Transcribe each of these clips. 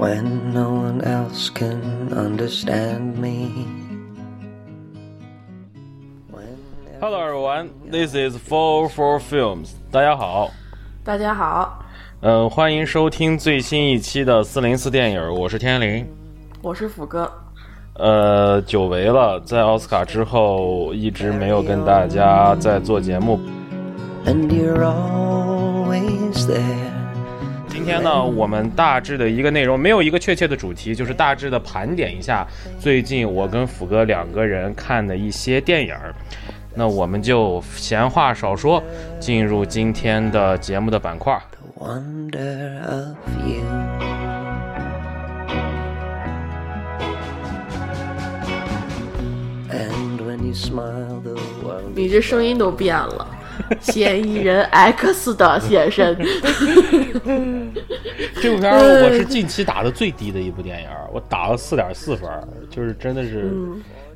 when no one else can understand me. Hello everyone, this is Four Four Films。大家好，大家好，嗯、欢迎收听最新一期的四零四电影，我是天灵。我是虎哥。呃，久违了，在奥斯卡之后一直没有跟大家在做节目。And you're always there. 今天呢，我们大致的一个内容没有一个确切的主题，就是大致的盘点一下最近我跟虎哥两个人看的一些电影儿。那我们就闲话少说，进入今天的节目的板块。The wonder of you. 你这声音都变了，嫌疑人 X 的现身。这部片儿我是近期打的最低的一部电影儿，我打了四点四分儿，就是真的是，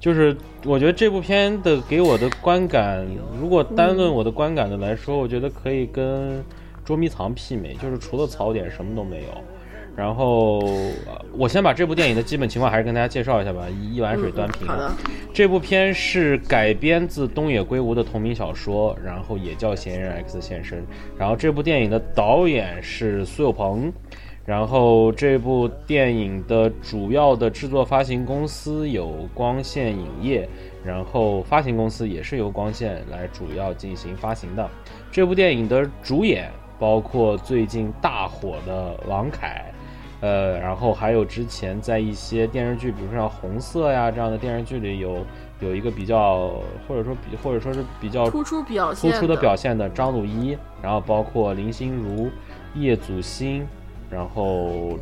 就是我觉得这部片的给我的观感，如果单论我的观感的来说，我觉得可以跟捉迷藏媲美，就是除了槽点什么都没有。然后呃我先把这部电影的基本情况还是跟大家介绍一下吧，一一碗水端平。好的，这部片是改编自东野圭吾的同名小说，然后也叫《嫌疑人 X 现身》。然后这部电影的导演是苏有朋，然后这部电影的主要的制作发行公司有光线影业，然后发行公司也是由光线来主要进行发行的。这部电影的主演包括最近大火的王凯。呃，然后还有之前在一些电视剧，比如说像《红色》呀这样的电视剧里有有一个比较，或者说比或者说是比较突出表现突出的表现的张鲁一，然后包括林心如、叶祖新，然后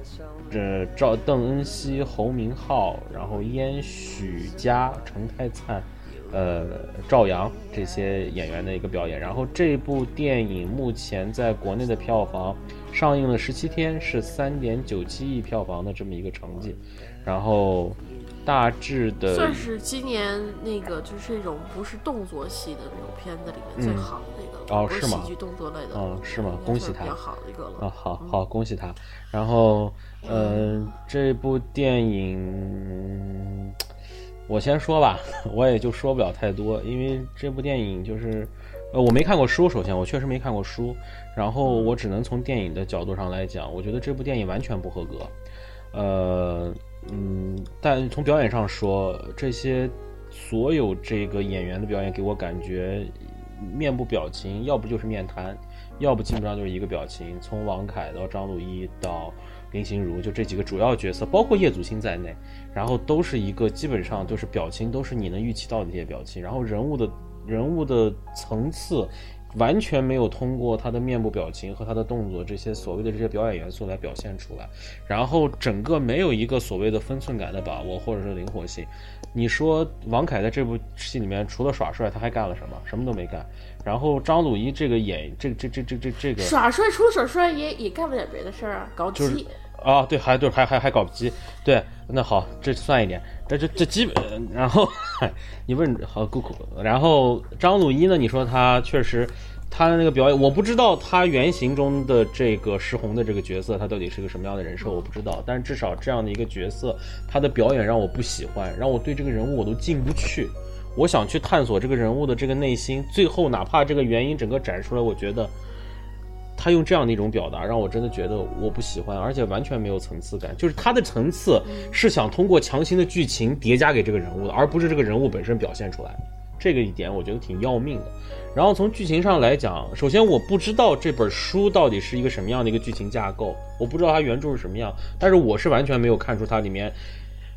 这赵邓恩熙、侯明昊，然后燕许佳、陈太灿。呃，赵阳这些演员的一个表演，然后这部电影目前在国内的票房上映了十七天，是三点九七亿票房的这么一个成绩，然后大致的算是今年那个就是这种不是动作戏的那种片子里面最好的那个，哦是吗？喜剧动作类的，嗯是吗？恭喜他。算比较好的一个了。啊，好好，恭喜他。然后，呃，这部电影，我先说吧，我也就说不了太多，因为这部电影就是，呃，我没看过书，首先我确实没看过书，然后我只能从电影的角度上来讲，我觉得这部电影完全不合格。呃，嗯，但从表演上说，这些所有这个演员的表演给我感觉，面部表情要不就是面瘫，要不基本上就是一个表情。从王凯到张鲁一到林心如，就这几个主要角色，包括叶祖新在内，然后都是一个基本上就是表情都是你能预期到的这些表情，然后人物的人物的层次。完全没有通过他的面部表情和他的动作这些所谓的这些表演元素来表现出来，然后整个没有一个所谓的分寸感的把握或者是灵活性。你说王凯在这部戏里面除了耍帅，他还干了什么？什么都没干。然后张鲁一这个演这这这这这这个耍帅除了耍帅也也干不点别的事儿啊，搞就是基。啊，对，还对，还还还搞基，对，那好，这算一点，这这这基本，然后你问好够苦，然后张鲁一呢？你说他确实，他的那个表演，我不知道他原型中的这个石红的这个角色，他到底是个什么样的人设，我不知道，但是至少这样的一个角色，他的表演让我不喜欢，让我对这个人物我都进不去，我想去探索这个人物的这个内心，最后哪怕这个原因整个展出来，我觉得。他用这样的一种表达，让我真的觉得我不喜欢，而且完全没有层次感。就是他的层次是想通过强行的剧情叠加给这个人物的，而不是这个人物本身表现出来。这个一点我觉得挺要命的。然后从剧情上来讲，首先我不知道这本书到底是一个什么样的一个剧情架构，我不知道它原著是什么样，但是我是完全没有看出它里面。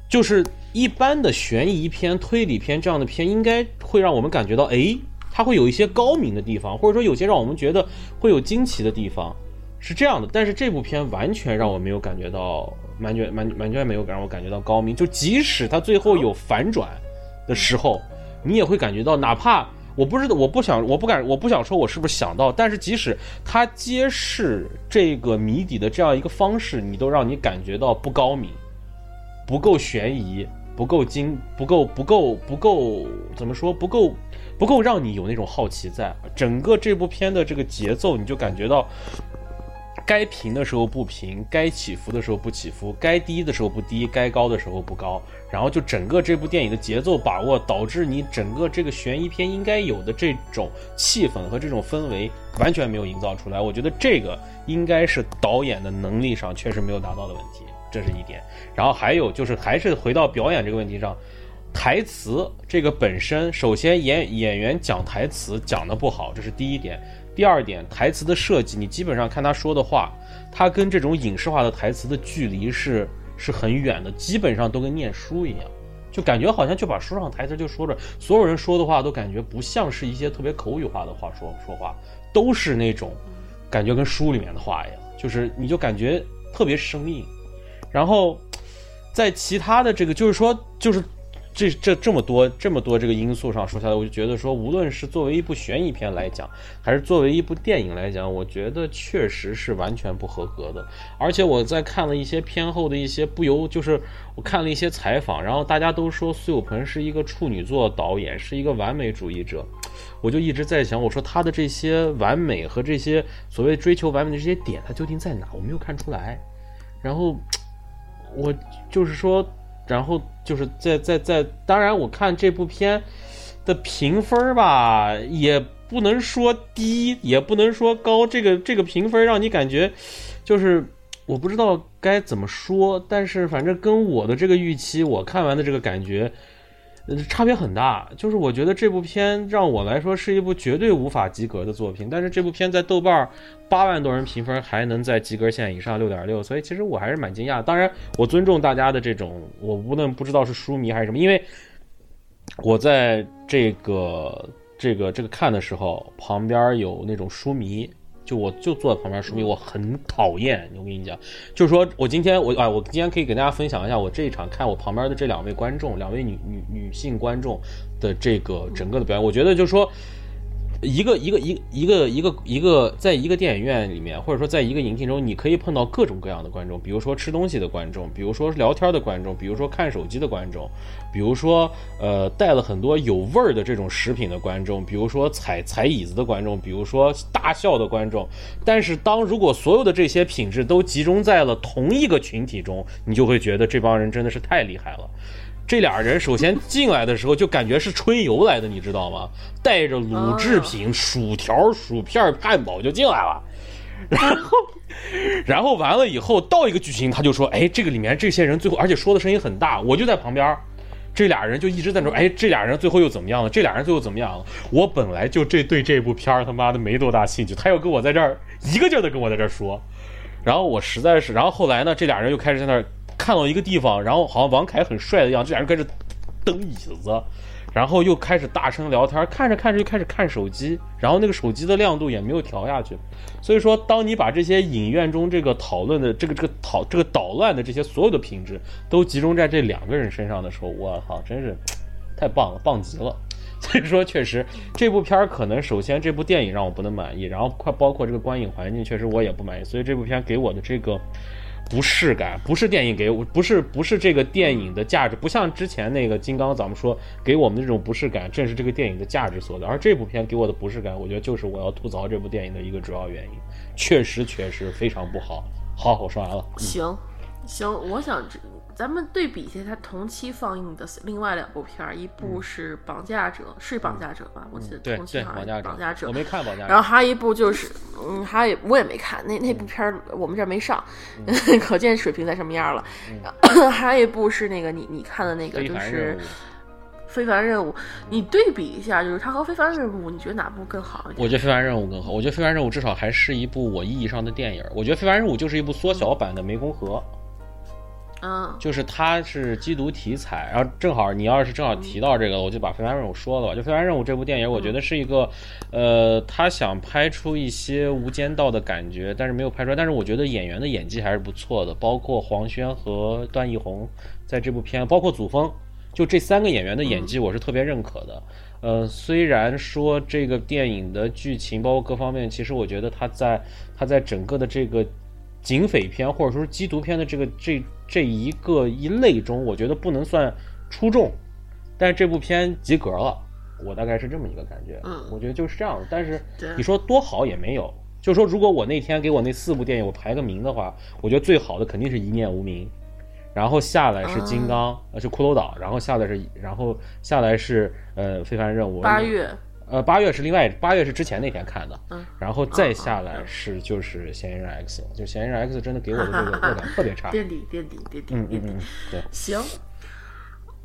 就是一般的悬疑片、推理片这样的片，应该会让我们感觉到，哎，它会有一些高明的地方，或者说有些让我们觉得会有惊奇的地方，是这样的。但是这部片完全让我没有感觉到，完全完完全没有让我感觉到高明。就即使它最后有反转的时候，你也会感觉到，哪怕我不知道，我不想，我不敢，我不想说我是不是想到，但是即使它揭示这个谜底的这样一个方式，你都让你感觉到不高明。不够悬疑，不够惊，不够不够不够怎么说？不够不够让你有那种好奇在。整个这部片的这个节奏，你就感觉到该平的时候不平，该起伏的时候不起伏，该低的时候不低，该高的时候不高。然后就整个这部电影的节奏把握，导致你整个这个悬疑片应该有的这种气氛和这种氛围完全没有营造出来。我觉得这个应该是导演的能力上确实没有达到的问题，这是一点。然后还有就是还是回到表演这个问题上，台词这个本身，首先演演员讲台词讲的不好，这是第一点。第二点，台词的设计，你基本上看他说的话，他跟这种影视化的台词的距离是是很远的，基本上都跟念书一样，就感觉好像就把书上台词就说着，所有人说的话都感觉不像是一些特别口语化的话说说话，都是那种感觉跟书里面的话一样，就是你就感觉特别生硬。然后在其他的这个，就是说，就是。这这这么多这么多这个因素上说下来，我就觉得说，无论是作为一部悬疑片来讲，还是作为一部电影来讲，我觉得确实是完全不合格的。而且我在看了一些片后的一些不由，就是我看了一些采访，然后大家都说苏有朋是一个处女座导演，是一个完美主义者。我就一直在想，我说他的这些完美和这些所谓追求完美的这些点，他究竟在哪？我没有看出来。然后我就是说。然后就是在在在，当然我看这部片的评分吧，也不能说低，也不能说高，这个这个评分让你感觉就是我不知道该怎么说，但是反正跟我的这个预期，我看完的这个感觉。差别很大，就是我觉得这部片让我来说是一部绝对无法及格的作品。但是这部片在豆瓣八万多人评分还能在及格线以上六点六，所以其实我还是蛮惊讶。当然，我尊重大家的这种，我无论不知道是书迷还是什么，因为我在这个这个这个看的时候，旁边有那种书迷。就我就坐在旁边，说明我很讨厌。我跟你讲，就是说我今天我啊，我今天可以给大家分享一下我这一场看我旁边的这两位观众，两位女女女性观众的这个整个的表演。我觉得就是说。一个一个一一个一个一个，在一个电影院里面，或者说在一个影厅中，你可以碰到各种各样的观众，比如说吃东西的观众，比如说聊天的观众，比如说看手机的观众，比如说呃带了很多有味儿的这种食品的观众，比如说踩踩椅子的观众，比如说大笑的观众。但是当如果所有的这些品质都集中在了同一个群体中，你就会觉得这帮人真的是太厉害了。这俩人首先进来的时候就感觉是春游来的，你知道吗？带着卤制品、薯条、薯片、汉堡就进来了，然后，然后完了以后到一个剧情，他就说：“哎，这个里面这些人最后，而且说的声音很大，我就在旁边，这俩人就一直在说：哎，这俩人最后又怎么样了？这俩人最后怎么样了？我本来就这对这部片儿他妈的没多大兴趣，他又跟我在这儿一个劲儿的跟我在这儿说，然后我实在是，然后后来呢，这俩人又开始在那儿。”看到一个地方，然后好像王凯很帅的样子，这俩人开始蹬椅子，然后又开始大声聊天，看着看着就开始看手机，然后那个手机的亮度也没有调下去。所以说，当你把这些影院中这个讨论的这个这个讨这个捣乱的这些所有的品质都集中在这两个人身上的时候，我操，真是太棒了，棒极了。所以说，确实这部片儿可能首先这部电影让我不能满意，然后快包括这个观影环境，确实我也不满意。所以这部片给我的这个。不适感，不是电影给我，不是不是这个电影的价值，不像之前那个金刚，咱们说给我们的这种不适感，正是这个电影的价值所在。而这部片给我的不适感，我觉得就是我要吐槽这部电影的一个主要原因，确实确实非常不好。好，我说完了。行，行，我想咱们对比一下，它同期放映的另外两部片儿，一部是《绑架者》，是《绑架者》吧？我记得同期好像《绑架者》，我没看《绑架者》。然后还有一部就是，嗯，还有我也没看，那那部片儿我们这儿没上，可见水平在什么样了。还有一部是那个你你看的那个，就是《非凡任务》。你对比一下，就是它和《非凡任务》，你觉得哪部更好一点？我觉得《非凡任务》更好。我觉得《非凡任务》至少还是一部我意义上的电影。我觉得《非凡任务》就是一部缩小版的《湄公河》。嗯，就是它是缉毒题材，然后正好你要是正好提到这个，我就把《非凡任务》说了吧。就《非凡任务》这部电影，我觉得是一个，呃，他想拍出一些无间道的感觉，但是没有拍出来。但是我觉得演员的演技还是不错的，包括黄轩和段奕宏在这部片，包括祖峰，就这三个演员的演技，我是特别认可的。呃，虽然说这个电影的剧情包括各方面，其实我觉得他在他在整个的这个。警匪片或者说是缉毒片的这个这这一个一类中，我觉得不能算出众，但是这部片及格了，我大概是这么一个感觉。嗯，我觉得就是这样。但是你说多好也没有，就是说，如果我那天给我那四部电影我排个名的话，我觉得最好的肯定是一念无名，然后下来是金刚，呃是骷髅岛，然后下来是然后下来是呃非凡任务。八月，呃八月是另外八月是之前那天看的，嗯，然后再下来是就是嫌疑人 X，就嫌疑人 X 真的给我的这个 恶感特别差。垫底垫底垫底嗯嗯垫底嗯，，对行。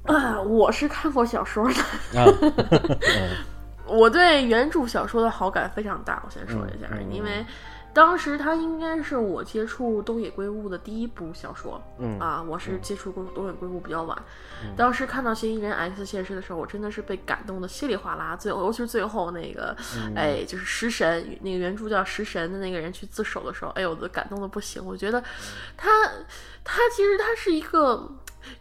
啊，我是看过小说的，啊，我对原著小说的好感非常大。我先说一下，因为当时它应该是我接触东野圭吾的第一部小说，嗯啊，我是接触过东野圭吾比较晚。当时看到嫌疑人 X 现身的时候，我真的是被感动的稀里哗啦。最后，尤其是最后那个，嗯哎，就是食神，那个原著叫食神的那个人去自首的时候，哎呦，我都感动的不行。我觉得他他其实他是一个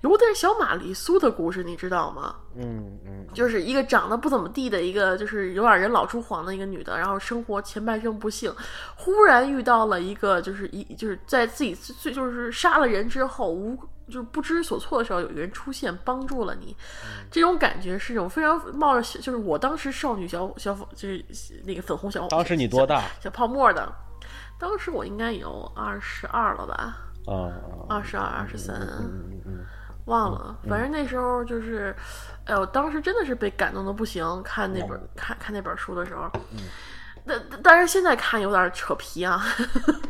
有点小玛丽苏的故事，你知道吗？嗯嗯就是一个长得不怎么地的一个，就是有点人老珠黄的一个女的，然后生活前半生不幸，忽然遇到了一个就是一就是在自己最就是杀了人之后无就是不知所措的时候，有一个人出现帮助了你，这种感觉是一种非常冒着就是我当时少女小小就是那个粉红小当时你多大？小泡沫的，当时我应该有二十二了吧，啊二十二二十三。忘了，反正那时候就是，哎呦，当时真的是被感动的不行。看那嗯本看看那本书的时候，但但是现在看有点扯皮啊。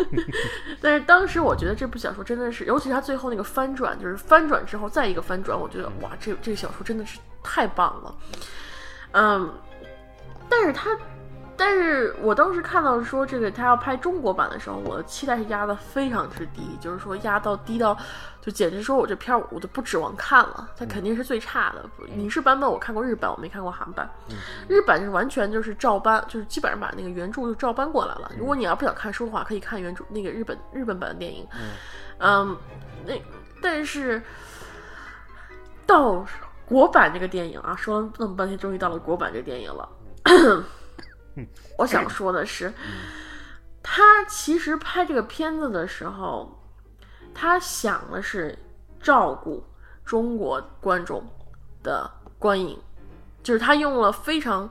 但是当时我觉得这部小说真的是，尤其是它最后那个翻转，就是翻转之后再一个翻转，我觉得哇，这这个小说真的是太棒了。嗯，但是它。但是我当时看到说这个他要拍中国版的时候，我的期待是压的非常之低，就是说压到低到，就简直说我这片儿我都不指望看了，它肯定是最差的。影视版本我看过日版，我没看过韩版，日版是完全就是照搬，就是基本上把那个原著就照搬过来了。如果你要不想看书的话，可以看原著那个日本日本版的电影。嗯，那但是到国版这个电影啊，说了那么半天，终于到了国版这个电影了。我想说的是，他其实拍这个片子的时候，他想的是照顾中国观众的观影，就是他用了非常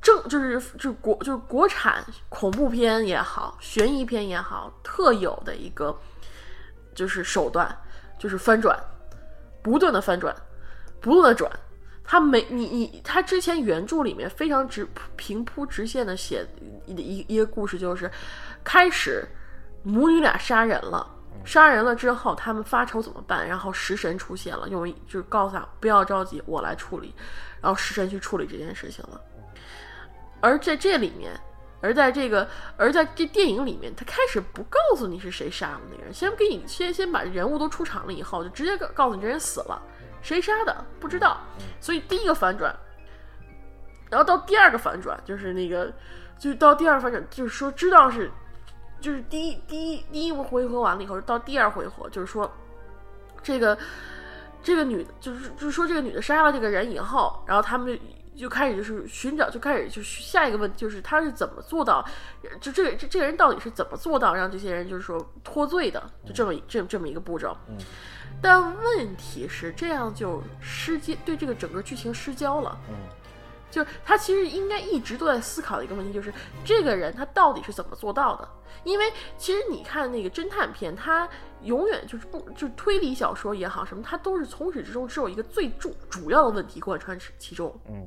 正，就是就国就是国产恐怖片也好，悬疑片也好，特有的一个就是手段，就是翻转，不断的翻转，不断的转。他没你你他之前原著里面非常直平铺直线的写一一一个故事，就是开始母女俩杀人了，杀人了之后他们发愁怎么办？然后食神出现了，用就是告诉他不要着急，我来处理，然后食神去处理这件事情了。而在这里面，而在这个而在这电影里面，他开始不告诉你是谁杀了那个人，先给你先先把人物都出场了以后，就直接告告诉你这人死了。谁杀的不知道，所以第一个反转，然后到第二个反转就是那个，就是到第二反转就是说知道是，就是第一第一第一回合完了以后，到第二回合就是说，这个这个女的就是就是说这个女的杀了这个人以后，然后他们就。就开始就是寻找，就开始就是下一个问题，就是他是怎么做到，就这个这这个人到底是怎么做到让这些人就是说脱罪的，就这么这这么一个步骤。但问题是，这样就失焦，对这个整个剧情失焦了。嗯，就是他其实应该一直都在思考的一个问题，就是这个人他到底是怎么做到的？因为其实你看那个侦探片，他永远就是不就是推理小说也好什么，他都是从始至终只有一个最主主要的问题贯穿其中。嗯，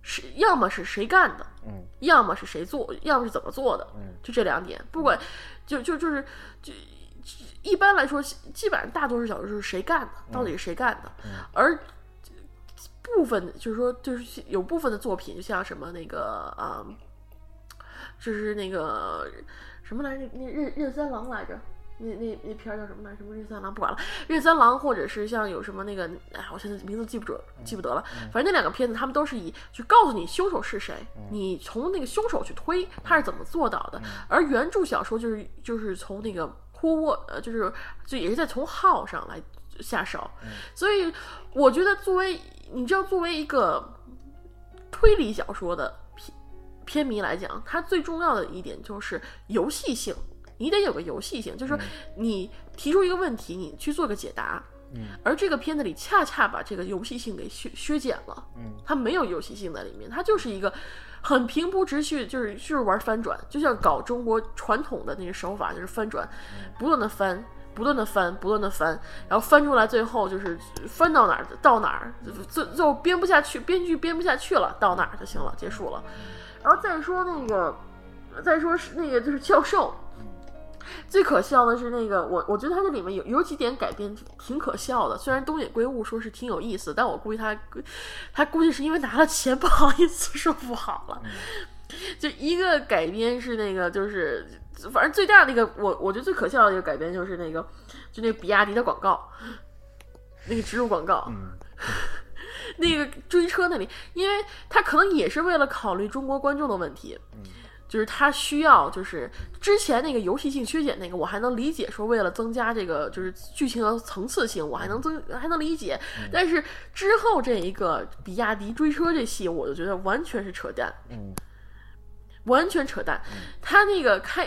是要么是谁干的，嗯，要么是谁做，要么是怎么做的，嗯，就这两点，不管就就就是就。一般来说，基本上大多数小说是谁干的，到底是谁干的，而部分就是说，就是有部分的作品，就像什么那个啊、嗯，就是那个什么来着，那任任三郎来着。那那那片儿叫什么来？什么任三郎不管了，任三郎或者是像有什么那个，哎，我现在名字记不准，记不得了。反正那两个片子，他们都是以就告诉你凶手是谁，你从那个凶手去推他是怎么做到的。而原著小说就是就是从那个呼沃呃，就是就也是在从号上来下手。所以我觉得作为你知道，作为一个推理小说的片片迷来讲，它最重要的一点就是游戏性。你得有个游戏性，就是说你提出一个问题，你去做个解答，嗯，而这个片子里恰恰把这个游戏性给削削减了，嗯，它没有游戏性在里面，它就是一个很平铺直叙，就是就是玩翻转，就像搞中国传统的那个手法，就是翻转，不断的翻。不断的翻，不断的翻，然后翻出来，最后就是翻到哪儿到哪儿，最最后编不下去，编剧编不下去了，到哪儿就行了，结束了。然后再说那个，再说是那个就是教授，最可笑的是那个我，我觉得他这里面有有几点改编挺可笑的。虽然东野圭吾说是挺有意思，但我估计他他估计是因为拿了钱不好意思说不好了。就一个改编是那个就是。反正最大的一个，我我觉得最可笑的一个改编就是那个，就那个比亚迪的广告，那个植入广告，那个追车那里，因为他可能也是为了考虑中国观众的问题，就是他需要，就是之前那个游戏性削减那个，我还能理解，说为了增加这个就是剧情的层次性，我还能增还能理解，但是之后这一个比亚迪追车这戏，我就觉得完全是扯淡，嗯。完全扯淡，他那个开，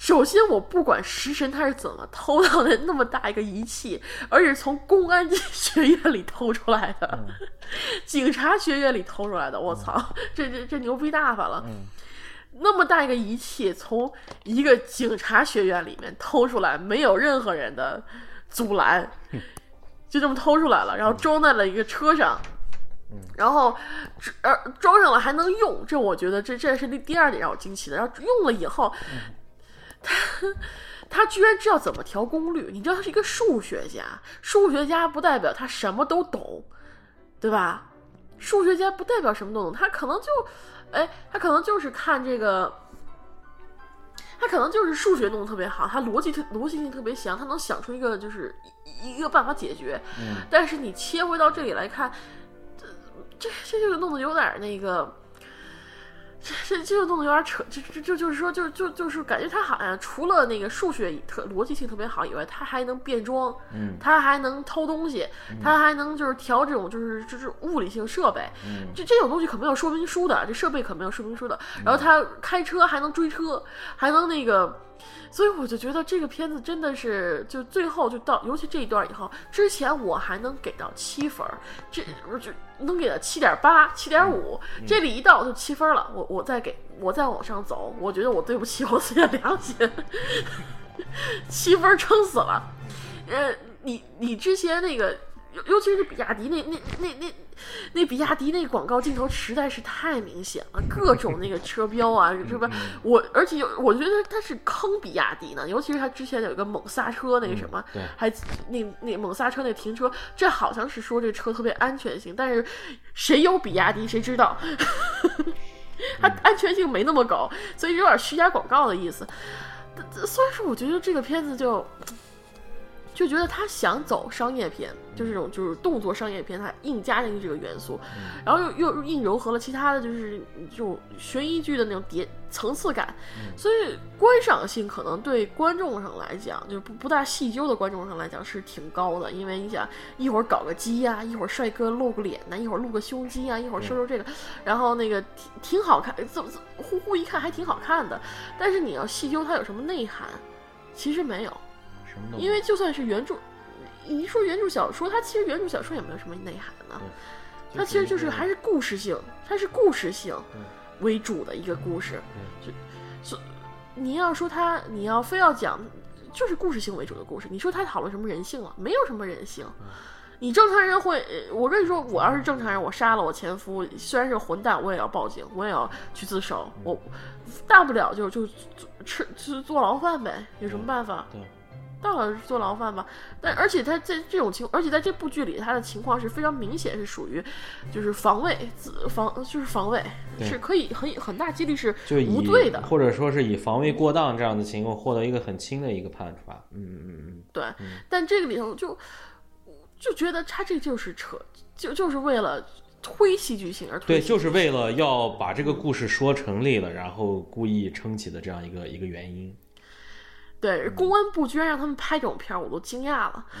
首先我不管食神他是怎么偷到的那么大一个仪器，而且从公安学院里偷出来的，警察学院里偷出来的，我操，这这这牛逼大发了！那么大一个仪器从一个警察学院里面偷出来，没有任何人的阻拦，就这么偷出来了，然后装在了一个车上。然后，呃，装上了还能用，这我觉得这这是第第二点让我惊奇的。然后用了以后，他 他居然知道怎么调功率。你知道他是一个数学家，数学家不代表他什么都懂，对吧？数学家不代表什么都懂，他可能就，哎，他可能就是看这个，他可能就是数学弄得特别好，他逻辑特逻辑性特别强，他能想出一个就是一一个办法解决。但是你切回到这里来看。这这就弄得有点那个，这这这个弄得有点扯，就就就就是说，就就就是感觉他好像除了那个数学特逻辑性特别好以外，他还能变装，嗯，他还能偷东西，他还能就是调这种就是就是物理性设备，嗯，这这种东西可没有说明书的，这设备可没有说明书的。然后他开车还能追车，还能那个。所以我就觉得这个片子真的是，就最后就到，尤其这一段以后，之前我还能给到七分，这我就能给到七点八、七点五，这里一到就七分了。我我再给我再往上走，我觉得我对不起我自己的良心，七分撑死了。呃，你你之前那个。尤尤其是比亚迪那那那那那比亚迪那广告镜头实在是太明显了，各种那个车标啊，是吧？我而且有，我觉得他是坑比亚迪呢。尤其是他之前有一个猛刹车那个什么，还那那猛刹车那停车，这好像是说这车特别安全性，但是谁有比亚迪谁知道，它安全性没那么高，所以有点虚假广告的意思。所以说，我觉得这个片子就。就觉得他想走商业片，就是这种就是动作商业片，他硬加进去这个元素，然后又又硬糅合了其他的就是这种悬疑剧的那种叠层次感，所以观赏性可能对观众上来讲，就是不不大细究的观众上来讲是挺高的，因为你想一会儿搞个鸡呀，一会儿帅哥露个脸呐，一会儿露个胸肌啊，一会儿说说这个，然后那个挺挺好看，怎么呼呼一看还挺好看的，但是你要细究它有什么内涵，其实没有。因为就算是原著，你说原著小说，它其实原著小说也没有什么内涵呢。它其实就是还是故事性，它是故事性为主的一个故事。就，所你要说它，你要非要讲，就是故事性为主的故事。你说它讨论什么人性了？没有什么人性。你正常人会，我跟你说，我要是正常人，我杀了我前夫，虽然是混蛋，我也要报警，我也要去自首。我大不了就就吃吃坐牢饭呗，有什么办法？对。到了坐牢饭吧，但而且他在这种情，而且在这部剧里，他的情况是非常明显，是属于就是防卫自防，就是防卫是可以很很大几率是无罪的，或者说是以防卫过当这样的情况获得一个很轻的一个判罚。嗯嗯嗯，对。但这个里头就就觉得他这就是扯，就就是为了推戏剧性而推，对，就是为了要把这个故事说成立了，然后故意撑起的这样一个一个原因。对公安部居然让他们拍这种片儿，我都惊讶了。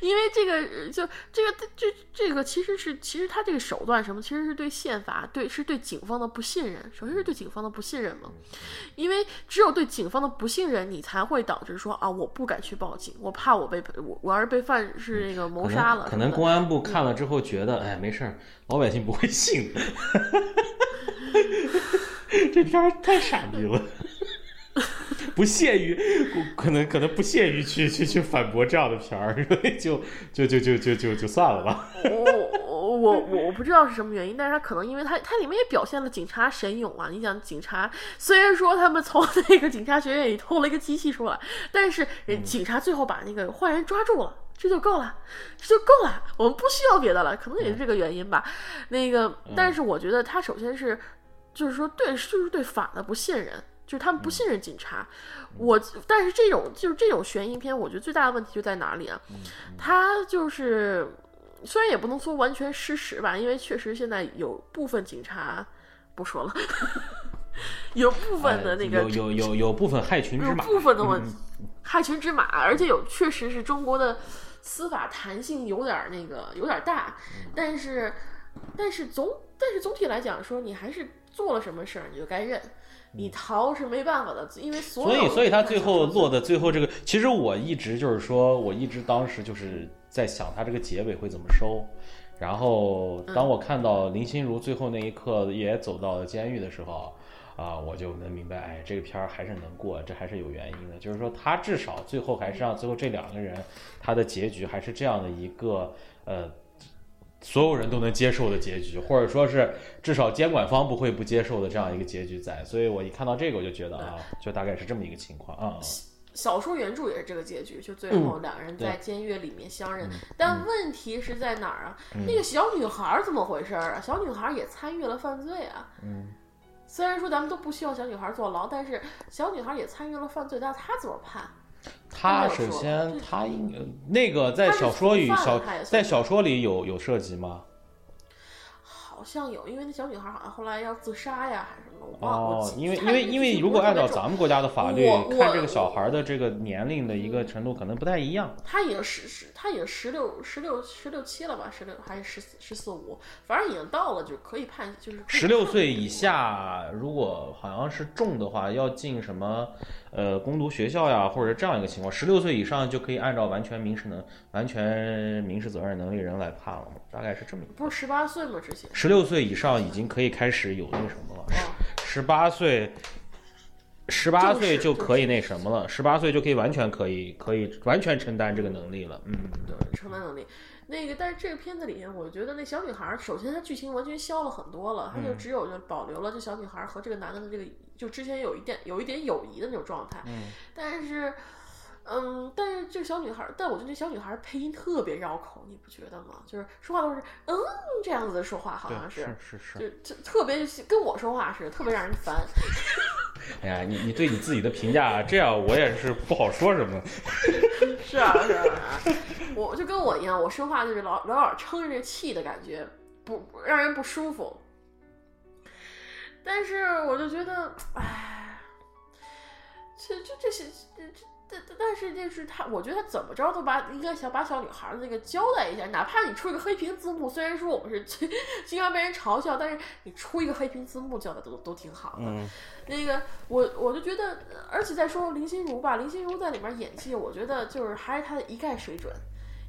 因为这个就这个这这个其实是其实他这个手段什么，其实是对宪法对是对警方的不信任。首先是对警方的不信任嘛，因为只有对警方的不信任，你才会导致说啊，我不敢去报警，我怕我被我我要是被犯是那个谋杀了。可能公安部看了之后觉得，哎，没事儿，老百姓不会信的。这片儿太傻逼了。不屑于，可能可能不屑于去去去反驳这样的片儿，所以就就就就就就就算了吧。我我我我不知道是什么原因，但是他可能因为他他里面也表现了警察神勇啊。你想警察虽然说他们从那个警察学院里偷了一个机器出来，但是警察最后把那个坏人抓住了，这就够了，这就够了，我们不需要别的了。可能也是这个原因吧。那个，但是我觉得他首先是就是说对就是对法的不信任。就是他们不信任警察，我但是这种就是这种悬疑片，我觉得最大的问题就在哪里啊？他就是虽然也不能说完全失实吧，因为确实现在有部分警察不说了，有部分的那个有有有有部分害群之马，部分的问题害群之马，而且有确实是中国的司法弹性有点那个有点大，但是但是总但是总体来讲说，你还是做了什么事儿，你就该认。你逃是没办法的，因为所以所以他最后落的最后这个，其实我一直就是说，我一直当时就是在想他这个结尾会怎么收，然后当我看到林心如最后那一刻也走到了监狱的时候，啊，我就能明白，哎，这个片儿还是能过，这还是有原因的，就是说他至少最后还是让最后这两个人他的结局还是这样的一个呃。所有人都能接受的结局，或者说是至少监管方不会不接受的这样一个结局在，所以我一看到这个我就觉得啊，就大概是这么一个情况啊。小说原著也是这个结局，就最后两个人在监狱里面相认。但问题是在哪儿啊？那个小女孩怎么回事啊？小女孩也参与了犯罪啊。嗯。虽然说咱们都不希望小女孩坐牢，但是小女孩也参与了犯罪，那她怎么判？他首先，他应那个在小说与小在小说里有有涉及吗？好像有，因为那小女孩好像后来要自杀呀，还哦，因为因为因为如果按照咱们国家的法律看，这个小孩的这个年龄的一个程度可能不太一样。他已经十十，他已经十六十六十六七了吧？十六还是十四十四五？反正已经到了，就可以判，就是十六岁以下，如果好像是重的话，要进什么呃攻读学校呀，或者这样一个情况。十六岁以上就可以按照完全民事能完全民事责任能力人来判了，大概是这么一个。不是十八岁吗？之前十六岁以上已经可以开始有那什么了。十八岁，十八岁就可以那什么了。十八岁就可以完全可以，可以完全承担这个能力了。嗯，对，承担能力。那个，但是这个片子里面，我觉得那小女孩，首先她剧情完全消了很多了，她就只有就保留了这小女孩和这个男的的这个，就之前有一点有一点友谊的那种状态。嗯，但是。嗯，但是这个小女孩，但我觉得这小女孩配音特别绕口，你不觉得吗？就是说话都是嗯这样子的说话，好像是是是，就就特别跟我说话似的，特别让人烦。哎呀，你你对你自己的评价这样，我也是不好说什么。是啊是啊，我就跟我一样，我说话就是老老老撑着这气的感觉，不让人不舒服。但是我就觉得，哎，这这这些这这。但但是就是他，我觉得他怎么着都把应该想把小女孩的那个交代一下，哪怕你出一个黑屏字幕，虽然说我们是经经常被人嘲笑，但是你出一个黑屏字幕叫的都都挺好的。那个我我就觉得，而且再说林心如吧，林心如在里面演技，我觉得就是还是她的一概水准。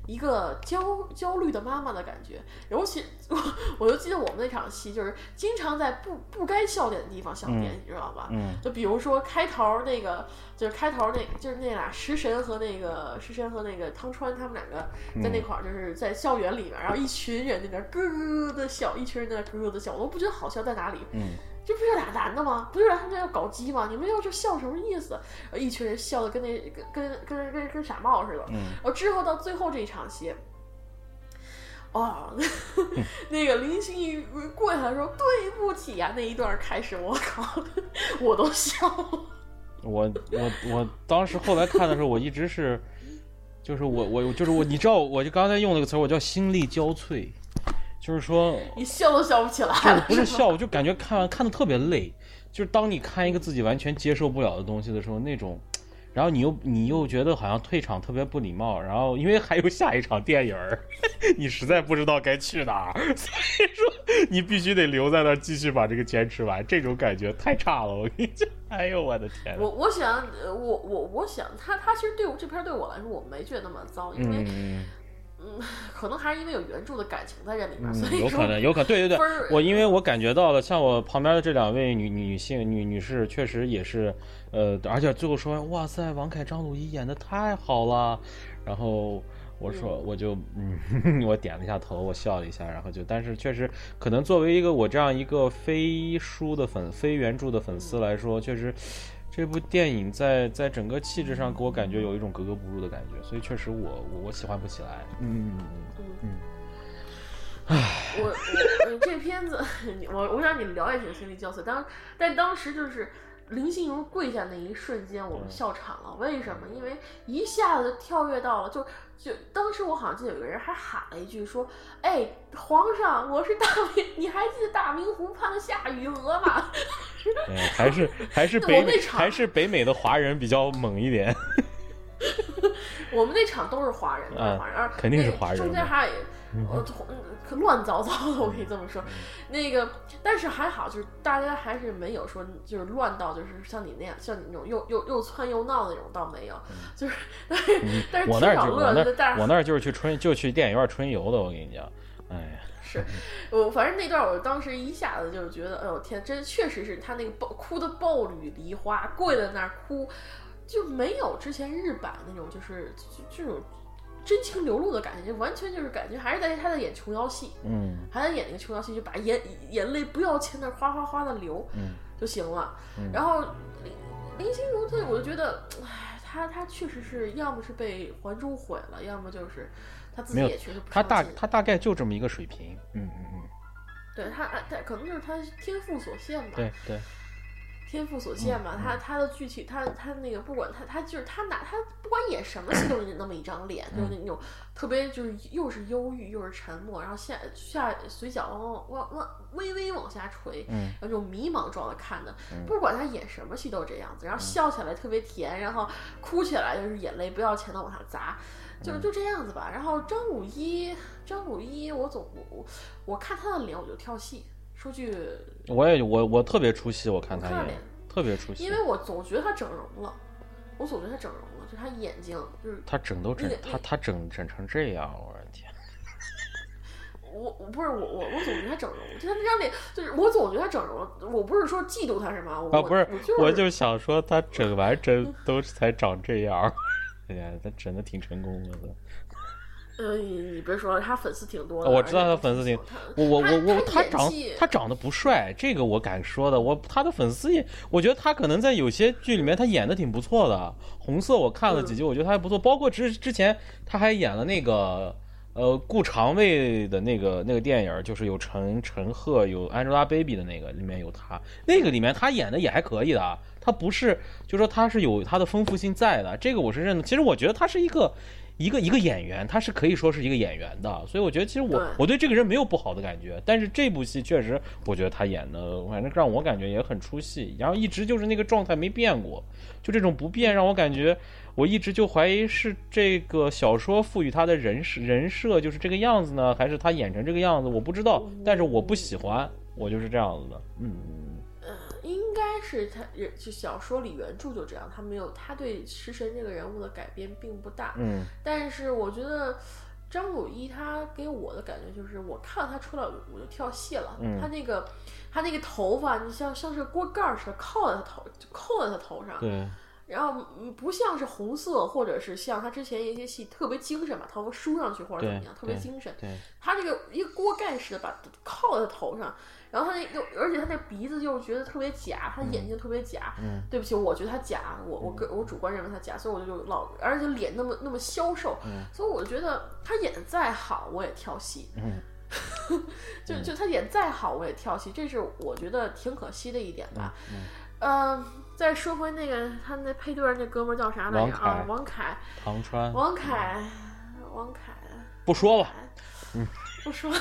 一个焦焦虑的妈妈的感觉，尤其我我就记得我们那场戏，就是经常在不不该笑点的地方笑点，你知道吧？嗯，就比如说开头那个，就是开头那，就是那俩食神和那个食神和那个汤川他们两个在那块儿，就是在校园里面，然后一群人在那咯咯的笑，一群人在那咯咯的笑，我都不觉得好笑在哪里。嗯。这不是俩男的吗？不是他们要搞基吗？你们要这笑什么意思？一群人笑的跟那跟跟跟跟跟傻帽似的。嗯。然后之后到最后这一场戏，哦，那个林心如跪下来说对不起呀，那一段开始，我靠，我都笑了。我我我当时后来看的时候，我一直是，就是我我就是我，你知道，我就刚才用那个词，我叫心力交瘁。就是说，你笑都笑不起来。不是笑，我就感觉看完看的特别累。就是当你看一个自己完全接受不了的东西的时候，那种然后你又你又觉得好像退场特别不礼貌，然后因为还有下一场电影儿，你实在不知道该去哪儿，所以说你必须得留在那儿继续把这个坚持完，这种感觉太差了，我跟你讲，哎呦我的天！我我想，呃我我我想，他他其实对我这片对我来说，我没觉得那么糟，因为嗯。嗯，可能还是因为有原著的感情在这里面，嗯所以说有可能，有可能，对对对，我因为我感觉到了，像我旁边的这两位女女性女女士，确实也是，呃，而且最后说，哇塞，王凯、张鲁一演的太好了，然后我说，我就嗯，我点了一下头，我笑了一下，然后就，但是确实，可能作为一个我这样一个非书的粉、非原著的粉丝来说，确实。这部电影在在整个气质上给我感觉有一种格格不入的感觉，所以确实我我我喜欢不起来。嗯嗯嗯嗯。我我我这片子，我我想你们聊一下心理交瘁，当但当时就是林心如跪下那一瞬间，我们笑场了。为什么？因为一下子跳跃到了，就就当时我好像记得有个人还喊了一句说：“哎，皇上，我是大明，你还记得大明湖畔的夏雨荷吗？” 哎，还是还是北 还是北美的华人比较猛一点。我们那场都是华人，都是华人，啊肯定是华人中间还有呃乱糟糟的，我可以这么说。嗯。那个，但是还好，就是大家还是没有说就是乱到就是像你那样，像你那种又又又窜又闹的那种倒没有，就是但是但是嗯我那儿挺少就我那乐的，但是儿我那儿就是去春就去电影院春游的，我跟你讲，哎呀，是我反正那段我当时一下子就觉得，哎呦天，真确实是他那个爆哭的暴雨梨花，跪在那儿哭，就没有之前日版那种就是就这种真情流露的感觉，就完全就是感觉还是在他在演琼瑶戏，嗯。还在演那个琼瑶戏，就把眼眼泪不要钱的哗哗哗的流嗯。就行了。然后林林心如她，我就觉得，唉，她她确实是要么是被《还珠》毁了，要么就是她自己也确实不他大上进他大概就这么一个水平，嗯嗯嗯，对他，他可能就是他天赋所限吧。对对，天赋所限嗯吧，他他的具体，他他那个不管他他就是他哪他不管演什么戏都是那么一张脸，嗯就是那种特别就是又是忧郁又是沉默，然后下下嘴角往往往微微往下垂，嗯然后这种迷茫状的看的，不管他演什么戏都是这样子，然后笑起来特别甜，然后哭起来就是眼泪不要钱的往下砸。就就这样子吧，然后张五一，张五一，我总我我我看他的脸我就跳戏。说句我也我我特别出戏，我看他特别出戏因，为我总觉得他整容了，我总觉得他整容了，就他眼睛就是他整都整他他整整成这样，我的天，我我不是我我我总觉得他整容，就他那张脸就是我总觉得他整容，我不是说嫉妒他什么，我啊不是我，就是我就想说他整完针都才长这样，哎呀，他整的挺成功的。呃你你别说了，他粉丝挺多的，我知道他粉丝挺，我我我我他他长他长得不帅，这个我敢说的。我他的粉丝也，我觉得他可能在有些剧里面他演的挺不错的。红色我看了几集，我觉得他还不错。包括之之前他还演了那个呃顾长卫的那个那个电影，就是有陈陈赫有 Angelababy 的那个，里面有他。那个里面他演的也还可以的，他不是就说他是有他的丰富性在的，这个我是认的。其实我觉得他是一个。一个一个演员，他是可以说是一个演员的，所以我觉得其实我对。我对这个人没有不好的感觉，但是这部戏确实，我觉得他演的反正让我感觉也很出戏，然后一直就是那个状态没变过，就这种不变让我感觉，我一直就怀疑是这个小说赋予他的人设人设就是这个样子呢，还是他演成这个样子，我不知道，但是我不喜欢，我就是这样子的，嗯应该是他就小说里原著就这样，他没有他对食神这个人物的改编并不大，嗯但是我觉得张鲁一他给我的感觉就是，我看到他出来我就跳戏了。嗯他那个他那个头发，你像像是锅盖儿似的扣在他头，就扣在他头上。对，然后嗯不像是红色，或者是像他之前一些戏特别精神，把头发梳上去或者怎么样，特别精神。对，他这个一个锅盖似的把靠在他头上，然后他那又而且他那鼻子又觉得特别假，他眼睛特别假。嗯对不起，我觉得他假，我我个我主观认为他假，所以我就老而且脸那么那么消瘦，所以我觉得他演的再好我也跳戏。嗯就就他演再好我也跳戏，这是我觉得挺可惜的一点吧。嗯、再说回那个他那配对那哥们儿叫啥来着啊？王凯，唐川王凯，王凯。不说了，不说，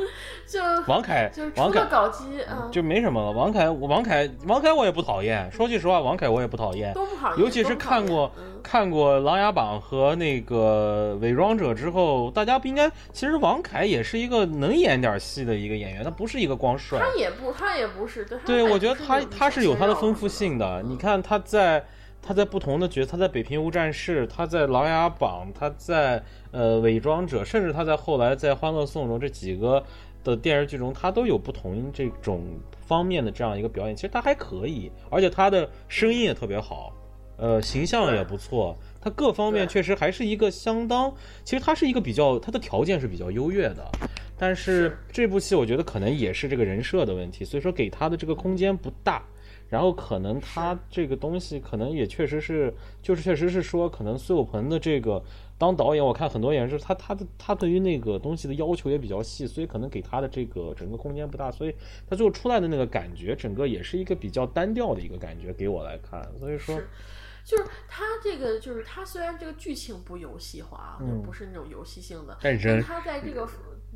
就王凯就是，除王凯了搞基，嗯，就没什么了。王凯，我王凯，王凯我也不讨厌。说句实话，王凯我也不讨厌。都不好，尤其是看过、嗯看过《琅琊榜》和那个《伪装者》之后，大家不应该。其实王凯也是一个能演点戏的一个演员，他不是一个光帅。他也不，他也不是，对，对，我觉得他他是有他的丰富性的。你看他在他在不同的角色，他在《北平无战事》，他在《琅琊榜》，他在呃《伪装者》，甚至他在后来在《欢乐颂》中这几个的电视剧中，他都有不同这种方面的这样一个表演。其实他还可以，而且他的声音也特别好，呃，形象也不错。他各方面确实还是一个相当，其实他是一个比较，他的条件是比较优越的，但是是这部戏我觉得可能也是这个人设的问题，所以说给他的这个空间不大，然后可能他这个东西可能也确实是，就是确实是说，可能苏有朋的这个当导演，我看很多演员是他他的他对于那个东西的要求也比较细，所以可能给他的这个整个空间不大，所以他最后出来的那个感觉，整个也是一个比较单调的一个感觉，给我来看，所以说，就是他这个，就是他虽然这个剧情不游戏化，嗯。不是那种游戏性的，但人他在这个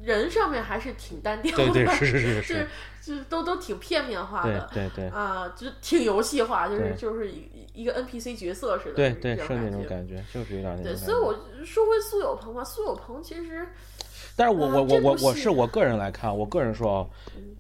人上面还是挺单调的，对对是是 是是就都都挺片面化的。对对啊、就挺游戏化，就是就是一一个 NPC 角色似的，对对，是那种。感觉，就是有点那种对，所以我说回苏有朋吧，苏有朋其实但是我啊我我我我是我个人来看，我个人说啊，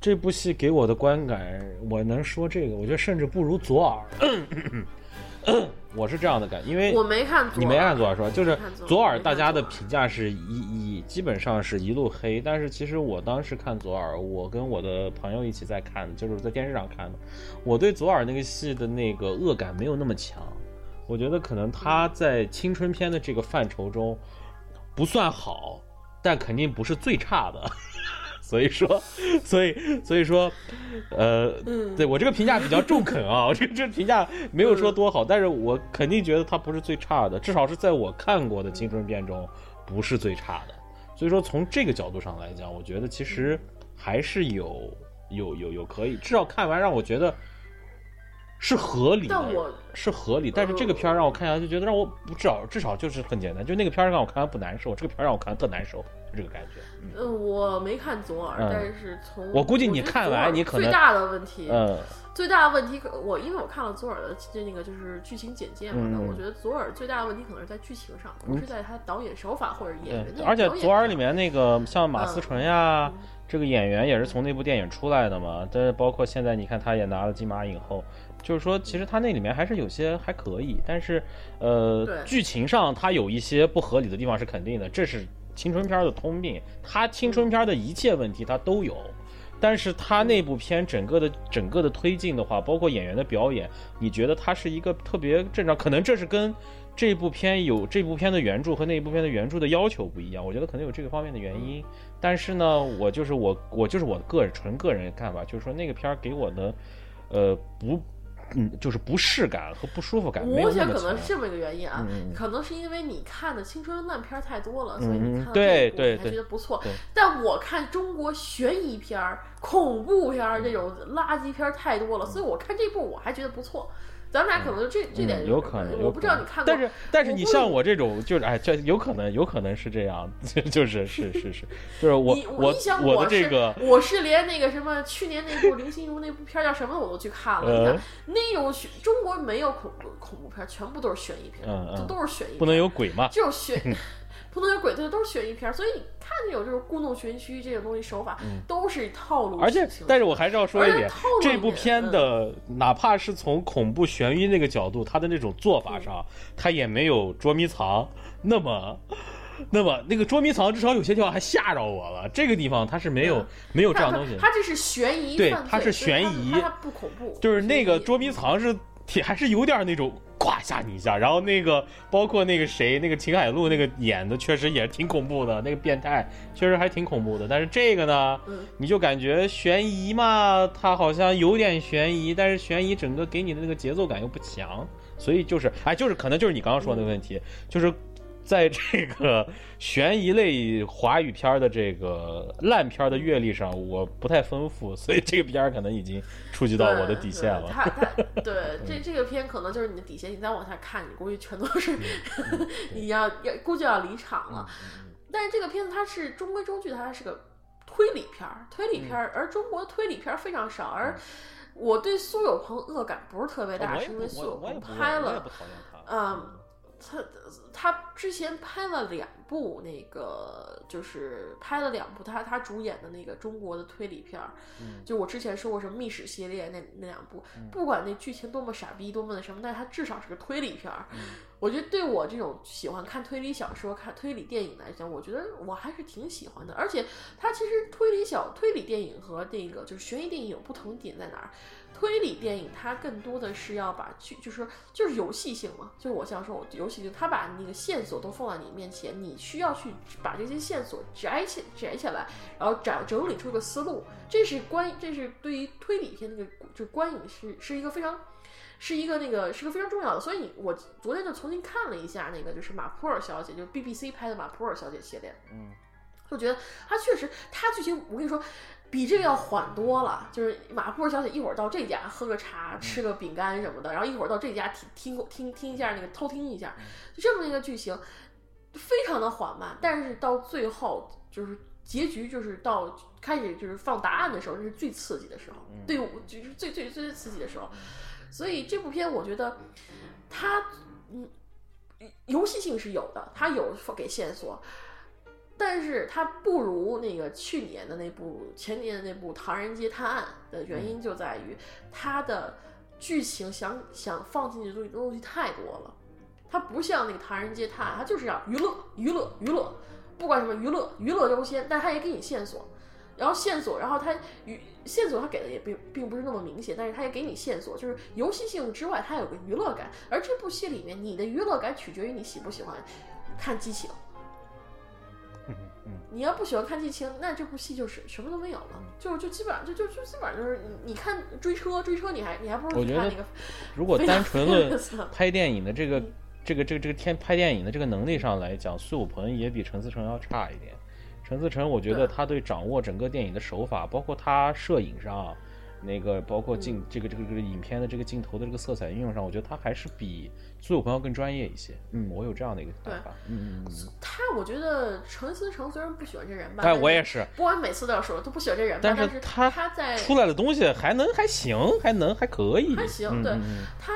这部戏给我的观感，我能说这个，我觉得甚至不如左耳。我是这样的感，因为我没看左，你没看左耳是吧？就是左耳大家的评价是一一基本上是一路黑，但是其实我当时看左耳，我跟我的朋友一起在看，就是在电视上看的，我对左耳那个戏的那个恶感没有那么强，我觉得可能他在青春片的这个范畴中不算好，但肯定不是最差的。所以说，所以所以说，呃，嗯对我这个评价比较中肯啊，我这个这评价没有说多好，但是我肯定觉得它不是最差的，至少是在我看过的青春片中不是最差的。所以说，从这个角度上来讲，我觉得其实还是有有有有可以，至少看完让我觉得是合理的，但我是合理。但是这个片儿让我看下来就觉得让我不至少至少就是很简单，就那个片儿让我看完不难受，这个片儿让我看完特难受，就这个感觉。嗯。嗯，我没看左耳，嗯。但是从我估计你看完你可能最大的问题，嗯。最大的问题，我因为我看了左耳的这那个就是剧情简介嘛，我觉得左耳最大的问题可能是在剧情上，不是在他导演手法或者演员而且左耳里面那个像马思纯呀，嗯。这个演员也是从那部电影出来的嘛。但是包括现在你看他也拿了金马影后，就是说其实他那里面还是有些还可以，但是呃剧情上他有一些不合理的地方是肯定的，这是青春片的通病。他青春片的一切问题他都有。但是他那部片整个的整个的推进的话，包括演员的表演，你觉得它是一个特别正常？可能这是跟这部片有这部片的原著和那部片的原著的要求不一样，我觉得可能有这个方面的原因。但是呢，我就是我我就是我个人纯个人看法，就是说那个片儿给我的，呃不。嗯，就是不适感和不舒服感没有我想么。可能是这么一个原因啊，可能是因为你看的青春烂片儿太多了，嗯所以你看到对这一部你还对对觉得不错对。但我看中国悬疑片儿、恐怖片儿这种垃圾片儿太多了，所以我看这部我还觉得不错。咱们俩可能就这这点嗯有可能，我不知道你看过，但是但是你像我这种，就是哎，这有可能有可能是这样，就是是是是，就是我你我我的这个我是连那个什么去年那部林心如那部片叫什么我都去看了。你呃看那种悬中国没有恐怖恐怖片，全部都是悬疑片，嗯嗯这都是悬疑片，不能有鬼嘛，就是悬。不能有鬼，对，都是悬疑片，所以你看这种就是故弄玄虚这种东西手法，都是套路嗯而且但是我还是要说一点这部片嗯的哪怕是从恐怖悬疑那个角度，它的那种做法上，它也没有捉迷藏那么。那么那个捉迷藏至少有些地方还吓着我了，这个地方它是没有嗯没有这样东西，它这是悬疑对它是悬疑不恐怖，就是那个捉迷藏是挺还是有点那种咵吓你一下，然后那个包括那个谁那个秦海璐那个演的确实也挺恐怖的，那个变态确实还挺恐怖的。但是这个呢，嗯你就感觉悬疑嘛，它好像有点悬疑，但是悬疑整个给你的那个节奏感又不强，所以就是哎，就是可能就是你刚刚说的那个问题，就是。在这个悬疑类华语片的这个烂片的阅历上，我不太丰富，所以这个片儿可能已经触及到我的底线了。他他 对这这个片可能就是你的底线，你再往下看，你估计全都是 你要要估计要离场了。但是这个片子它是中规中矩，它是个推理片儿，推理片儿，而中国推理片儿非常少。而我对苏有朋恶感不是特别大，是因为苏有朋拍了，嗯。他他之前拍了两部，那个就是拍了两部他他主演的那个中国的推理片儿，就我之前说过什么密室系列那那两部，不管那剧情多么傻逼多么的什么，但是它至少是个推理片儿。我觉得对我这种喜欢看推理小说、看推理电影来讲，我觉得我还是挺喜欢的。而且他其实推理小推理电影和那个就是悬疑电影有不同点在哪儿？推理电影它更多的是要把剧，就是就是游戏性嘛，就是我想说，我游戏性，它把那个线索都放在你面前，你需要去把这些线索摘起摘起来，然后整整理出个思路，这是观，这是对于推理片那个就观影是是一个非常，是一个那个是个非常重要的。所以我昨天就重新看了一下那个就是马普尔小姐，就是 BBC 拍的马普尔小姐系列，嗯，就觉得它确实，它剧情我跟你说。比这个要缓多了，就是马布尔小姐一会儿到这家喝个茶，吃个饼干什么的，然后一会儿到这家听听听听一下那个偷听一下，就这么一个剧情，非常的缓慢。但是到最后就是结局，就是到开始就是放答案的时候，那是最刺激的时候，对，就是最最最刺激的时候。所以这部片我觉得它嗯游戏性是有的，它有给线索。但是它不如那个去年的那部、前年的那部《唐人街探案》的原因就在于它的剧情想想放进去的东西东西太多了。它不像那个《唐人街探案》，它就是要娱乐、娱乐、娱乐，不管什么娱乐，娱乐优先。但它也给你线索，然后线索，然后它与线索它给的也并并不是那么明显，但是它也给你线索，就是游戏性之外，它有个娱乐感。而这部戏里面，你的娱乐感取决于你喜不喜欢看激情。你要不喜欢看剧情，那这部戏就是什么都没有了，就就基本上就就就基本上就是你你看追车追车，你还你还不如看那个。如果单纯论拍电影的这个这个这个这个天拍电影的这个能力上来讲，苏有朋也比陈思诚要差一点。陈思诚，我觉得他对掌握整个电影的手法，包括他摄影上。那个包括镜这个这个这个影片的这个镜头的这个色彩运用上，我觉得他还是比苏有朋要更专业一些。嗯，我有这样的一个看法。嗯嗯嗯。他我觉得陈思诚虽然不喜欢这人吧，哎，我也是。不管每次都要说都不喜欢这人，但是他他在出来的东西还能还行，还能还可以。还行，对他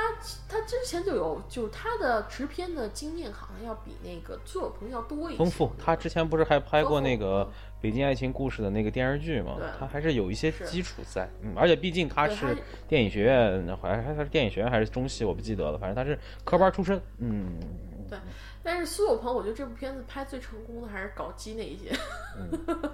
他之前就有，就他的制片的经验好像要比那个苏有朋要多一些。丰富。他之前不是还拍过那个。北京爱情故事的那个电视剧嘛，它还是有一些基础在，嗯，而且毕竟他是电影学院，好像他是电影学院还是中戏，我不记得了，反正他是科班出身，嗯。对，但是苏有朋，我觉得这部片子拍最成功的还是搞基那一些。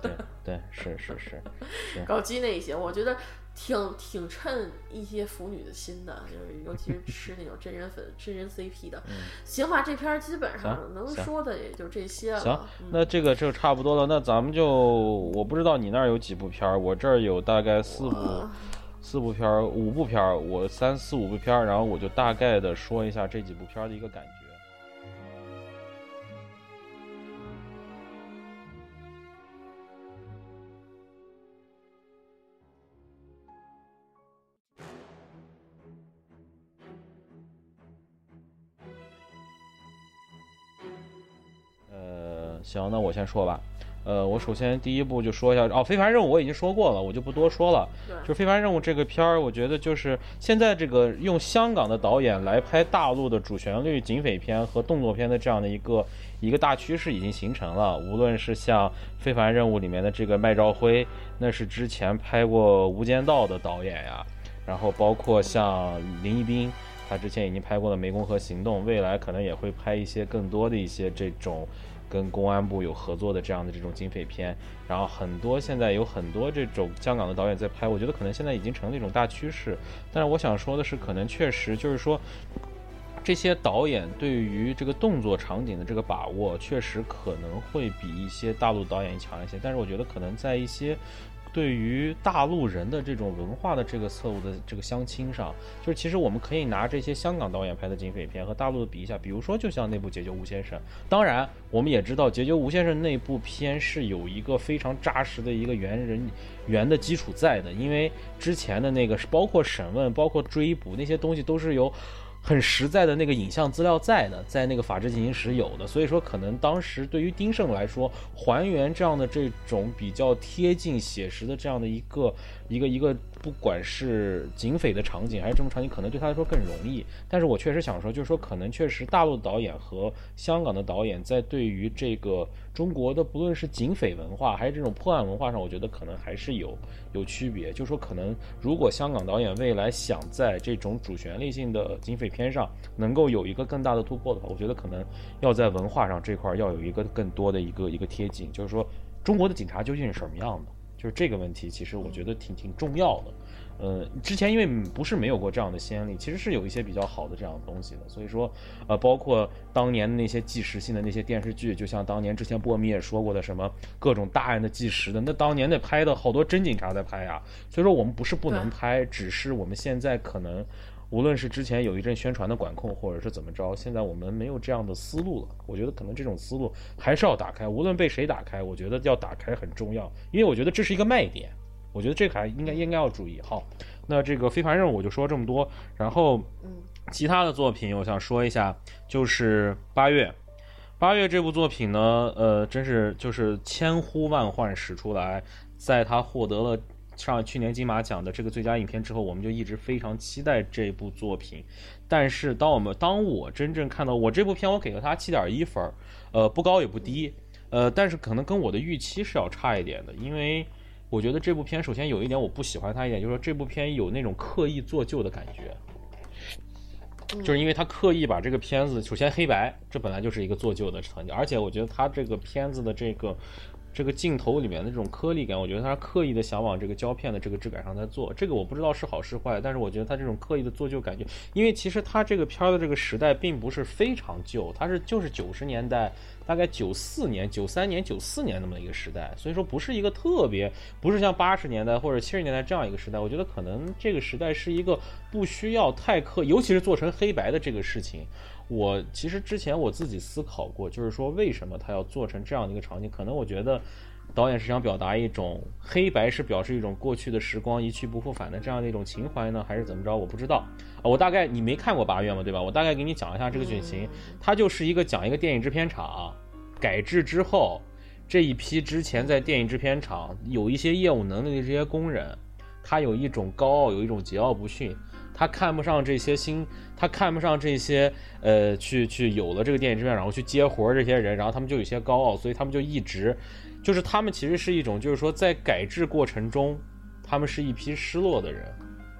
对对，是是是，搞基那一些，我觉得挺挺衬一些腐女的心的，就是尤其是吃那种真人粉、真人 CP 的。行吧，这片基本上能说的也就这些了。行，那这个就差不多了。那咱们就，我不知道你那儿有几部片儿，我这儿有大概四部，四部片儿，五部片儿，我三四五部片儿，然后我就大概的说一下这几部片儿的一个感觉。行，那我先说吧。呃，我首先第一步就说一下哦，非凡任务我已经说过了，我就不多说了。就非凡任务这个片儿，我觉得就是现在这个用香港的导演来拍大陆的主旋律警匪片和动作片的这样的一个一个大趋势已经形成了。无论是像非凡任务里面的这个麦兆辉，那是之前拍过《无间道》的导演呀，然后包括像林一斌，他之前已经拍过了《湄公河行动》，未来可能也会拍一些更多的一些这种。跟公安部有合作的这样的这种警匪片，然后很多现在有很多这种香港的导演在拍，我觉得可能现在已经成了一种大趋势。但是我想说的是，可能确实就是说，这些导演对于这个动作场景的这个把握，确实可能会比一些大陆导演强一些。但是我觉得可能在一些对于大陆人的这种文化的这个侧路的这个相亲上，就是其实我们可以拿这些香港导演拍的警匪片和大陆的比一下，比如说就像那部《解救吴先生》，当然我们也知道《解救吴先生》那部片是有一个非常扎实的一个原人原的基础在的，因为之前的那个是包括审问、包括追捕那些东西都是由。很实在的那个影像资料在的，在那个《法制进行时》有的，所以说可能当时对于丁晟来说，还原这样的这种比较贴近写实的这样的一个一个一个。不管是警匪的场景还是这种场景，可能对他来说更容易。但是我确实想说，就是说，可能确实大陆的导演和香港的导演在对于这个中国的，不论是警匪文化还是这种破案文化上，我觉得可能还是有有区别。就说，可能如果香港导演未来想在这种主旋律性的警匪片上能够有一个更大的突破的话，我觉得可能要在文化上这块要有一个更多的一个一个贴近。就是说，中国的警察究竟是什么样的？就是这个问题，其实我觉得挺挺重要的。呃，之前因为不是没有过这样的先例，其实是有一些比较好的这样的东西的。所以说，呃，包括当年的那些纪实性的那些电视剧，就像当年之前波米也说过的什么各种大案的纪实的，那当年那拍的好多真警察在拍啊。所以说我们不是不能拍，只是我们现在可能。无论是之前有一阵宣传的管控，或者是怎么着，现在我们没有这样的思路了。我觉得可能这种思路还是要打开，无论被谁打开，我觉得要打开很重要，因为我觉得这是一个卖点。我觉得这个还应该应该要注意。好，那这个非凡任务我就说这么多，然后，其他的作品我想说一下，就是八月，八月这部作品呢，呃，真是就是千呼万唤始出来，在他获得了。上去年金马奖的这个最佳影片之后，我们就一直非常期待这部作品。但是当我们当我真正看到我这部片，我给了它七点一分，呃，不高也不低，呃，但是可能跟我的预期是要差一点的，因为我觉得这部片首先有一点我不喜欢它一点，就是说这部片有那种刻意做旧的感觉，就是因为他刻意把这个片子首先黑白，这本来就是一个做旧的场景，而且我觉得他这个片子的这个。这个镜头里面的这种颗粒感，我觉得他刻意的想往这个胶片的这个质感上在做。这个我不知道是好是坏，但是我觉得他这种刻意的做旧感觉，因为其实他这个片儿的这个时代并不是非常旧，它是就是九十年代，大概九四年、九三年、九四年那么一个时代，所以说不是一个特别，不是像八十年代或者七十年代这样一个时代。我觉得可能这个时代是一个不需要太刻，尤其是做成黑白的这个事情。我其实之前我自己思考过，就是说为什么他要做成这样的一个场景？可能我觉得导演是想表达一种黑白是表示一种过去的时光一去不复返的这样的一种情怀呢，还是怎么着？我不知道啊。我大概你没看过八月嘛，对吧？我大概给你讲一下这个剧情。它就是一个讲一个电影制片厂改制之后，这一批之前在电影制片厂有一些业务能力的这些工人，他有一种高傲，有一种桀骜不驯。他看不上这些新，他看不上这些呃，去去有了这个电影制片，然后去接活儿这些人，然后他们就有些高傲，所以他们就一直，就是他们其实是一种，就是说在改制过程中，他们是一批失落的人，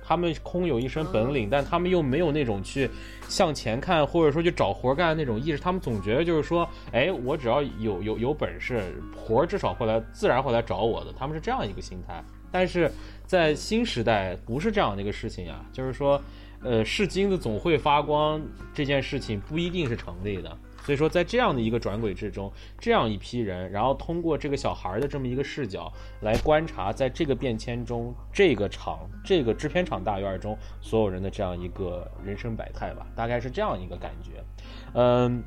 他们空有一身本领，但他们又没有那种去向前看，或者说去找活干的那种意识，他们总觉得就是说，哎，我只要有有有本事，活儿至少会来，自然会来找我的，他们是这样一个心态。但是在新时代不是这样的一个事情呀，就是说，呃，是金子总会发光这件事情不一定是成立的。所以说，在这样的一个转轨之中，这样一批人，然后通过这个小孩的这么一个视角来观察，在这个变迁中，这个厂、这个制片厂大院中所有人的这样一个人生百态吧，大概是这样一个感觉，嗯。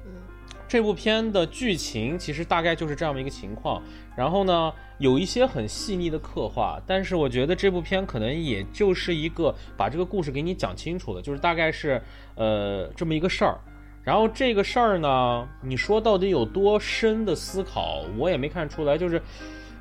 这部片的剧情其实大概就是这样的一个情况，然后呢，有一些很细腻的刻画，但是我觉得这部片可能也就是一个把这个故事给你讲清楚的，就是大概是呃这么一个事儿，然后这个事儿呢，你说到底有多深的思考，我也没看出来，就是。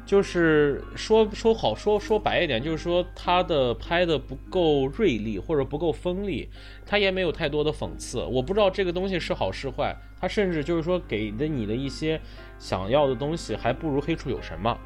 就是说说好说说白一点，就是说他的拍的不够锐利或者不够锋利，他也没有太多的讽刺。我不知道这个东西是好是坏，他甚至就是说给的你的一些想要的东西，还不如黑处有什么。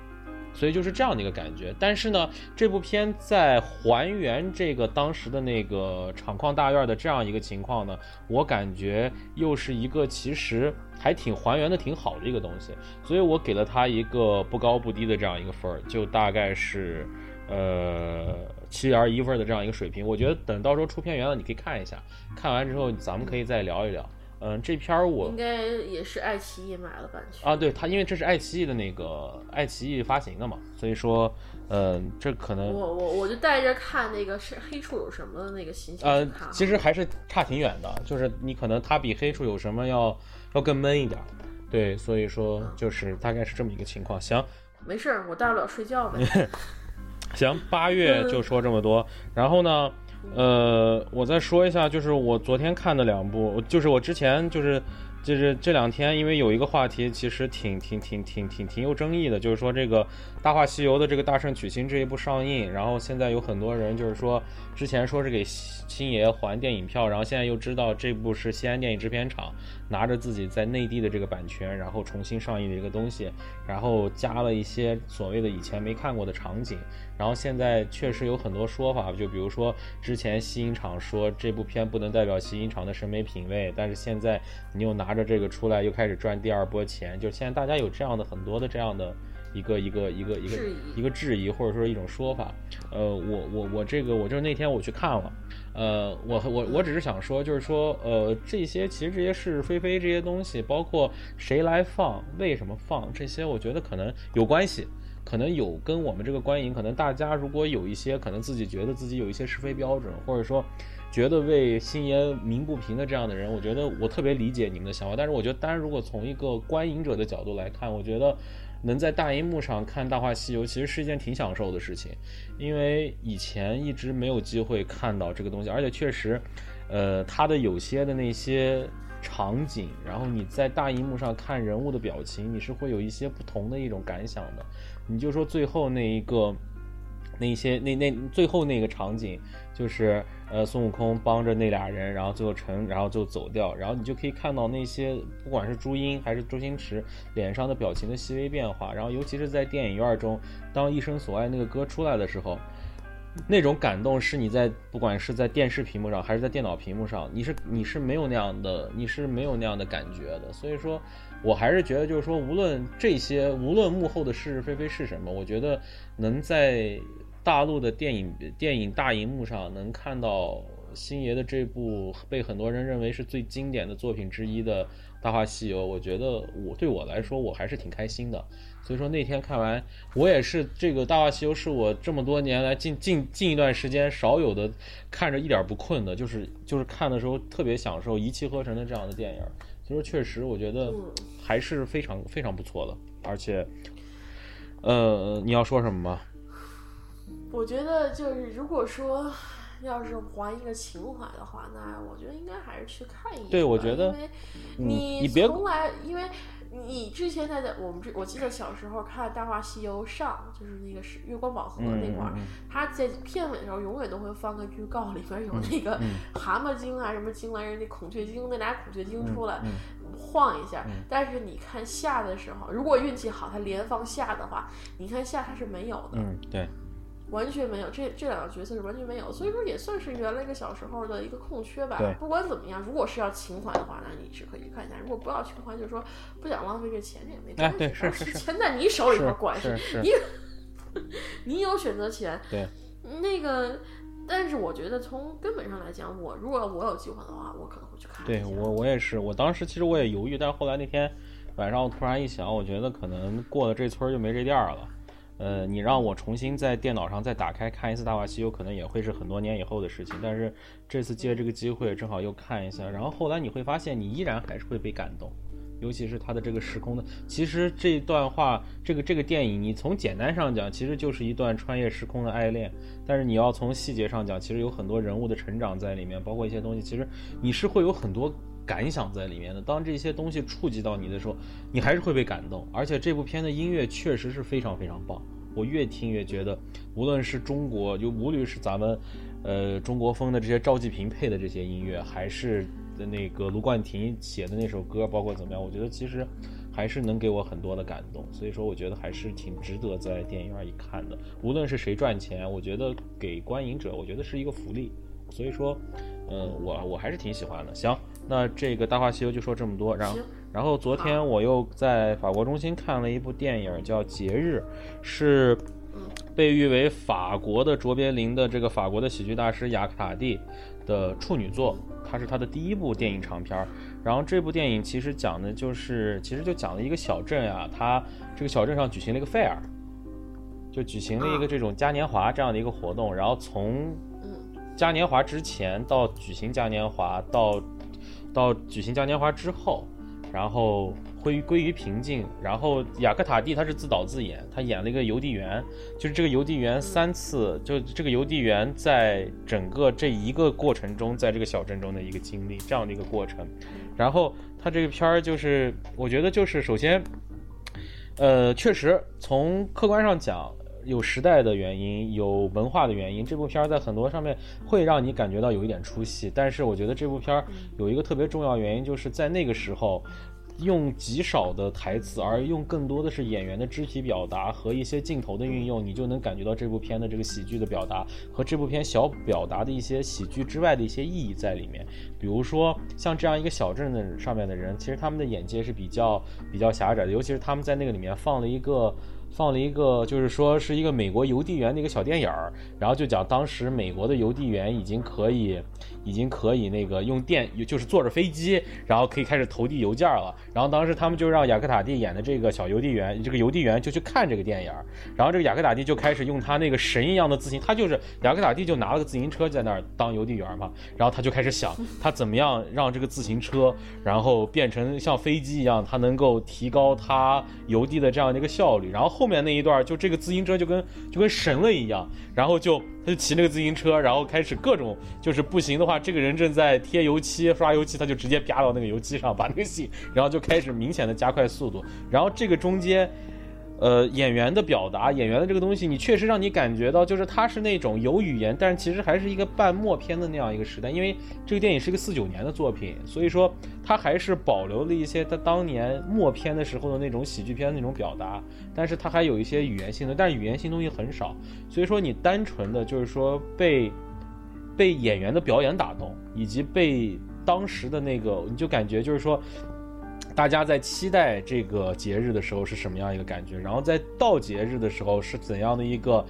所以就是这样的一个感觉，但是呢，这部片在还原这个当时的那个厂矿大院的这样一个情况呢，我感觉又是一个其实还挺还原的挺好的一个东西，所以我给了他一个不高不低的这样一个分儿，就大概是呃七点一分的这样一个水平。我觉得等到时候出片源了，你可以看一下，看完之后咱们可以再聊一聊。嗯，这片儿我应该也是爱奇艺买了版权。啊，对它，因为这是爱奇艺的那个爱奇艺发行的嘛，所以说，嗯，这可能我我我就带着看那个是黑处有什么的那个心情呃，，其实还是差挺远的，就是你可能它比黑处有什么要要更闷一点儿，对，所以说就是大概是这么一个情况。行没事儿，我大不了睡觉呗。行，八月就说这么多，然后呢，呃，我再说一下，就是我昨天看的两部，就是我之前就是。就是这两天，因为有一个话题，其实挺挺挺挺挺挺有争议的，就是说这个《大话西游》的这个《大圣娶亲》这一部上映，然后现在有很多人就是说，之前说是给星爷还电影票，然后现在又知道这部是西安电影制片厂拿着自己在内地的这个版权，然后重新上映的一个东西，然后加了一些所谓的以前没看过的场景，然后现在确实有很多说法，就比如说之前西影厂说这部片不能代表西影厂的审美品味，但是现在你又拿着这个出来，又开始赚第二波钱，就现在大家有这样的很多的这样的。一个一个一个一个质疑一个质疑，或者说一种说法，呃，我我我这个我就是那天我去看了，呃，我我我只是想说，就是说，呃，这些其实这些是是非非这些东西，包括谁来放，为什么放，这些我觉得可能有关系。可能有跟我们这个观影，可能大家如果有一些可能自己觉得自己有一些是非标准，或者说觉得为星爷鸣不平的这样的人，我觉得我特别理解你们的想法。但是我觉得，当然如果从一个观影者的角度来看，我觉得能在大荧幕上看《大话西游》其实是一件挺享受的事情，因为以前一直没有机会看到这个东西，而且确实，呃，它的有些的那些。场景，然后你在大荧幕上看人物的表情，你是会有一些不同的一种感想的。你就说最后那一个，那些那那最后那个场景，就是呃孙悟空帮着那俩人，然后最后成，然后就走掉，然后你就可以看到那些不管是朱茵还是周星驰脸上的表情的细微变化，然后尤其是在电影院中，当《一生所爱》那个歌出来的时候。那种感动是你在不管是在电视屏幕上还是在电脑屏幕上，你是你是没有那样的，你是没有那样的感觉的。所以说，我还是觉得就是说，无论这些，无论幕后的是是非非是什么，我觉得能在大陆的电影电影大荧幕上能看到星爷的这部被很多人认为是最经典的作品之一的《大话西游》，我觉得我对我来说我还是挺开心的。所以说那天看完，我也是这个《大话西游》是我这么多年来近近近一段时间少有的看着一点不困的，就是就是看的时候特别享受，一气呵成的这样的电影。所以说确实我觉得还是非常非常不错的，而且，呃，你要说什么吗？我觉得就是如果说要是还一个情怀的话，那我觉得应该还是去看一眼。对我觉得因为嗯你你从来因为。你之前在在我们这，我记得小时候看《大话西游》上，就是那个是月光宝盒嗯那块儿，嗯嗯他在片尾的时候永远都会放个预告，里面有那个嗯 蛤蟆精啊，什么精来着，那孔雀精，那俩孔雀精出来、嗯晃一下。但是你看下的时候，如果运气好，它连放下的话，你看下它是没有的。嗯，对，完全没有，这这两个角色是完全没有，所以说也算是圆了一个小时候的一个空缺吧对。不管怎么样，如果是要情怀的话，那你是可以去看一下；如果不要情怀，就是说不想浪费这钱，这也没关系。哎对是是 是钱在你手里头是管是是你 你有选择权。对，那个，但是我觉得从根本上来讲，我如果我有计划的话，我可能会去看。对我我也是，我当时其实我也犹豫，但是后来那天晚上我突然一想，我觉得可能过了这村就没这店了。呃，你让我重新在电脑上再打开看一次《大话西游》，可能也会是很多年以后的事情。但是这次借这个机会，正好又看一下，然后后来你会发现，你依然还是会被感动，尤其是它的这个时空的。其实这段话，这个这个电影，你从简单上讲，其实就是一段穿越时空的爱恋。但是你要从细节上讲，其实有很多人物的成长在里面，包括一些东西，其实你是会有很多。感想在里面的，当这些东西触及到你的时候，你还是会被感动。而且这部片的音乐确实是非常非常棒，我越听越觉得，无论是中国，就无论是咱们，呃，中国风的这些赵季平配的这些音乐，还是那个卢冠廷写的那首歌，包括怎么样，我觉得其实还是能给我很多的感动。所以说，我觉得还是挺值得在电影院一看的。无论是谁赚钱，我觉得给观影者，我觉得是一个福利。所以说，嗯，我我还是挺喜欢的。行，那这个《大话西游》就说这么多。然后，然后昨天我又在法国中心看了一部电影，叫《节日》，是被誉为法国的卓别林的这个法国的喜剧大师雅克塔蒂的处女作，它是他的第一部电影长片儿。然后这部电影其实讲的就是，其实就讲了一个小镇啊，它这个小镇上举行了一个 fair，就举行了一个这种嘉年华这样的一个活动。然后从嘉年华之前到举行嘉年华，到到举行嘉年华之后，然后。归归于平静，然后雅克塔蒂他是自导自演，他演了一个邮递员，就是这个邮递员三次，就这个邮递员在整个这一个过程中，在这个小镇中的一个经历，这样的一个过程。然后他这个片儿就是，我觉得就是首先，呃，确实从客观上讲，有时代的原因，有文化的原因，这部片儿在很多上面会让你感觉到有一点出戏。但是我觉得这部片儿有一个特别重要原因，就是在那个时候。用极少的台词，而用更多的是演员的肢体表达和一些镜头的运用，你就能感觉到这部片的这个喜剧的表达和这部片小表达的一些喜剧之外的一些意义在里面。比如说，像这样一个小镇的上面的人，其实他们的眼界是比较比较狭窄的，尤其是他们在那个里面放了一个。放了一个，就是说是一个美国邮递员的一个小电影儿，然后就讲当时美国的邮递员已经可以，已经可以那个用电，就是坐着飞机，然后可以开始投递邮件了。然后当时他们就让雅克塔蒂演的这个小邮递员，这个邮递员就去看这个电影儿，然后这个雅克塔蒂就开始用他那个神一样的自行，他就是雅克塔蒂就拿了个自行车在那儿当邮递员嘛，然后他就开始想 他怎么样让这个自行车，然后变成像飞机一样，他能够提高他邮递的这样的一个效率，然后后。后面那一段，就这个自行车就跟就跟神了一样，然后就他就骑那个自行车，然后开始各种就是不行的话，这个人正在贴油漆刷油漆，他就直接啪到那个油漆上，把那个 洗，然后就开始明显的加快速度，然后这个中间。呃，演员的表达，演员的这个东西，你确实让你感觉到，就是他是那种有语言，但是其实还是一个半默片的那样一个时代。因为这个电影是一个四九年的作品，所以说他还是保留了一些他当年默片的时候的那种喜剧片的那种表达，但是他还有一些语言性的，但是语言性东西很少。所以说你单纯的就是说被被演员的表演打动，以及被当时的那个，你就感觉就是说。大家在期待这个节日的时候是什么样一个感觉？然后在到节日的时候是怎样的一个，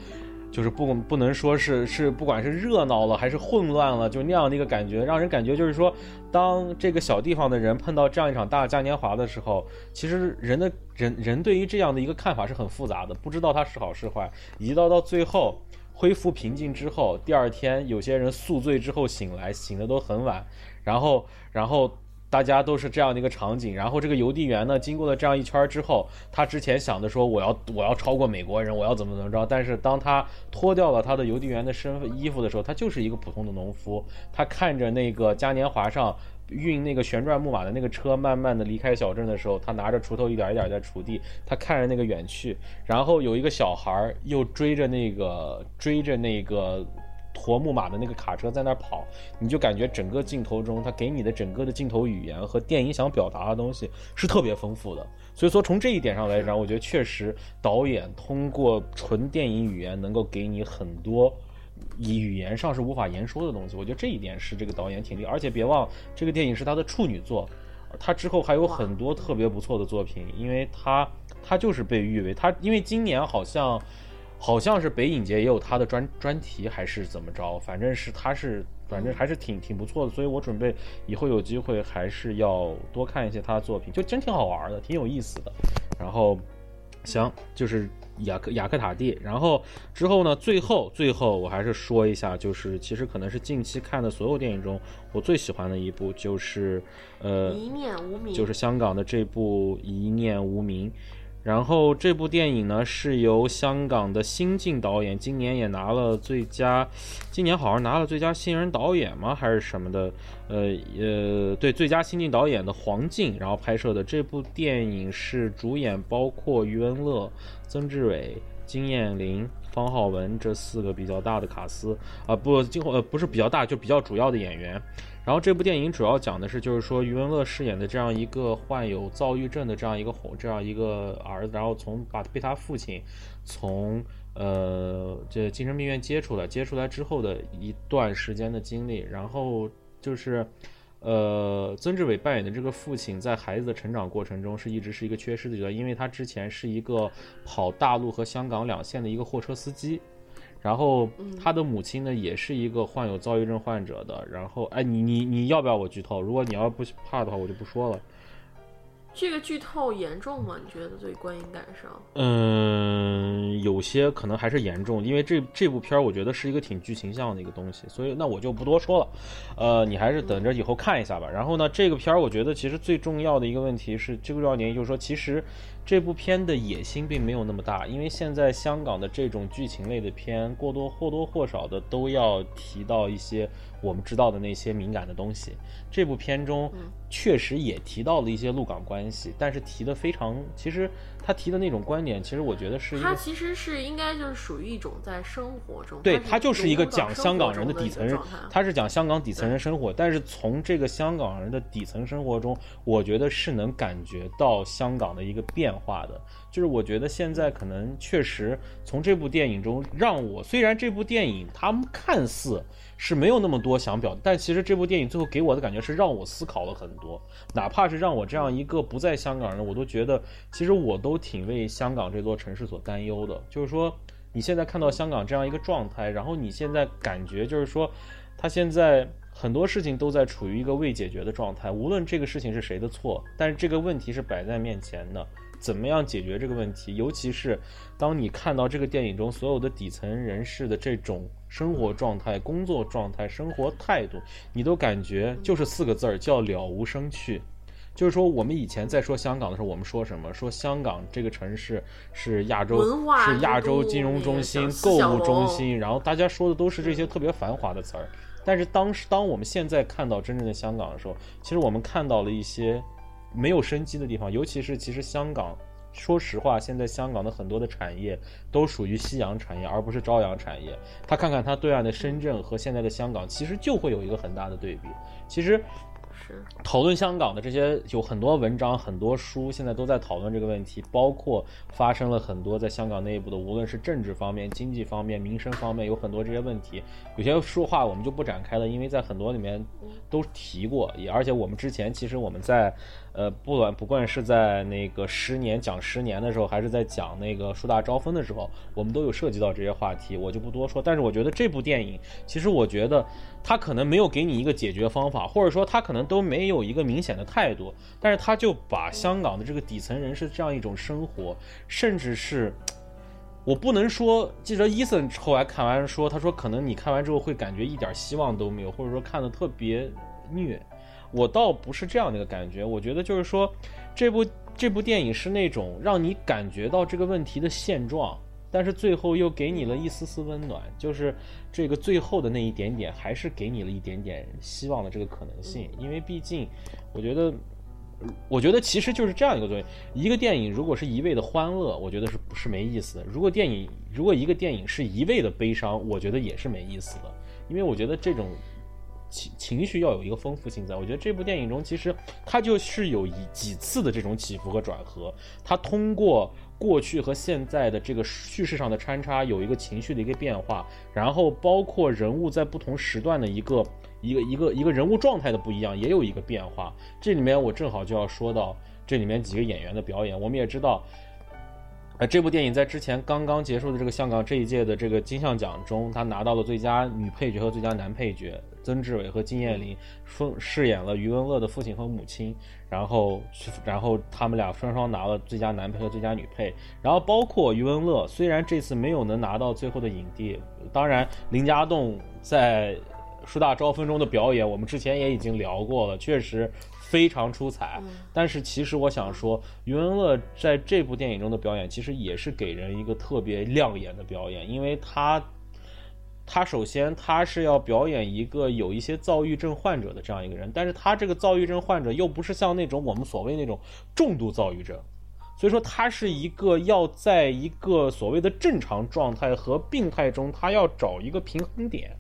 就是不不能说是是不管是热闹了还是混乱了，就那样的一个感觉，让人感觉就是说，当这个小地方的人碰到这样一场大嘉年华的时候，其实人的人人对于这样的一个看法是很复杂的，不知道它是好是坏。一到到最后恢复平静之后，第二天有些人宿醉之后醒来，醒的都很晚，然后然后。大家都是这样的一个场景，然后这个邮递员呢，经过了这样一圈之后，他之前想的说我要我要超过美国人，我要怎么怎么着，但是当他脱掉了他的邮递员的身份衣服的时候，他就是一个普通的农夫。他看着那个嘉年华上运那个旋转木马的那个车慢慢的离开小镇的时候，他拿着锄头一点一点在锄地，他看着那个远去，然后有一个小孩又追着那个追着那个。驮木马的那个卡车在那儿跑，你就感觉整个镜头中，他给你的整个的镜头语言和电影想表达的东西是特别丰富的。所以说，从这一点上来讲，我觉得确实导演通过纯电影语言能够给你很多以语言上是无法言说的东西。我觉得这一点是这个导演挺厉害。而且别忘，这个电影是他的处女作，他之后还有很多特别不错的作品，因为他他就是被誉为他，因为今年好像。好像是北影节也有他的专专题，还是怎么着？反正是他是，反正还是挺挺不错的。所以我准备以后有机会还是要多看一些他的作品，就真挺好玩的，挺有意思的。然后，行，就是雅克雅克塔蒂。然后之后呢，最后最后我还是说一下，就是其实可能是近期看的所有电影中，我最喜欢的一部就是，呃，一念无名，就是香港的这部《一念无名》。然后这部电影呢，是由香港的新晋导演，今年也拿了最佳，今年好像拿了最佳新人导演吗？还是什么的？呃呃，对，最佳新晋导演的黄静，然后拍摄的这部电影是主演包括余文乐、曾志伟、金燕玲、方浩文这四个比较大的卡司啊，不，今后呃不是比较大，就比较主要的演员。然后这部电影主要讲的是，就是说余文乐饰演的这样一个患有躁郁症的这样一个这样一个儿子，然后从把被他父亲从呃这精神病院接出来，接出来之后的一段时间的经历，然后就是呃，曾志伟扮演的这个父亲，在孩子的成长过程中是一直是一个缺失的角色，因为他之前是一个跑大陆和香港两线的一个货车司机，然后他的母亲呢，也是一个患有躁郁症患者的。然后，哎，你你你要不要我剧透？如果你要不怕的话，我就不说了。这个剧透严重吗？你觉得对观影感受？嗯，有些可能还是严重，因为这这部片儿我觉得是一个挺剧情向的一个东西，所以那我就不多说了。呃，你还是等着以后看一下吧。然后呢，这个片儿我觉得其实最重要的一个问题是，这个重要点就是说，其实这部片的野心并没有那么大，因为现在香港的这种剧情类的片，过多或多或少的都要提到一些。我们知道的那些敏感的东西，这部片中确实也提到了一些陆港关系，但是提的非常，其实他提的那种观点，其实我觉得是，他其实是应该就是属于一种在生活中，对他就是一个讲香港人的底层人，他是讲香港底层人生活，但是从这个香港人的底层生活中，我觉得是能感觉到香港的一个变化的，就是我觉得现在可能确实从这部电影中让我，虽然这部电影他们看似。是没有那么多想表，但其实这部电影最后给我的感觉是让我思考了很多，哪怕是让我这样一个不在香港人，我都觉得其实我都挺为香港这座城市所担忧的。就是说，你现在看到香港这样一个状态，然后你现在感觉就是说，他现在很多事情都在处于一个未解决的状态，无论这个事情是谁的错，但是这个问题是摆在面前的。怎么样解决这个问题？尤其是当你看到这个电影中所有的底层人士的这种生活状态、工作状态、生活态度，你都感觉就是四个字儿，叫了无生趣。就是说，我们以前在说香港的时候，我们说什么？说香港这个城市是亚洲是亚洲金融中心、购物中心，然后大家说的都是这些特别繁华的词儿。但是当时，当我们现在看到真正的香港的时候，其实我们看到了一些。没有生机的地方，尤其是其实香港，说实话，现在香港的很多的产业都属于夕阳产业，而不是朝阳产业。他看看他对岸的深圳和现在的香港，其实就会有一个很大的对比。其实。讨论香港的这些有很多文章、很多书，现在都在讨论这个问题，包括发生了很多在香港内部的，无论是政治方面、经济方面、民生方面，有很多这些问题。有些说话我们就不展开了，因为在很多里面都提过，也而且我们之前其实我们在，呃，不管不管是在那个十年讲十年的时候，还是在讲那个树大招风的时候，我们都有涉及到这些话题，我就不多说。但是我觉得这部电影，其实我觉得它可能没有给你一个解决方法，或者说它可能都。没有一个明显的态度，但是他就把香港的这个底层人士这样一种生活，甚至是，我不能说记者伊森后来看完说，他说可能你看完之后会感觉一点希望都没有，或者说看的特别虐，我倒不是这样的一个感觉，我觉得就是说，这部这部电影是那种让你感觉到这个问题的现状。但是最后又给你了一丝丝温暖，就是这个最后的那一点点，还是给你了一点点希望的这个可能性。因为毕竟，我觉得，我觉得其实就是这样一个作用。一个电影如果是一味的欢乐，我觉得是不是没意思的？如果电影如果一个电影是一味的悲伤，我觉得也是没意思的。因为我觉得这种情情绪要有一个丰富性在。我觉得这部电影中其实它就是有一几次的这种起伏和转合，它通过。过去和现在的这个叙事上的穿插，有一个情绪的一个变化，然后包括人物在不同时段的一个一个一个一个人物状态的不一样，也有一个变化。这里面我正好就要说到这里面几个演员的表演。我们也知道。呃，这部电影在之前刚刚结束的这个香港这一届的这个金像奖中，他拿到了最佳女配角和最佳男配角，曾志伟和金燕玲分饰演了余文乐的父亲和母亲，然后，然后他们俩双双拿了最佳男配和最佳女配，然后包括余文乐，虽然这次没有能拿到最后的影帝，当然林家栋在树大招风中的表演，我们之前也已经聊过了，确实。非常出彩，但是其实我想说，余文乐在这部电影中的表演，其实也是给人一个特别亮眼的表演，因为他，他首先他是要表演一个有一些躁郁症患者的这样一个人，但是他这个躁郁症患者又不是像那种我们所谓那种重度躁郁症，所以说他是一个要在一个所谓的正常状态和病态中，他要找一个平衡点。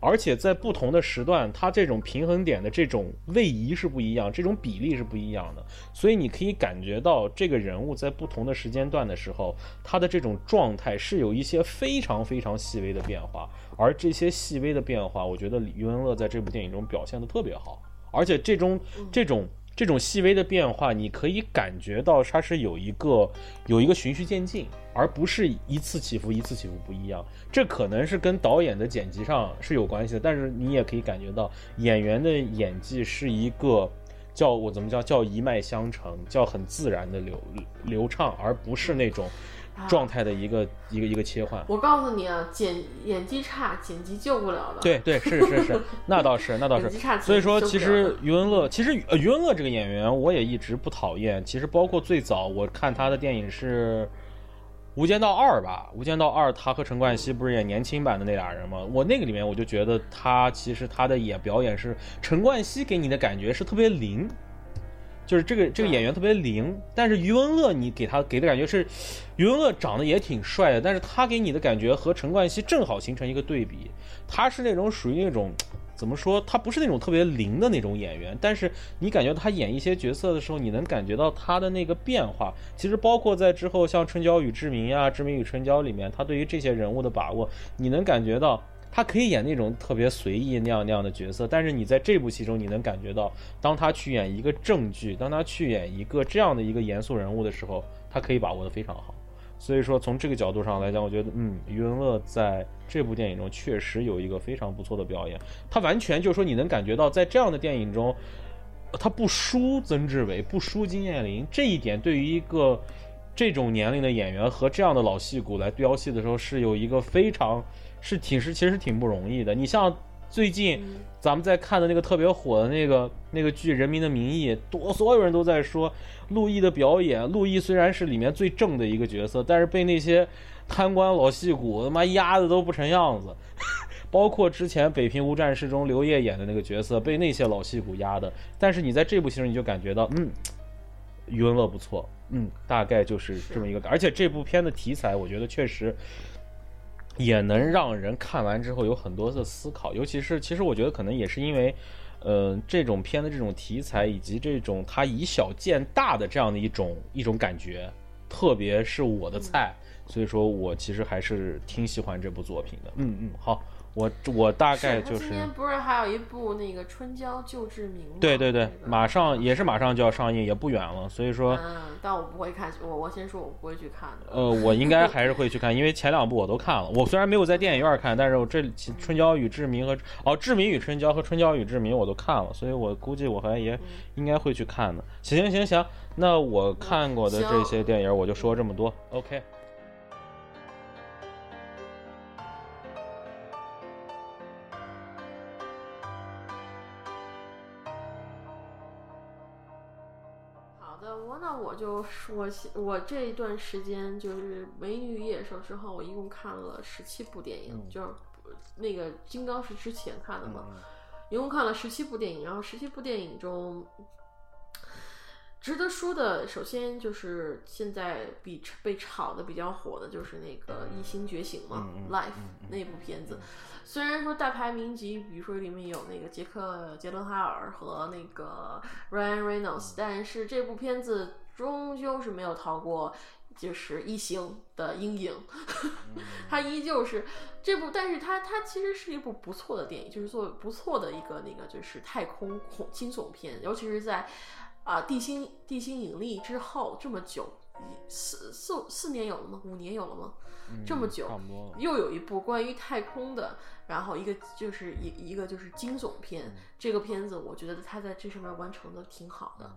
而且在不同的时段，它这种平衡点的这种位移是不一样，这种比例是不一样的。所以你可以感觉到这个人物在不同的时间段的时候，他的这种状态是有一些非常非常细微的变化。而这些细微的变化，我觉得李余文乐在这部电影中表现的特别好。而且这种这种这种细微的变化，你可以感觉到它是有一个有一个循序渐进，而不是一次起伏一次起伏不一样。这可能是跟导演的剪辑上是有关系的，但是你也可以感觉到演员的演技是一个。叫我怎么叫叫一脉相承，叫很自然的流流畅，而不是那种状态的一个一个一个切换。我告诉你啊，剪演技差，剪辑救不了的。对对，是是 是，那倒是那倒是。所以说，其实余文乐，其实呃余文乐这个演员，我也一直不讨厌。其实包括最早我看他的电影是。无间道二吧，无间道二，他和陈冠希不是演年轻版的那俩人吗？我那个里面我就觉得他其实他的演表演是陈冠希给你的感觉是特别灵，就是这个这个演员特别灵。但是余文乐你给他给的感觉是，余文乐长得也挺帅的，但是他给你的感觉和陈冠希正好形成一个对比，他是那种属于那种。怎么说？他不是那种特别灵的那种演员，但是你感觉他演一些角色的时候，你能感觉到他的那个变化。其实包括在之后像《春娇与志明》呀，《志明与春娇》里面，他对于这些人物的把握，你能感觉到他可以演那种特别随意那样那样的角色。但是你在这部戏中，你能感觉到，当他去演一个正剧，当他去演一个这样的一个严肃人物的时候，他可以把握的非常好。所以说，从这个角度上来讲，我觉得，嗯，余文乐在这部电影中确实有一个非常不错的表演。他完全就是说，你能感觉到，在这样的电影中，他不输曾志伟，不输金燕玲。这一点对于一个这种年龄的演员和这样的老戏骨来飙戏的时候，是有一个非常是挺是其实挺不容易的。你像。最近咱们在看的那个特别火的那个那个剧《人民的名义》，多所有人都在说陆毅的表演。陆毅虽然是里面最正的一个角色，但是被那些贪官老戏骨他妈压的都不成样子。包括之前《北平无战事》中刘烨演的那个角色，被那些老戏骨压的。但是你在这部戏中，你就感觉到，嗯，余文乐不错，嗯，大概就是这么一个。而且这部片的题材，我觉得确实。也能让人看完之后有很多的思考，尤其是其实我觉得可能也是因为，呃，这种片的这种题材以及这种它以小见大的这样的一种一种感觉，特别是我的菜，所以说我其实还是挺喜欢这部作品的。嗯嗯，好。我我大概就是今年不是还有一部那个《春娇救志明》吗？对对对，马上也是马上就要上映，也不远了。所以说，嗯，但我不会看，我我先说我不会去看的。呃，我应该还是会去 看，因为前两部我都看了。我虽然没有在电影院看，但是我这《春娇与志明》和哦《志明与春娇》和《春娇与志明》我都看了，所以我估计我还也应该会去看的。行行行行，那我看过的这些电影我就说这么多。OK。我就我我这一段时间就是《美女与野兽》之后，我一共看了十七部电影，就是那个《金刚》是之前看的嘛，一共看了十七部电影。然后十七部电影中，值得说的，首先就是现在比被炒的比较火的就是那个《异星觉醒》嘛，《Life》那部片子。虽然说大牌名集，比如说里面有那个杰克·杰伦哈尔和那个 Ryan Reynolds，但是这部片子。终究是没有逃过，就是异星的阴影，它依旧是这部，但是它它其实是一部不错的电影，就是做不错的一个那个就是太空恐惊悚片，尤其是在啊地心地心引力之后这么久，四四四年有了吗？五年有了吗？这么久，又有一部关于太空的，然后一个就是一一个就是惊悚片，这个片子我觉得它在这上面完成的挺好的。嗯，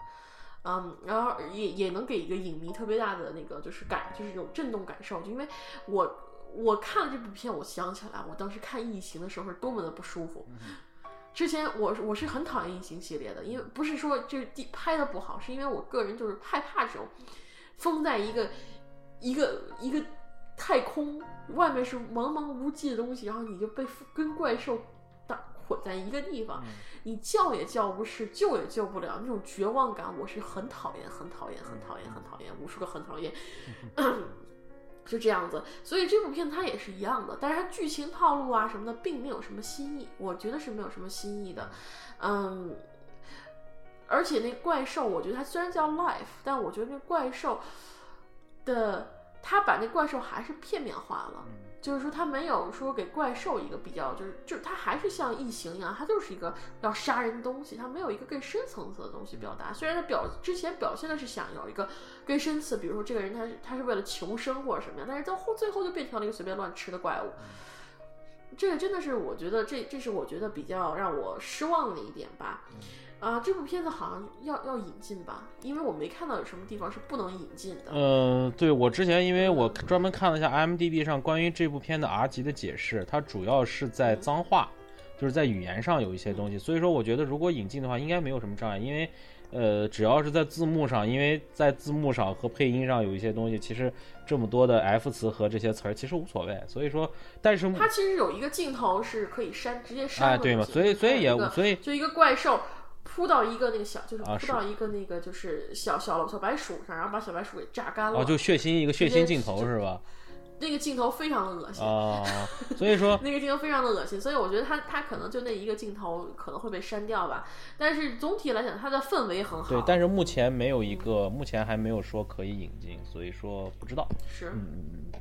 然后也也能给一个影迷特别大的那个就是感，就是这种震动感受。就因为我我看了这部片，我想起来我当时看《异形》的时候是多么的不舒服。之前我我是很讨厌《异形》系列的，因为不是说这地拍的不好，是因为我个人就是害怕这种封在一个一个一个太空外面是茫茫无际的东西，然后你就被跟怪兽。混在一个地方，你叫也叫不是，救也救不了，那种绝望感，我是很讨厌，很讨厌，很讨厌，很讨厌，无数个很讨厌，就这样子。所以这部片它也是一样的，但是它剧情套路啊什么的，并没有什么新意，我觉得是没有什么新意的。嗯，而且那怪兽，我觉得它虽然叫 Life，但我觉得那怪兽的他把那怪兽还是片面化了，就是说他没有说给怪兽一个比较，就是就是他还是像异形一样，他就是一个要杀人的东西，他没有一个更深层次的东西表达。虽然他表之前表现的是想有一个更深次，比如说这个人他他是为了求生或者什么样，但是到后最后就变成了一个随便乱吃的怪物。这个真的是我觉得这这是我觉得比较让我失望的一点吧。啊，这部片子好像要要引进吧，因为我没看到有什么地方是不能引进的。嗯，对我之前因为我专门看了一下 IMDB 上关于这部片的 R 级的解释，它主要是在脏话，就是在语言上有一些东西，所以说我觉得如果引进的话，应该没有什么障碍，因为呃，只要是在字幕上，因为在字幕上和配音上有一些东西，其实这么多的 F 词和这些词儿其实无所谓，所以说，但是它其实有一个镜头是可以删，直接删哎，对嘛，所以所以也所以就一个怪兽。扑到一个那个小，就是扑到一个那个就是小小小白鼠上，然后把小白鼠给榨干了。哦，就血腥一个血腥镜头是吧？那个镜头非常的恶心啊，所以说 那个镜头非常的恶心，所以我觉得他他可能就那一个镜头可能会被删掉吧。但是总体来讲，它的氛围很好。对，但是目前没有一个，目前还没有说可以引进，所以说不知道。是，嗯嗯嗯。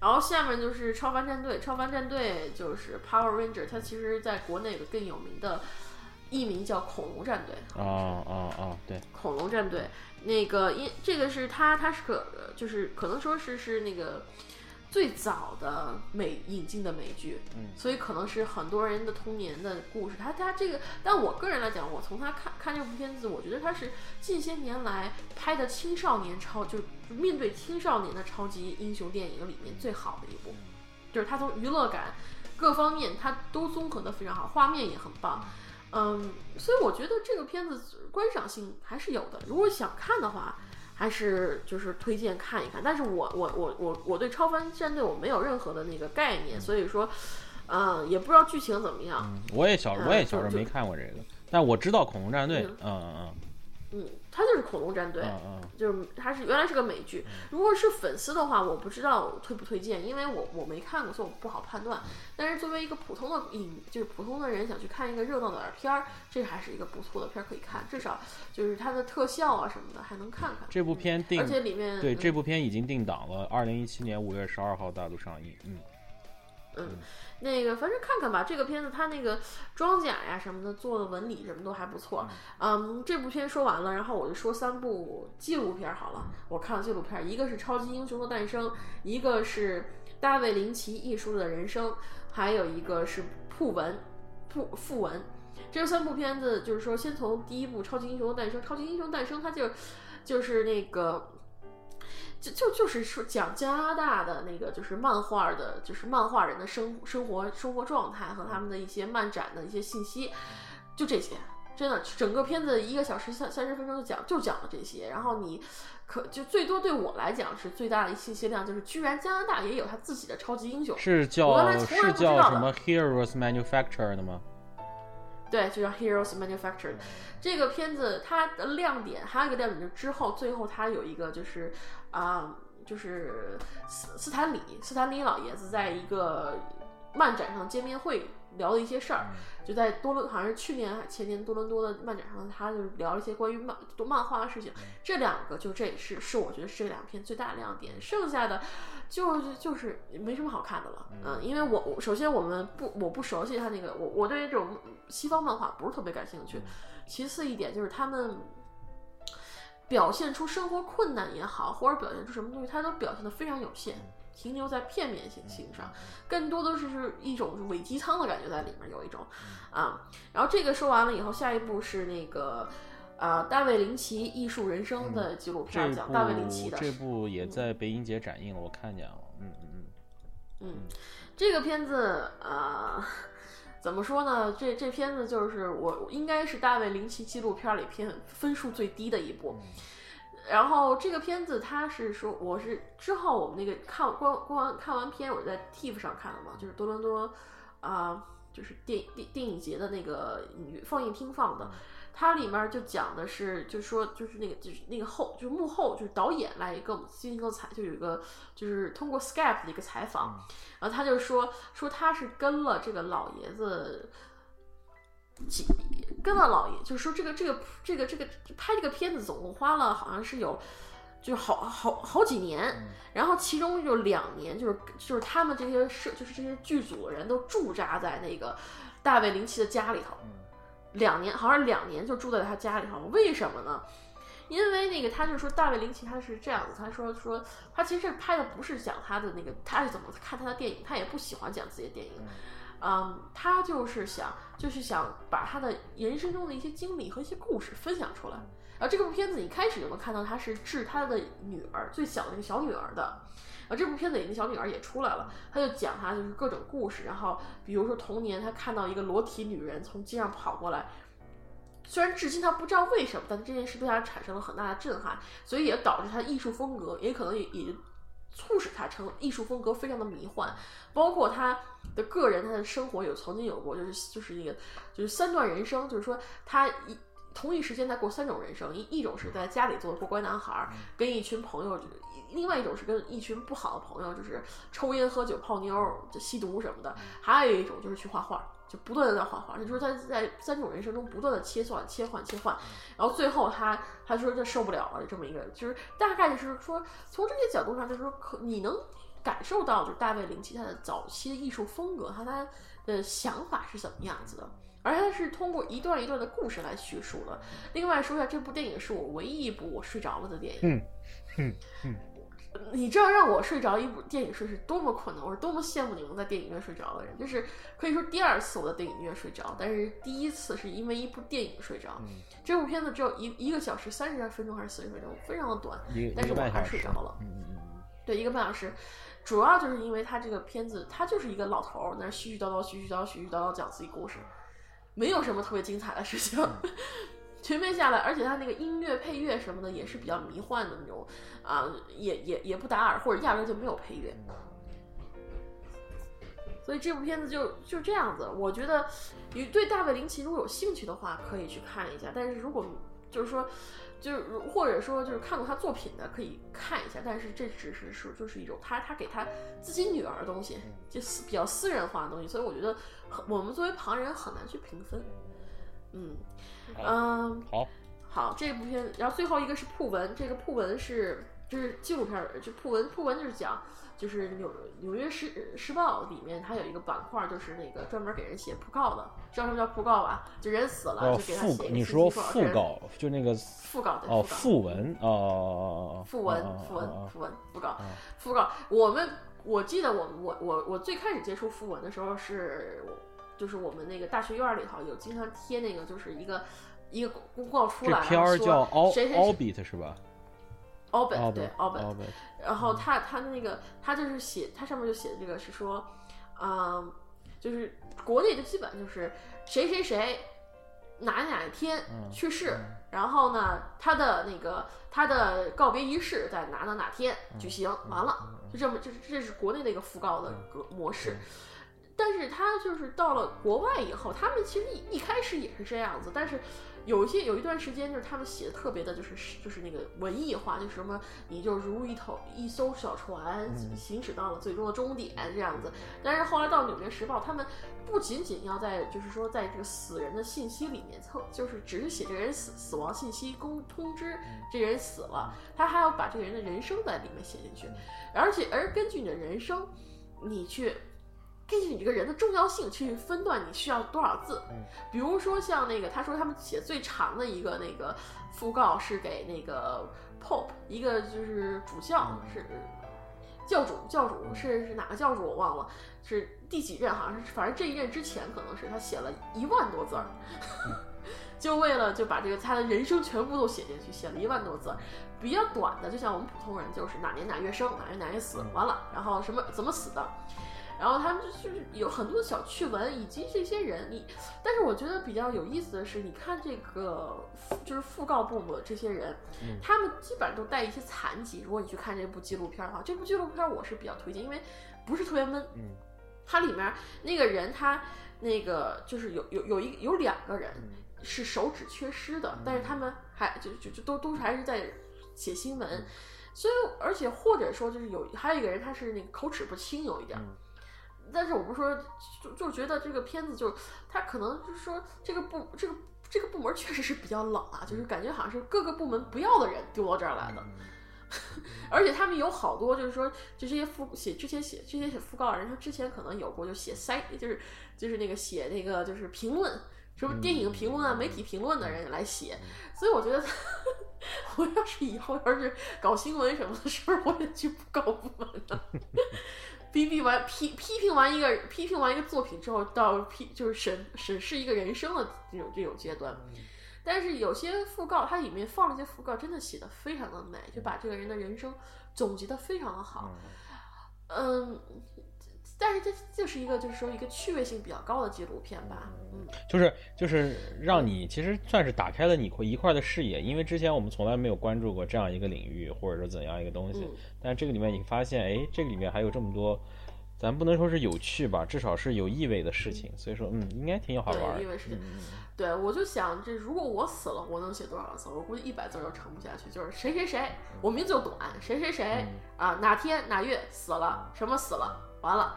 然后下面就是超凡战队，超凡战队就是 Power Ranger，它其实在国内有更有名的。艺名叫恐龙战队哦哦哦！对，恐龙战队那个，因这个是他，他是可就是可能说是是那个最早的美引进的美剧，嗯，所以可能是很多人的童年的故事。他他这个，但我个人来讲，我从他看看这部片子，我觉得他是近些年来拍的青少年超，就是面对青少年的超级英雄电影里面最好的一部，就是他从娱乐感各方面，他都综合的非常好，画面也很棒。嗯，所以我觉得这个片子观赏性还是有的。如果想看的话，还是就是推荐看一看。但是我我我我我对超凡战队我没有任何的那个概念，所以说，嗯，也不知道剧情怎么样。我也小我也小时候没看过这个，但我知道恐龙战队。嗯嗯嗯。嗯，它就是恐龙战队，就是它是原来是个美剧。如果是粉丝的话，我不知道推不推荐，因为我我没看过，所以我不好判断。但是作为一个普通的影，就是普通的人想去看一个热闹的片儿，这还是一个不错的片儿可以看，至少就是它的特效啊什么的还能看看。这部片定，而且里面对这部片已经定档了，二零一七年五月十二号大陆上映。嗯。嗯，那个反正看看吧，这个片子它那个装甲呀什么的做的纹理什么都还不错。嗯，这部片说完了，然后我就说三部纪录片好了。我看了纪录片，一个是《超级英雄的诞生》，一个是大卫林奇艺术的人生，还有一个是《讣文》讣讣文。这三部片子就是说，先从第一部《超级英雄的诞生》，《超级英雄诞生》它就就是那个。就就就是说讲加拿大的那个就是漫画的，就是漫画人的生生活生活状态和他们的一些漫展的一些信息，就这些，真的整个片子一个小时三三十分钟就讲就讲了这些，然后你可就最多对我来讲是最大的信息量，就是居然加拿大也有他自己的超级英雄，是叫是叫什么 Heroes Manufactured 的吗？对，就叫 Heroes Manufactured。这个片子它的亮点还有一个亮点，就是之后最后它有一个就是啊，就是斯斯坦李斯坦李老爷子在一个漫展上见面会。聊的一些事儿，就在多伦，好像是去年还前年多伦多的漫展上，他就聊了一些关于漫多漫画的事情。这两个就这也是是我觉得是这两篇最大的亮点，剩下的就就是没什么好看的了。嗯，因为我首先我们不我不熟悉他那个，我我对于这种西方漫画不是特别感兴趣。其次一点就是他们表现出生活困难也好，或者表现出什么东西，他都表现的非常有限。停留在片面性性上，更多的是是一种伪鸡汤的感觉在里面，有一种啊。然后这个说完了以后，下一步是那个啊，大卫林奇艺术人生的纪录片，讲大卫林奇的。这部也在北影节展映了，我看见了。嗯嗯嗯。嗯，这个片子啊，怎么说呢？这这片子就是我应该是大卫林奇纪录片里片分数最低的一部。然后这个片子，他是说，我是之后我们那个看光光看完片，我在 TIFF 上看的嘛，就是多伦多，啊，就是电电电影节的那个放映厅放的，它里面就讲的是，就说就是那个就是那个后就是幕后就是导演来跟我们进行一个采，就有一个就是通过 Skype 的一个采访，然后他就说说他是跟了这个老爷子。几跟了老爷，就是说这个这个这个这个拍这个片子总共花了好像是有就是好好好几年，然后其中有两年就是就是他们这些社就是这些剧组的人都驻扎在那个大卫林奇的家里头，两年好像两年就住在他家里头，为什么呢？因为那个他就说大卫林奇他是这样子，他说说他其实这拍的不是讲他的那个他是怎么看他的电影，他也不喜欢讲自己的电影。嗯，他就是想，就是想把他的人生中的一些经历和一些故事分享出来。然后这部片子一开始就能看到他是治他的女儿，最小的那个小女儿的。然后这部片子里那小女儿也出来了，他就讲他就是各种故事。然后比如说童年他看到一个裸体女人从街上跑过来，虽然至今他不知道为什么，但这件事对他产生了很大的震撼，所以也导致他艺术风格也可能也也。促使他成艺术风格非常的迷幻，包括他的个人他的生活有曾经有过，就是就是一个就是三段人生，就是说他一同一时间在过三种人生，一一种是在家里做过乖男孩，跟一群朋友，另外一种是跟一群不好的朋友，就是抽烟喝酒泡妞就吸毒什么的，还有一种就是去画画。就不断的在画画，就是他在三种人生中不断的切换、切换、切换，然后最后他他说他受不了了，这么一个，就是大概就是说从这些角度上，就是说可你能感受到，就是大卫林奇他的早期的艺术风格和他的想法是怎么样子的，而它是通过一段一段的故事来叙述的。另外说一下，这部电影是我唯一一部我睡着了的电影。嗯嗯嗯。你知道让我睡着一部电影睡是多么困难，我是多么羡慕你们在电影院睡着的人。就是可以说第二次我在电影院睡着，但是第一次是因为一部电影睡着。这部片子只有一一个小时三十分钟还是四十分钟，非常的短，但是我还睡着了。嗯嗯嗯，对，一个半小时，主要就是因为他这个片子，他就是一个老头儿在那絮絮叨叨、絮絮叨叨、絮絮叨叨讲自己故事，没有什么特别精彩的事情。全面下来，而且它那个音乐配乐什么的也是比较迷幻的那种，啊，也也也不打耳，或者压根就没有配乐。所以这部片子就就这样子。我觉得，你对大卫林奇如果有兴趣的话，可以去看一下。但是如果就是说，就是或者说就是看过他作品的，可以看一下。但是这只是是就是一种他他给他自己女儿的东西，就私比较私人化的东西。所以我觉得我们作为旁人很难去评分。嗯，嗯，好，好，这部片，然后最后一个是铺文，这个铺文是就是纪录片，就铺文，铺文就是讲，就是纽纽约时时报里面它有一个板块，就是那个专门给人写讣告的，知道什么叫讣告吧？就人死了就给他写你说讣告，就那个讣告哦，讣文哦，讣文，讣文，讣文，讣告，讣告。我们我记得我我我我最开始接触讣文的时候是。就是我们那个大学院里头有经常贴那个，就是一个一个公告出来，片儿叫《谁谁 Albit》是吧？Albit 对 Albit，然后他他的那个他就是写，他上面就写的这个是说，嗯，就是国内的基本就是谁谁谁哪哪一天去世，然后呢他的那个他的告别仪式在哪哪哪天举行，完了就这么这这是国内的一个讣告的个模式。但是他就是到了国外以后，他们其实一一开始也是这样子。但是有一些有一段时间，就是他们写的特别的，就是就是那个文艺化，就是什么你就如一头一艘小船行驶到了最终的终点这样子。但是后来到《纽约时报》，他们不仅仅要在就是说在这个死人的信息里面蹭，就是只是写这个人死死亡信息公通知这个人死了，他还要把这个人的人生在里面写进去，而且而根据你的人生，你去。根据你这个人的重要性去分段，你需要多少字？比如说像那个，他说他们写最长的一个那个讣告是给那个 Pope，一个就是主教是教主，教主是是哪个教主我忘了，是第几任？好像是反正这一任之前可能是他写了一万多字儿，就为了就把这个他的人生全部都写进去，写了一万多字。比较短的，就像我们普通人，就是哪年哪月生，哪年哪月死，完了，然后什么怎么死的。然后他们就是有很多的小趣闻，以及这些人，你，但是我觉得比较有意思的是，你看这个就是讣告部的这些人，他们基本上都带一些残疾。如果你去看这部纪录片的话，这部纪录片我是比较推荐，因为不是特别闷。嗯，它里面那个人他那个就是有有有一有两个人是手指缺失的，但是他们还就就就都都还是在写新闻，所以而且或者说就是有还有一个人他是那个口齿不清有一点。但是我不是说，就就觉得这个片子就，他可能就是说这个部这个这个部门确实是比较冷啊，就是感觉好像是各个部门不要的人丢到这儿来的，而且他们有好多，就是说，就这些副写之前写之前写讣告的人，他之前可能有过就写塞，就是就是那个写那个就是评论，什么电影评论啊、媒体评论的人来写。所以我觉得，我要是以后要是搞新闻什么的，是不是我也去布告部门呢？批评完批批评完一个批评完一个作品之后，到批就是审审视一个人生的这种这种阶段。但是有些讣告，它里面放了一些讣告，真的写的非常的美，就把这个人的人生总结的非常的好。嗯，但是这就是一个就是说一个趣味性比较高的纪录片吧。嗯，就是就是让你其实算是打开了你一块的视野，因为之前我们从来没有关注过这样一个领域，或者说怎样一个东西。但这个里面你发现，哎，这个里面还有这么多。咱不能说是有趣吧，至少是有意味的事情。所以说，嗯，应该挺有好玩的。意味事情。对，我就想，这如果我死了，我能写多少字？我估计一百字都撑不下去。就是谁谁谁，我名字就短，谁谁谁啊，哪天哪月死了，什么死了，完了，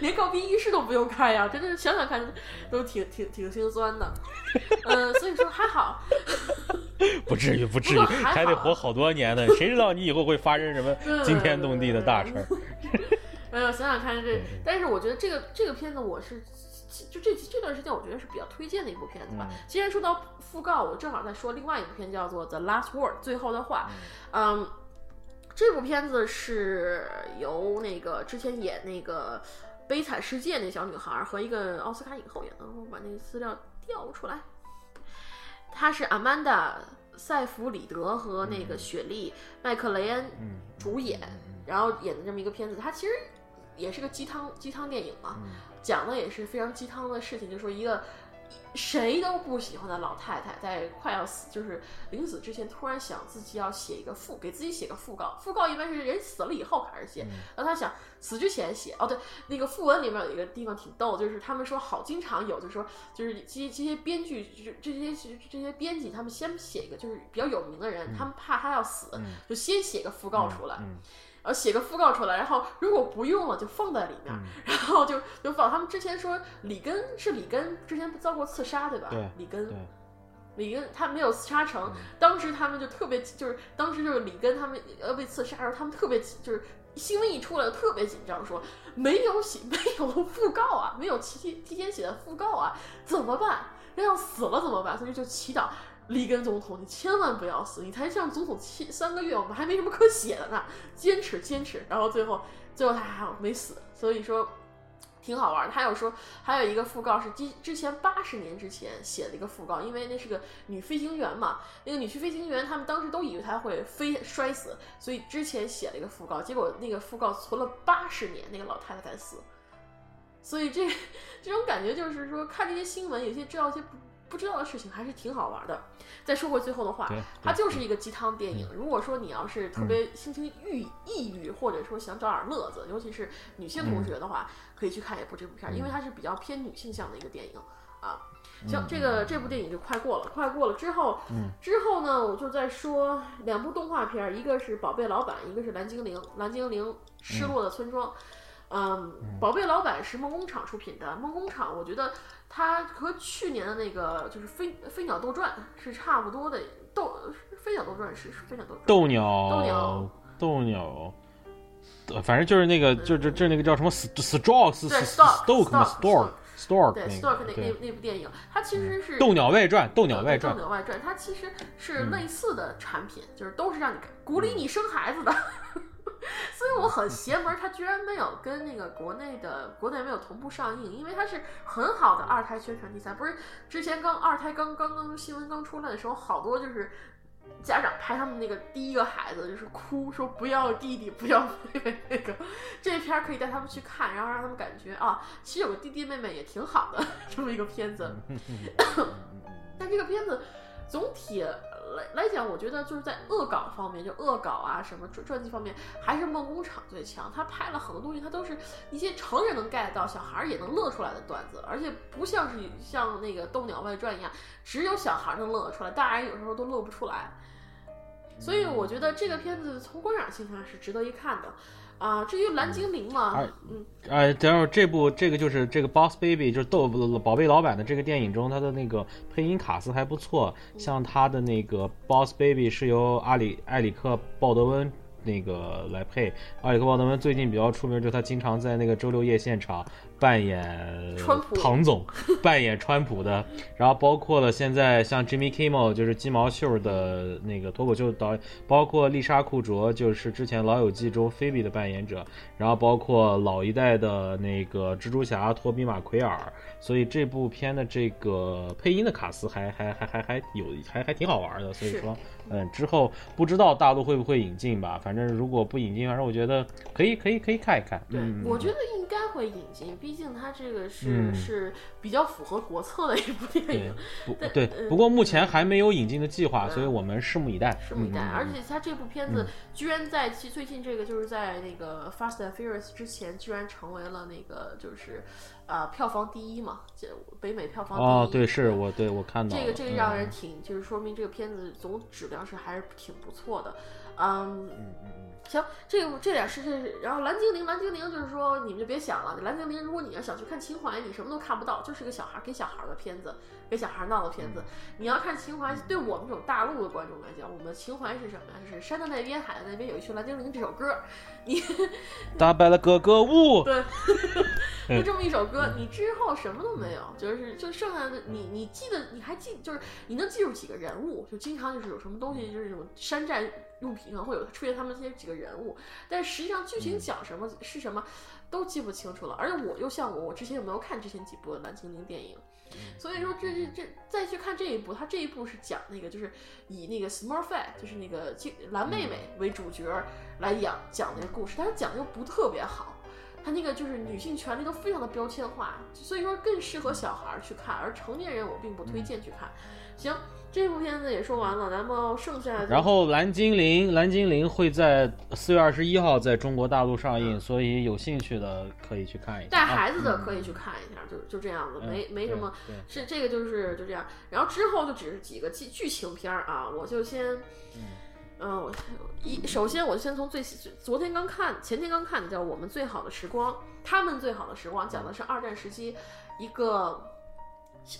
连告别仪式都不用看呀！真的是想想看，都挺挺挺心酸的。嗯，所以说还好。不至于，不至于，还得活好多年呢。谁知道你以后会发生什么 惊天动地的大事儿？没有想想看这，但是我觉得这个这个片子我是就这这段时间我觉得是比较推荐的一部片子吧。既然说到讣告，我正好在说另外一部片叫做《The Last Word》最后的话。嗯，这部片子是由那个之前演那个《悲惨世界》那小女孩和一个奥斯卡影后演的。我把那个资料调出来，她是阿曼达·塞弗里德和那个雪莉·麦克雷恩主演，然后演的这么一个片子。她其实。也是个鸡汤鸡汤电影嘛，讲的也是非常鸡汤的事情，就说一个谁都不喜欢的老太太在快要死，就是临死之前，突然想自己要写一个讣，给自己写个讣告。讣告一般是人死了以后开始写，然后他想死之前写。哦，对，那个讣文里面有一个地方挺逗，就是他们说好经常有，就是说就是这些这些编剧，就是这些这些编辑，他们先写一个就是比较有名的人，他们怕他要死，就先写个讣告出来。然后写个讣告出来，然后如果不用了就放在里面，然后就就放。他们之前说里根是里根之前遭过刺杀，对吧？对，里根，里根他没有刺杀成。当时他们就特别就是当时就是里根他们要被刺杀，的时候他们特别就是新闻一出来特别紧张，说没有写没有讣告啊，没有提提前写的讣告啊，怎么办？那要死了怎么办？所以就祈祷。里根总统，你千万不要死！你才上总统七三个月，我们还没什么可写的呢。坚持，坚持，然后最后，最后他还好没死，所以说挺好玩。他有说，还有一个讣告是之之前八十年之前写的一个讣告，因为那是个女飞行员嘛，那个女飞行员他们当时都以为她会飞摔死，所以之前写了一个讣告，结果那个讣告存了八十年，那个老太太才死。所以这 这种感觉就是说，看这些新闻，有些知道一些。不知道的事情还是挺好玩的。再说回最后的话，它就是一个鸡汤电影。如果说你要是特别心情郁抑郁，或者说想找点乐子，尤其是女性同学的话，可以去看一部这部片儿，因为它是比较偏女性向的一个电影啊。行，这个这部电影就快过了，快过了之后，之后呢，我就再说两部动画片儿，一个是《宝贝老板》，一个是《蓝精灵》。蓝精灵失落的村庄。嗯，宝贝老板是梦工厂出品的。梦工厂，我觉得它和去年的那个就是飞飞鸟斗传是差不多的。斗飞鸟斗传是飞鸟斗斗鸟斗鸟。斗鸟，反正就是那个就就就那个叫什么 Stork Stork Stork Stork 对 Stork 那那那部电影，它其实是斗鸟外传斗鸟外传。斗鸟外传，它其实是类似的产品，就是都是让你鼓励你生孩子的。所以我很邪门，它居然没有跟那个国内的国内没有同步上映，因为它是很好的二胎宣传题材。不是之前刚二胎刚刚刚新闻刚出来的时候，好多就是家长拍他们那个第一个孩子就是哭，说不要弟弟不要妹妹那个这片可以带他们去看，然后让他们感觉啊，其实有个弟弟妹妹也挺好的 这么一个片子。但这个片子总体。来来讲，我觉得就是在恶搞方面，就恶搞啊什么传传记方面，还是梦工厂最强。他拍了很多东西，他都是一些成人能 get 到，小孩也能乐出来的段子，而且不像是像那个《斗鸟外传》一样，只有小孩能乐出来，大人有时候都乐不出来。所以我觉得这个片子从观赏性上是值得一看的。啊，这就蓝精灵嘛，嗯，哎，等会儿这部这个就是这个 Boss Baby 就是豆宝贝老板的这个电影中，他的那个配音卡斯还不错，像他的那个 Boss Baby 是由阿里埃里克鲍德温。那个来配埃里克鲍德温最近比较出名，就是他经常在那个周六夜现场扮演唐总，扮演川普的。然后包括了现在像 Jimmy Kimmel，就是金毛秀的那个脱口秀导演，包括丽莎库卓，就是之前老友记中菲比的扮演者。然后包括老一代的那个蜘蛛侠托比马奎尔。所以这部片的这个配音的卡斯还还还还还有还还挺好玩的。所以说，嗯，之后不知道大陆会不会引进吧？反正如果不引进，反正我觉得可以可以可以看一看。对，我觉得应该会引进，毕竟它这个是是比较符合国策的一部电影。不对，不过目前还没有引进的计划，所以我们拭目以待。拭目以待。而且它这部片子居然在最近这个就是在那个 Fast and Furious 之前，居然成为了那个就是呃票房第一嘛，这北美票房第一。哦，对，是我对我看到这个这个让人挺就是说明这个片子总质量是还是挺不错的。嗯嗯嗯。行，这个这点是这，然后蓝精灵，蓝精灵就是说你们就别想了，蓝精灵如果你要想去看情怀，你什么都看不到，就是个小孩给小孩的片子，给小孩闹的片子。你要看情怀，对我们这种大陆的观众来讲，我们的情怀是什么呀？就是山的那边，海的那边有一群蓝精灵这首歌，你打败了哥哥雾，对，就这么一首歌，你之后什么都没有，就是就剩下的你，你记得你还记，就是你能记住几个人物，就经常就是有什么东西，就是这种山寨。用品上会有出现他们这些几个人物，但实际上剧情讲什么是什么都记不清楚了。而且我又像我，我之前有没有看之前几部蓝精灵电影？所以说这这这再去看这一部，他这一部是讲那个就是以那个 Smurfette，就是那个蓝妹妹为主角来讲讲那个故事，但是讲的又不特别好，他那个就是女性权利都非常的标签化，所以说更适合小孩去看，而成年人我并不推荐去看。行。这部片子也说完了，咱们剩下然后蓝精灵，蓝精灵会在四月二十一号在中国大陆上映，所以有兴趣的可以去看一下。带孩子的可以去看一下，就就这样子，没没什么，是这个就是就这样。然后之后就只是几个剧剧情片儿啊，我就先，嗯，我一首先我先从最昨天刚看，前天刚看的叫《我们最好的时光》，他们最好的时光讲的是二战时期一个。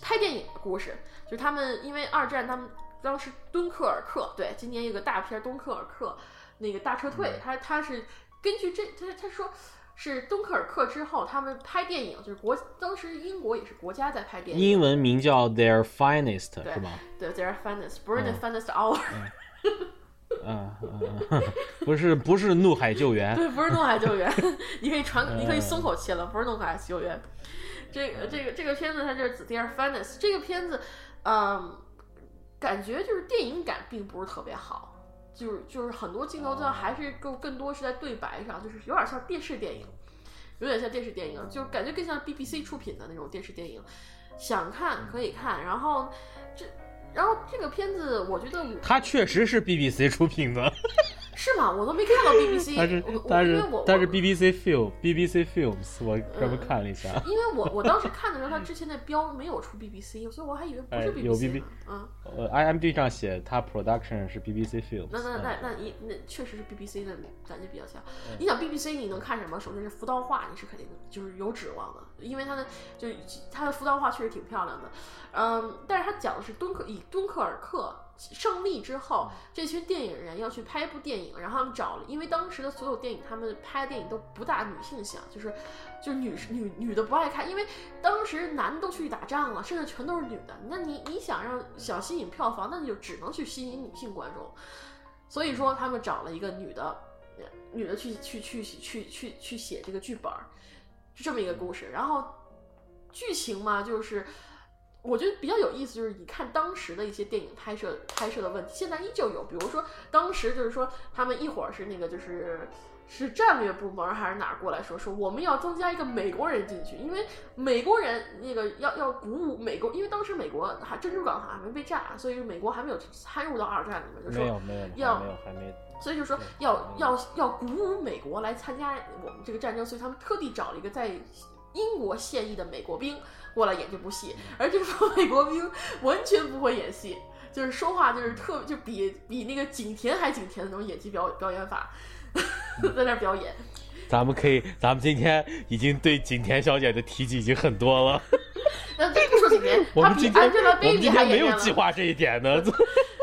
拍电影的故事，就是他们因为二战，他们当时敦刻尔克，对，今年有个大片《敦刻尔克》，那个大撤退，他他是根据这，他他说是敦刻尔克之后，他们拍电影，就是国当时英国也是国家在拍电影，英文名叫 Their Finest，是吗？对，Their Finest，不是 The Finest Hour，嗯 嗯，不是不是怒海救援，对，不是怒海救援，你可以喘，你可以松口气了，不是怒海救援。这个这个这个片子它就是《The f i n e s 这个片子，嗯，感觉就是电影感并不是特别好，就是就是很多镜头它还是更更多是在对白上，就是有点像电视电影，有点像电视电影，就感觉更像 BBC 出品的那种电视电影。想看可以看，然后这然后这个片子我觉得它确实是 BBC 出品的。是吗？我都没看到 BBC，但是但是但是 BBC Film，BBC Films，我专门看了一下。因为我 我当时看的时候，它之前的标没有出 BBC，所以我还以为不是 BBC。有 BBC，嗯，呃，IMD 上写它 Production 是 BBC Films。那那那那一那确实是 BBC 的感觉比较强。你想 BBC 你能看什么？首先是浮道画，你是肯定就是有指望的，因为它的就是它的浮道画确实挺漂亮的。嗯，但是它讲的是敦刻以敦刻尔克。胜利之后，这群电影人要去拍一部电影，然后他们找了，因为当时的所有电影，他们拍的电影都不大女性向，就是，就是女女女的不爱看，因为当时男的都去打仗了，甚至全都是女的。那你你想让想吸引票房，那你就只能去吸引女性观众。所以说，他们找了一个女的，女的去去去去去去写这个剧本，是这么一个故事。然后剧情嘛，就是。我觉得比较有意思，就是你看当时的一些电影拍摄拍摄的问题，现在依旧有。比如说，当时就是说，他们一会儿是那个就是是战略部门还是哪儿过来说说我们要增加一个美国人进去，因为美国人那个要要鼓舞美国，因为当时美国还珍珠港还没被炸，所以美国还没有参入到二战里面，就说没有没有要没有还没，所以就说要要要鼓舞美国来参加我们这个战争，所以他们特地找了一个在。英国现役的美国兵过来演这部戏，而这部美国兵完全不会演戏，就是说话就是特就比比那个景甜还景甜的那种演技表表演法，在那表演。咱们可以，咱们今天已经对景甜小姐的提及已经很多了。那这不说景甜，我们今天我们 Angelababy 今天没有计划这一点呢。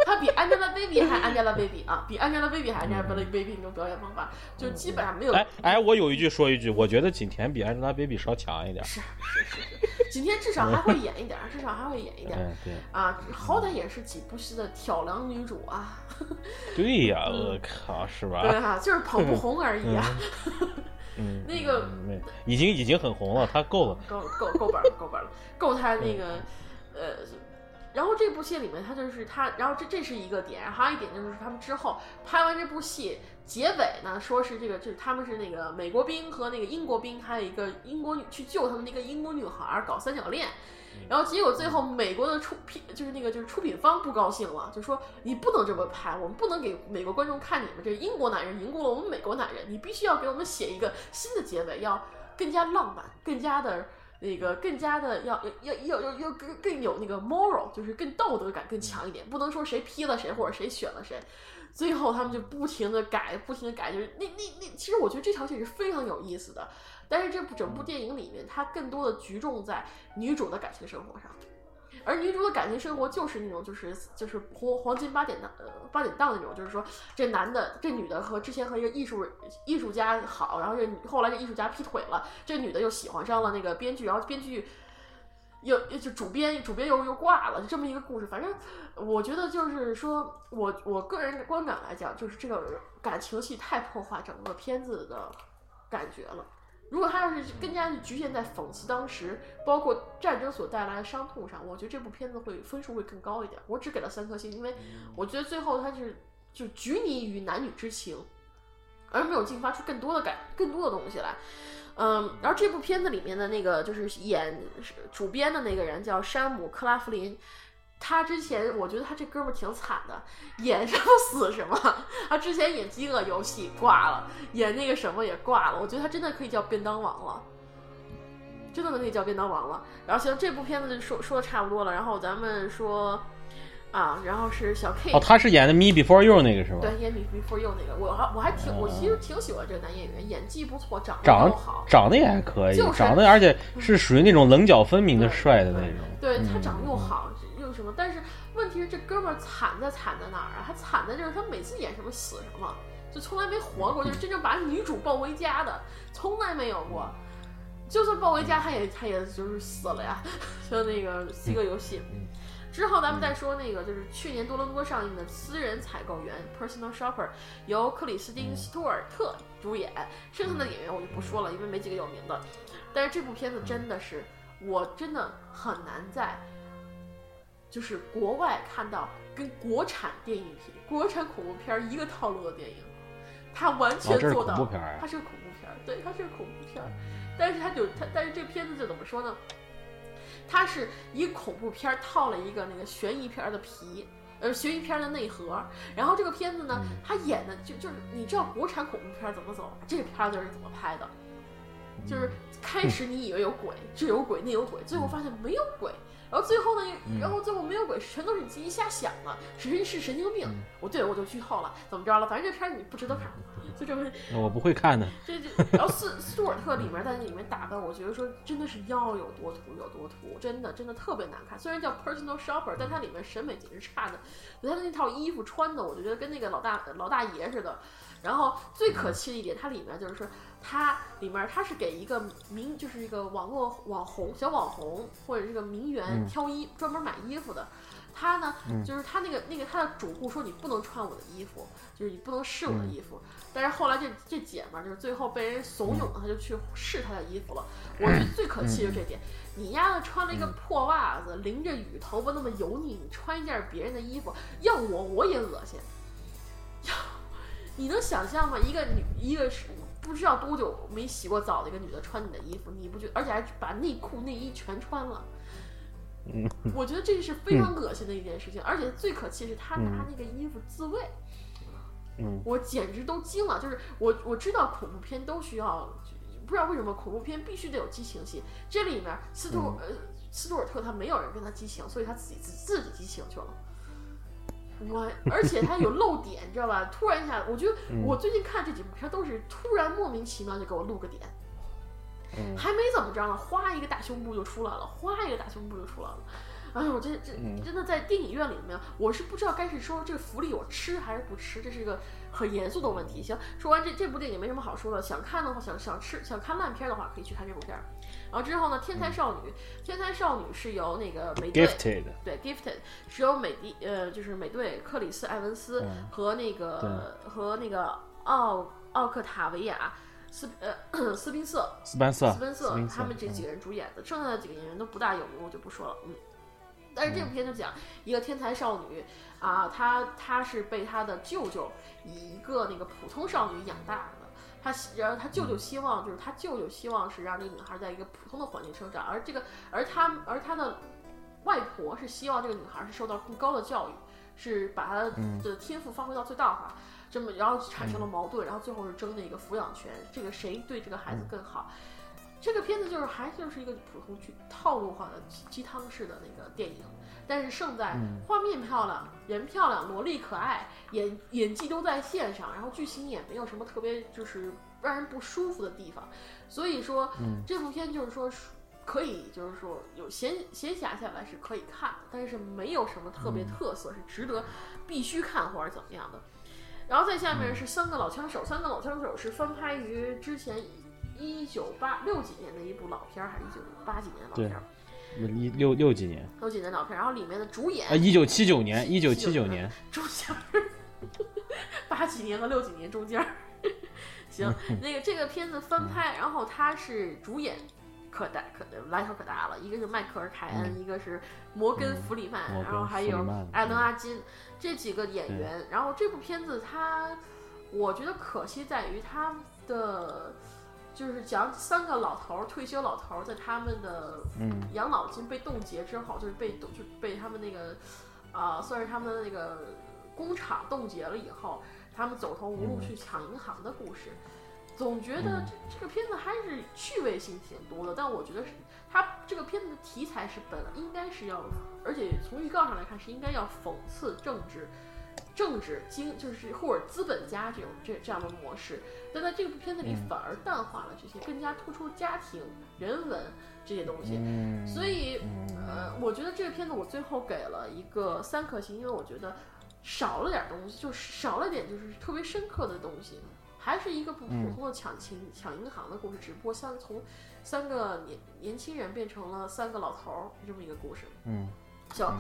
他比 Angelababy 还 Angelababy 啊，比 Angelababy 还 Angelababy 那种表演方法，就基本上没有。哎哎，我有一句说一句，我觉得景甜比 Angelababy 稍强一点。是是是是，景甜至少还会演一点，至少还会演一点。嗯，对。啊，好歹也是几部戏的挑梁女主啊。对呀，我靠，是吧？对啊，就是捧不红而已啊。嗯，那个已经已经很红了，他够了，够够够本了，够本了，够他那个呃。然后这部戏里面，他就是他，然后这这是一个点，还有一点就是他们之后拍完这部戏结尾呢，说是这个就是他们是那个美国兵和那个英国兵，还有一个英国女去救他们那个英国女孩搞三角恋，然后结果最后美国的出品就是那个就是出品方不高兴了，就说你不能这么拍，我们不能给美国观众看你们这英国男人赢过了我们美国男人，你必须要给我们写一个新的结尾，要更加浪漫，更加的。那个更加的要要要要要更更有那个 moral，就是更道德感更强一点，不能说谁批了谁或者谁选了谁，最后他们就不停的改，不停的改，就是那那那，其实我觉得这条线是非常有意思的，但是这部整部电影里面，它更多的集重在女主的感情生活上。而女主的感情生活就是那种，就是就是黄黄金八点档，呃八点档那种，就是说这男的这女的和之前和一个艺术艺术家好，然后这后来这艺术家劈腿了，这女的又喜欢上了那个编剧，然后编剧又就主编主编又又挂了，就这么一个故事。反正我觉得就是说我我个人观感来讲，就是这个感情戏太破坏整个片子的感觉了。如果他要是更加局限在讽刺当时，包括战争所带来的伤痛上，我觉得这部片子会分数会更高一点。我只给了三颗星，因为我觉得最后他是就拘泥于男女之情，而没有进发出更多的感、更多的东西来。嗯，然后这部片子里面的那个就是演主编的那个人叫山姆·克拉夫林。他之前，我觉得他这哥们儿挺惨的，演什么 死什么。他之前演《饥饿游戏》挂了，演那个什么也挂了。我觉得他真的可以叫便当王了，真的可以叫便当王了。然后行，这部片子就说说的差不多了。然后咱们说啊，然后是小 K 哦，他是演的《Me Before You》那个是吗？对，演《Me Before You》那个，我还我还挺，我其实挺喜欢这个男演员，演技不错，长得好，长得也还可以，就是长得而且是属于那种棱角分明的帅的那种。对他长得又好。什么？但是问题是，这哥们儿惨在惨在哪儿啊？他惨在就是他每次演什么死什么，就从来没活过，就是真正把女主抱回家的，从来没有过。就算抱回家，他也他也就是死了呀。像那个《饥饿游戏》之后，咱们再说那个，就是去年多伦多上映的《私人采购员》（Personal Shopper），由克里斯汀·斯图尔特主演。剩下的演员我就不说了，因为没几个有名的。但是这部片子真的是，我真的很难在。就是国外看到跟国产电影片、国产恐怖片一个套路的电影，他完全做到，它是个恐怖片，对，它是个恐怖片，但是它就它，但是这片子就怎么说呢？它是以恐怖片套了一个那个悬疑片的皮，呃，悬疑片的内核。然后这个片子呢，它演的就就是你知道国产恐怖片怎么走，这个片就是怎么拍的？就是开始你以为有鬼，这有鬼那有鬼，最后发现没有鬼。然后最后呢？然后最后没有鬼，全都是你自己瞎想的，是是神经病。我对我就剧透了，怎么着了？反正这片儿你不值得看，就这么。我不会看的。这这，然后斯斯图尔特里面在那里面打扮，我觉得说真的是要有多土有多土，真的真的特别难看。虽然叫 personal shopper，但它里面审美简直差的，他的那套衣服穿的，我就觉得跟那个老大老大爷似的。然后最可气的一点，它里面就是说，它里面它是给一个名，就是一个网络网红小网红或者这个名媛挑衣，专门买衣服的。他呢，就是他那个那个他的主顾说你不能穿我的衣服，就是你不能试我的衣服。但是后来这这姐们儿就是最后被人怂恿了，他就去试他的衣服了。我觉 得最可气的这点，你丫的穿了一个破袜子，淋着雨，头发那么油腻，你穿一件别人的衣服，要我我也恶心。要。你能想象吗？一个女，一个是不知道多久没洗过澡的一个女的穿你的衣服，你不觉得？而且还把内裤、内衣全穿了。嗯，我觉得这是非常恶心的一件事情。而且最可气是他拿那个衣服自慰。嗯，我简直都惊了。就是我我知道恐怖片都需要，不知道为什么恐怖片必须得有激情戏。这里面斯图呃斯图尔特他没有人跟他激情，所以他自己自自己激情去了。我而且它有漏点，你知道吧？突然一下，我觉得嗯我最近看这几部片都是突然莫名其妙就给我露个点，嗯还没怎么着呢，哗一个大胸部就出来了，哗一个大胸部就出来了。哎呦，我这这嗯真的在电影院里面，我是不知道该是说这个福利我吃还是不吃，这是一个很严肃的问题。行，说完这这部电影没什么好说的，想看的话，想想吃想看烂片的话，可以去看这部片儿。然后之后呢，《天才少女》天才少女》是由那个美队 Gifted 对，Gifted 是由美的呃，就是美队克里斯·埃文斯嗯和那个、和那个奥奥克塔维亚斯呃 斯宾瑟斯宾瑟，斯宾瑟他们这几个人主演的，剩下的几个演员都不大有名，我就不说了。嗯，但是这部片就讲一个天才少女啊，她她是被她的舅舅以一个那个普通少女养大的。她希然后她舅舅希望就是她舅舅希望是让这个女孩在一个普通的环境生长，而这个而她而她的外婆是希望这个女孩是受到更高的教育，是把她的天赋发挥到最大化。这么然后产生了矛盾，然后最后是争那个抚养权，这个谁对这个孩子更好？这个片子就是还就是一个普通剧套路化的鸡鸡汤式的那个电影，但是胜在画面漂亮，人漂亮，萝莉可爱，演演技都在线上，然后剧情也没有什么特别就是让人不舒服的地方，所以说、这部片就是说可以就是说有闲闲暇下来是可以看的，但是没有什么特别特色，是值得必须看或者怎么样的。然后再下面是三个老枪手，三个老枪手是翻拍于之前一九八六几年的一部老片儿，还是一九八几年的老片儿？一六六几年六几年的老片儿，然后里面的主演啊，一九七九年，一九七九年，中间儿八几年和六几年中间儿。行，那个这个片子翻拍，然后他是主演。可大可来头可大了，一个是迈克尔·凯恩，一个是摩根·弗里曼，然后还有艾伦·阿金这几个演员。然后这部片子它，我觉得可惜在于它的，就是讲三个老头儿退休老头儿在他们的嗯。养老金被冻结之后，就是被冻就被他们那个啊、算是他们的那个工厂冻结了以后，他们走投无路去抢银行的故事。总觉得这这个片子还是趣味性挺多的，但我觉得是它这个片子的题材是本应该是要，而且从预告上来看是应该要讽刺政治、政治经就是或者资本家这种这这样的模式，但在这部片子里反而淡化了这些，更加突出家庭、人文这些东西。嗯，所以，呃，我觉得这个片子我最后给了一个三颗星，因为我觉得少了点东西，就是少了点就是特别深刻的东西，还是一个普普通的抢钱、抢银行的故事，只不过三从三个年年轻人变成了三个老头儿这么一个故事。嗯行，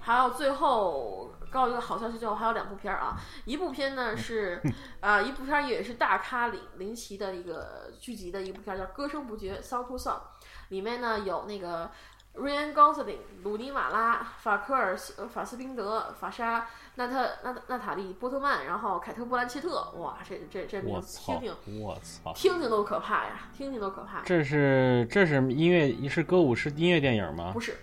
还有最后告一个好消息，最后还有两部片儿啊，一部片呢是啊、一部片儿也是大咖林林奇的一个剧集的一部片儿叫《歌声不绝》（Song to Song），里面呢有那个瑞安·高斯林、鲁尼·马拉、法科尔·呃法斯宾德、法莎、纳特、娜娜塔利·波特曼，然后凯特·布兰切特，哇，这这这名我字听听，我操，听听都可怕呀，听听都可怕。这是这是音乐是歌舞是音乐电影吗？不？是，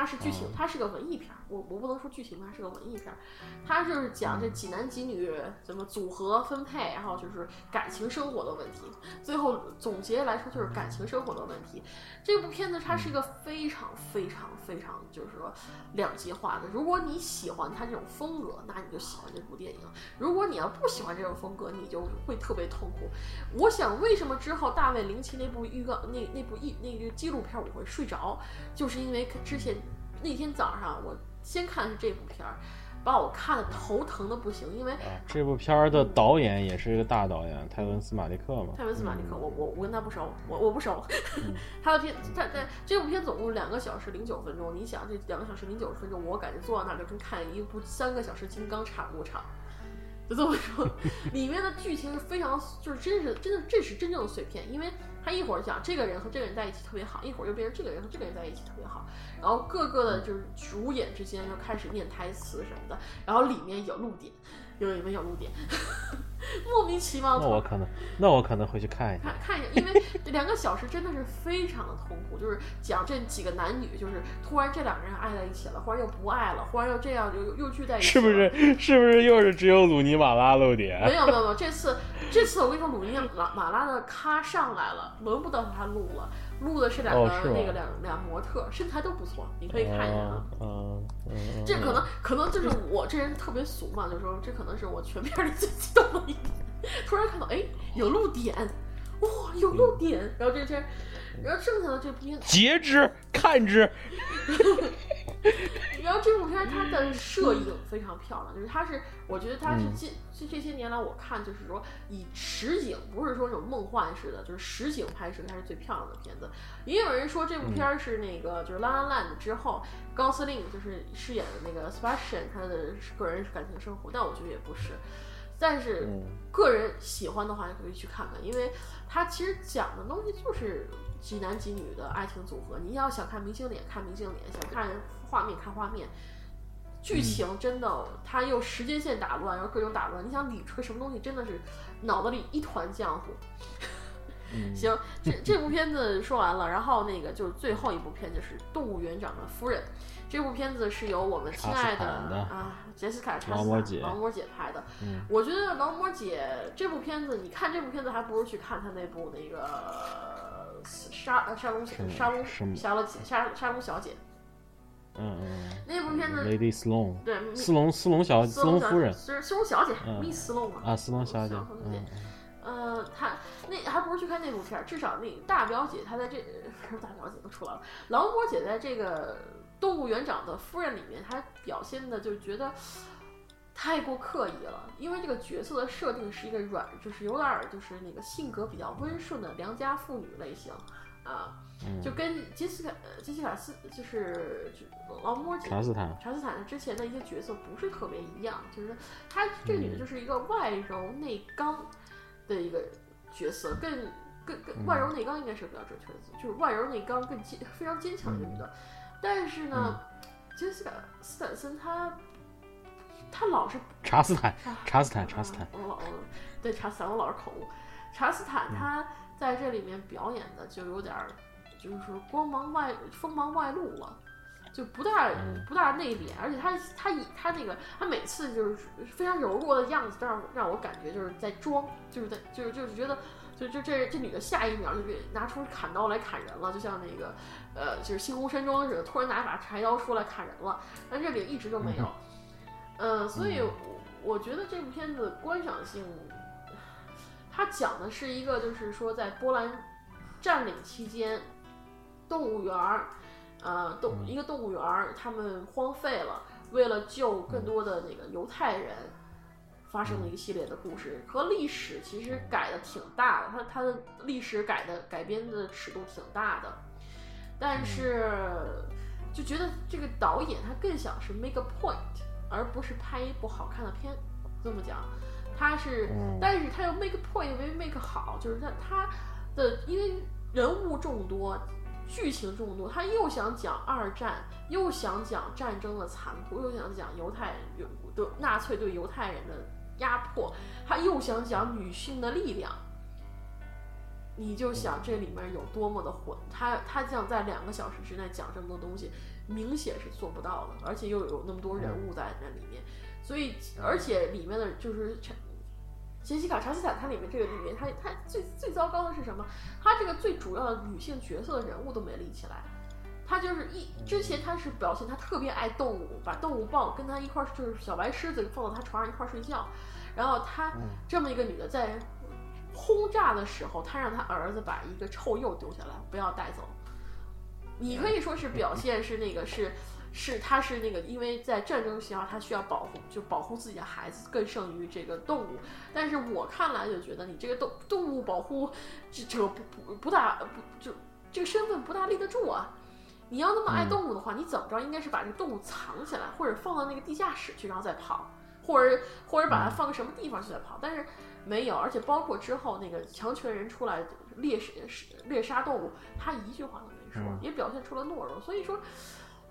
它是剧情，它是个文艺片儿。我我不能说剧情，吧是个文艺片儿。它就是讲这几男几女怎么组合分配，然后就是感情生活的问题。最后总结来说，就是感情生活的问题。这部片子它是一个非常非常非常就是说两极化的。如果你喜欢它这种风格，那你就喜欢这部电影；如果你要不喜欢这种风格，你就会特别痛苦。我想，为什么之后大卫林奇那部预告那那部艺那个纪录片我会睡着，就是因为之前那天早上我先看的是这部片儿，把我看的头疼的不行，因为啊，这部片儿的导演也是一个大导演，泰伦斯·马利克嘛。泰文斯马利克，我我我跟他不熟，我我不熟。他的片，他他这部片总共两个小时零九分钟，你想这两个小时零九分钟，我感觉坐到那儿就跟看一部三个小时金刚差不多长。就这么说，里面的剧情是非常，就是真是真的，这是真正的碎片，因为他一会儿讲这个人和这个人在一起特别好，一会儿又变成这个人和这个人在一起特别好，然后各个的就是主演之间就开始念台词什么的，然后里面有露点，有里面有露点，莫名其妙。那我可能，那我可能回去看一下。看看一下，因为这两个小时真的是非常的痛苦，就是讲这几个男女，就是突然这两个人爱在一起了，忽然又不爱了，忽然又这样又又聚在一起，是不是？是不是又是只有鲁尼马拉露点？没有没有没有，这次这次我跟你说，鲁尼马马拉的咖上来了，轮不到他录了，录的是两个、那个两两模特，身材都不错，你可以看一下啊。嗯嗯，这可能可能就是我这人特别俗嘛，就是说这可能是我全片里最激动的一点。突然看到，哎，有露点，哇，有露点，然后这这，然后剩下的这部片，截之看之。然后这部片它的摄影非常漂亮，就是它是，我觉得它是近这这些年来我看就是说以实景，不是说那种梦幻式的，就是实景拍摄，它是最漂亮的片子。也有人说这部片是那个就是《La La Land》之后，高司令就是饰演的那个 Sebastian 他的个人感情生活，但我觉得也不是。但是个人喜欢的话，可以去看看，因为它其实讲的东西就是几男几女的爱情组合。你要想看明星脸，看明星脸；想看画面，看画面。剧情真的，它又时间线打乱，然后各种打乱。你想理出个什么东西，真的是脑子里一团浆糊。行，这这部片子说完了，然后那个就是最后一部片，就是《动物园长的夫人》。这部片子是由我们亲爱的啊杰西卡·查斯坦劳模姐拍的。我觉得劳模姐这部片子，你看这部片子还不如去看她那部那个沙沙龙沙龙小了沙沙龙小姐。嗯嗯。那部片子。Lady Sloan。对。斯隆斯隆小斯隆夫人。是斯隆小姐，Miss Sloan 啊。啊，斯隆小姐。嗯。呃，她那还不如去看那部片儿，至少那大表姐她在这 大表姐都出来了，劳模姐在这个。动物园长的夫人里面，她表现的就觉得太过刻意了，因为这个角色的设定是一个软，就是有点儿就是那个性格比较温顺的良家妇女类型啊，就跟杰西卡杰西卡斯就是劳模姐查斯坦。查斯坦之前的一些角色不是特别一样，就是她这个女的就是一个外柔内刚的一个角色，更更更外柔内刚应该是比较准确的词，就是外柔内刚更坚非常坚强的女的。但是呢，杰西卡斯坦森他他老是查斯坦查斯坦查斯坦，我老对查斯坦我老是口误。查斯坦他在这里面表演的就有点儿就是说光芒外锋芒外露了，就不大不大内敛，而且他他以他那个他每次就是非常柔弱的样子，让让我感觉就是在装，就是在就是就是觉得。就就这这女的下一秒就给拿出砍刀来砍人了，就像那个，呃，就是星空山庄似的，突然拿把柴刀出来砍人了。但这里一直都没有，嗯，所以我觉得这部片子观赏性，它讲的是一个就是说在波兰占领期间，动物园儿，呃，动一个动物园儿他们荒废了，为了救更多的那个犹太人。发生了一系列的故事，和历史其实改的挺大的，它它的历史改的改编的尺度挺大的，但是就觉得这个导演他更想是 make a point，而不是拍一部好看的片。这么讲，他是，但是他又 make point 为 make 好，就是他他的因为人物众多，剧情众多，他又想讲二战，又想讲战争的残酷，又想讲犹太人对纳粹对犹太人的。压迫，他又想讲女性的力量，你就想这里面有多么的混，他他想在两个小时之内讲这么多东西，明显是做不到的，而且又有那么多人物在那里面，所以而且里面的就是杰西卡查斯坦，他里面这个里面，他他最最糟糕的是什么？他这个最主要的女性角色的人物都没立起来。他就是一之前他是表现他特别爱动物，把动物抱跟他一块儿就是小白狮子放到他床上一块儿睡觉，然后他这么一个女的在轰炸的时候，他让他儿子把一个臭鼬丢下来，不要带走。你可以说是表现是那个是是他是那个因为在战争时候他需要保护就保护自己的孩子更胜于这个动物，但是我看来就觉得你这个动动物保护这这不不不大不就这个身份不大立得住啊。你要那么爱动物的话，你怎么着应该是把这个动物藏起来，或者放到那个地下室去，然后再跑，或者或者把它放个什么地方去再跑。但是没有，而且包括之后那个强权人出来猎杀猎杀动物，他一句话都没说，也表现出了懦弱。所以说，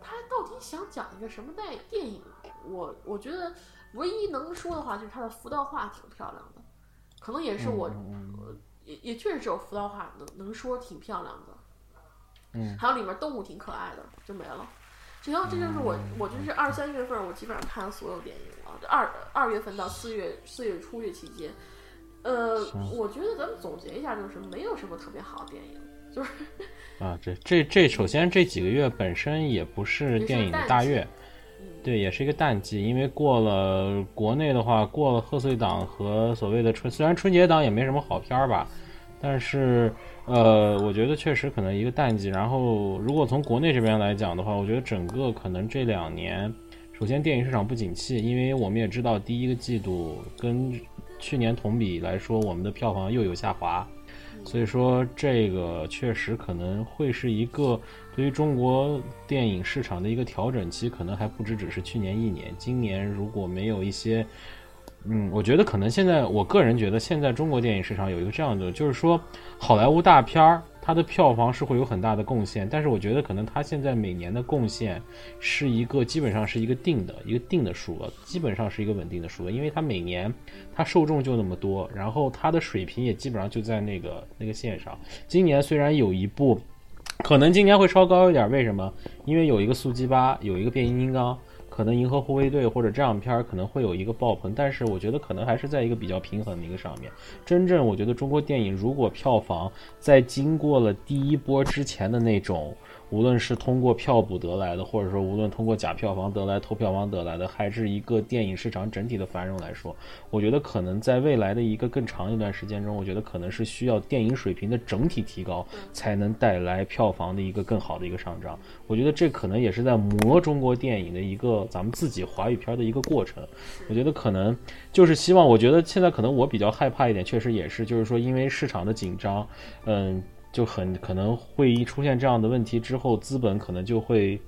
他到底想讲一个什么代电影？我我觉得唯一能说的话就是他的服道画挺漂亮的，可能也是我，也也确实只有福岛话能能说挺漂亮的。嗯，还有里面动物挺可爱的，就没了。只要这就是我，我就是二三月份我基本上看了所有电影了。二二月份到四月四月初这期间，呃，我觉得咱们总结一下，就是没有什么特别好的电影，就是啊，这这这，首先这几个月本身也不是电影的大月，对，也是一个淡季，因为过了国内的话，过了贺岁档和所谓的春，虽然春节档也没什么好片儿吧，但是。呃，我觉得确实可能一个淡季。然后，如果从国内这边来讲的话，我觉得整个可能这两年，首先电影市场不景气，因为我们也知道第一个季度跟去年同比来说，我们的票房又有下滑，所以说这个确实可能会是一个对于中国电影市场的一个调整期，可能还不止只是去年一年。今年如果没有一些。嗯，我觉得可能现在，我个人觉得现在中国电影市场有一个这样的，就是说，好莱坞大片儿它的票房是会有很大的贡献，但是我觉得可能它现在每年的贡献是一个基本上是一个定的一个定的数额，基本上是一个稳定的数额，因为它每年它受众就那么多，然后它的水平也基本上就在那个那个线上。今年虽然有一部，可能今年会稍高一点，为什么？因为有一个速激八，有一个变形金刚。可能银河护卫队或者这样片儿可能会有一个爆棚，但是我觉得可能还是在一个比较平衡的一个上面。真正我觉得中国电影如果票房在经过了第一波之前的那种。无论是通过票补得来的，或者说无论通过假票房得来、偷票房得来的，还是一个电影市场整体的繁荣来说，我觉得可能在未来的一个更长一段时间中，我觉得可能是需要电影水平的整体提高，才能带来票房的一个更好的一个上涨。我觉得这可能也是在磨中国电影的一个咱们自己华语片的一个过程。我觉得可能就是希望，我觉得现在可能我比较害怕一点，确实也是，就是说因为市场的紧张，嗯。就很可能会一出现这样的问题之后，资本可能就会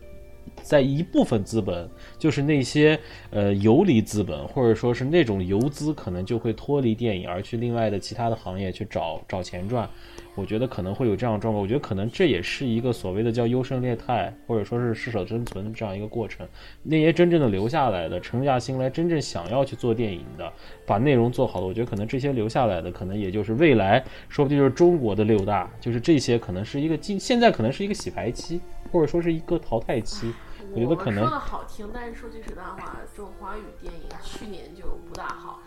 在一部分资本，就是那些呃游离资本或者说是那种游资，可能就会脱离电影而去另外的其他的行业去找找钱赚。我觉得可能会有这样的状况，我觉得可能这也是一个所谓的叫优胜劣汰，或者说是适者生存这样一个过程。那些真正的留下来的，沉下心来，真正想要去做电影的，把内容做好的，我觉得可能这些留下来的，可能也就是未来，说不定就是中国的六大，就是这些可能是一个今现在可能是一个洗牌期，或者说是一个淘汰期。我觉得可能说的好听，但是说句实在话，这种华语电影去年就不大好。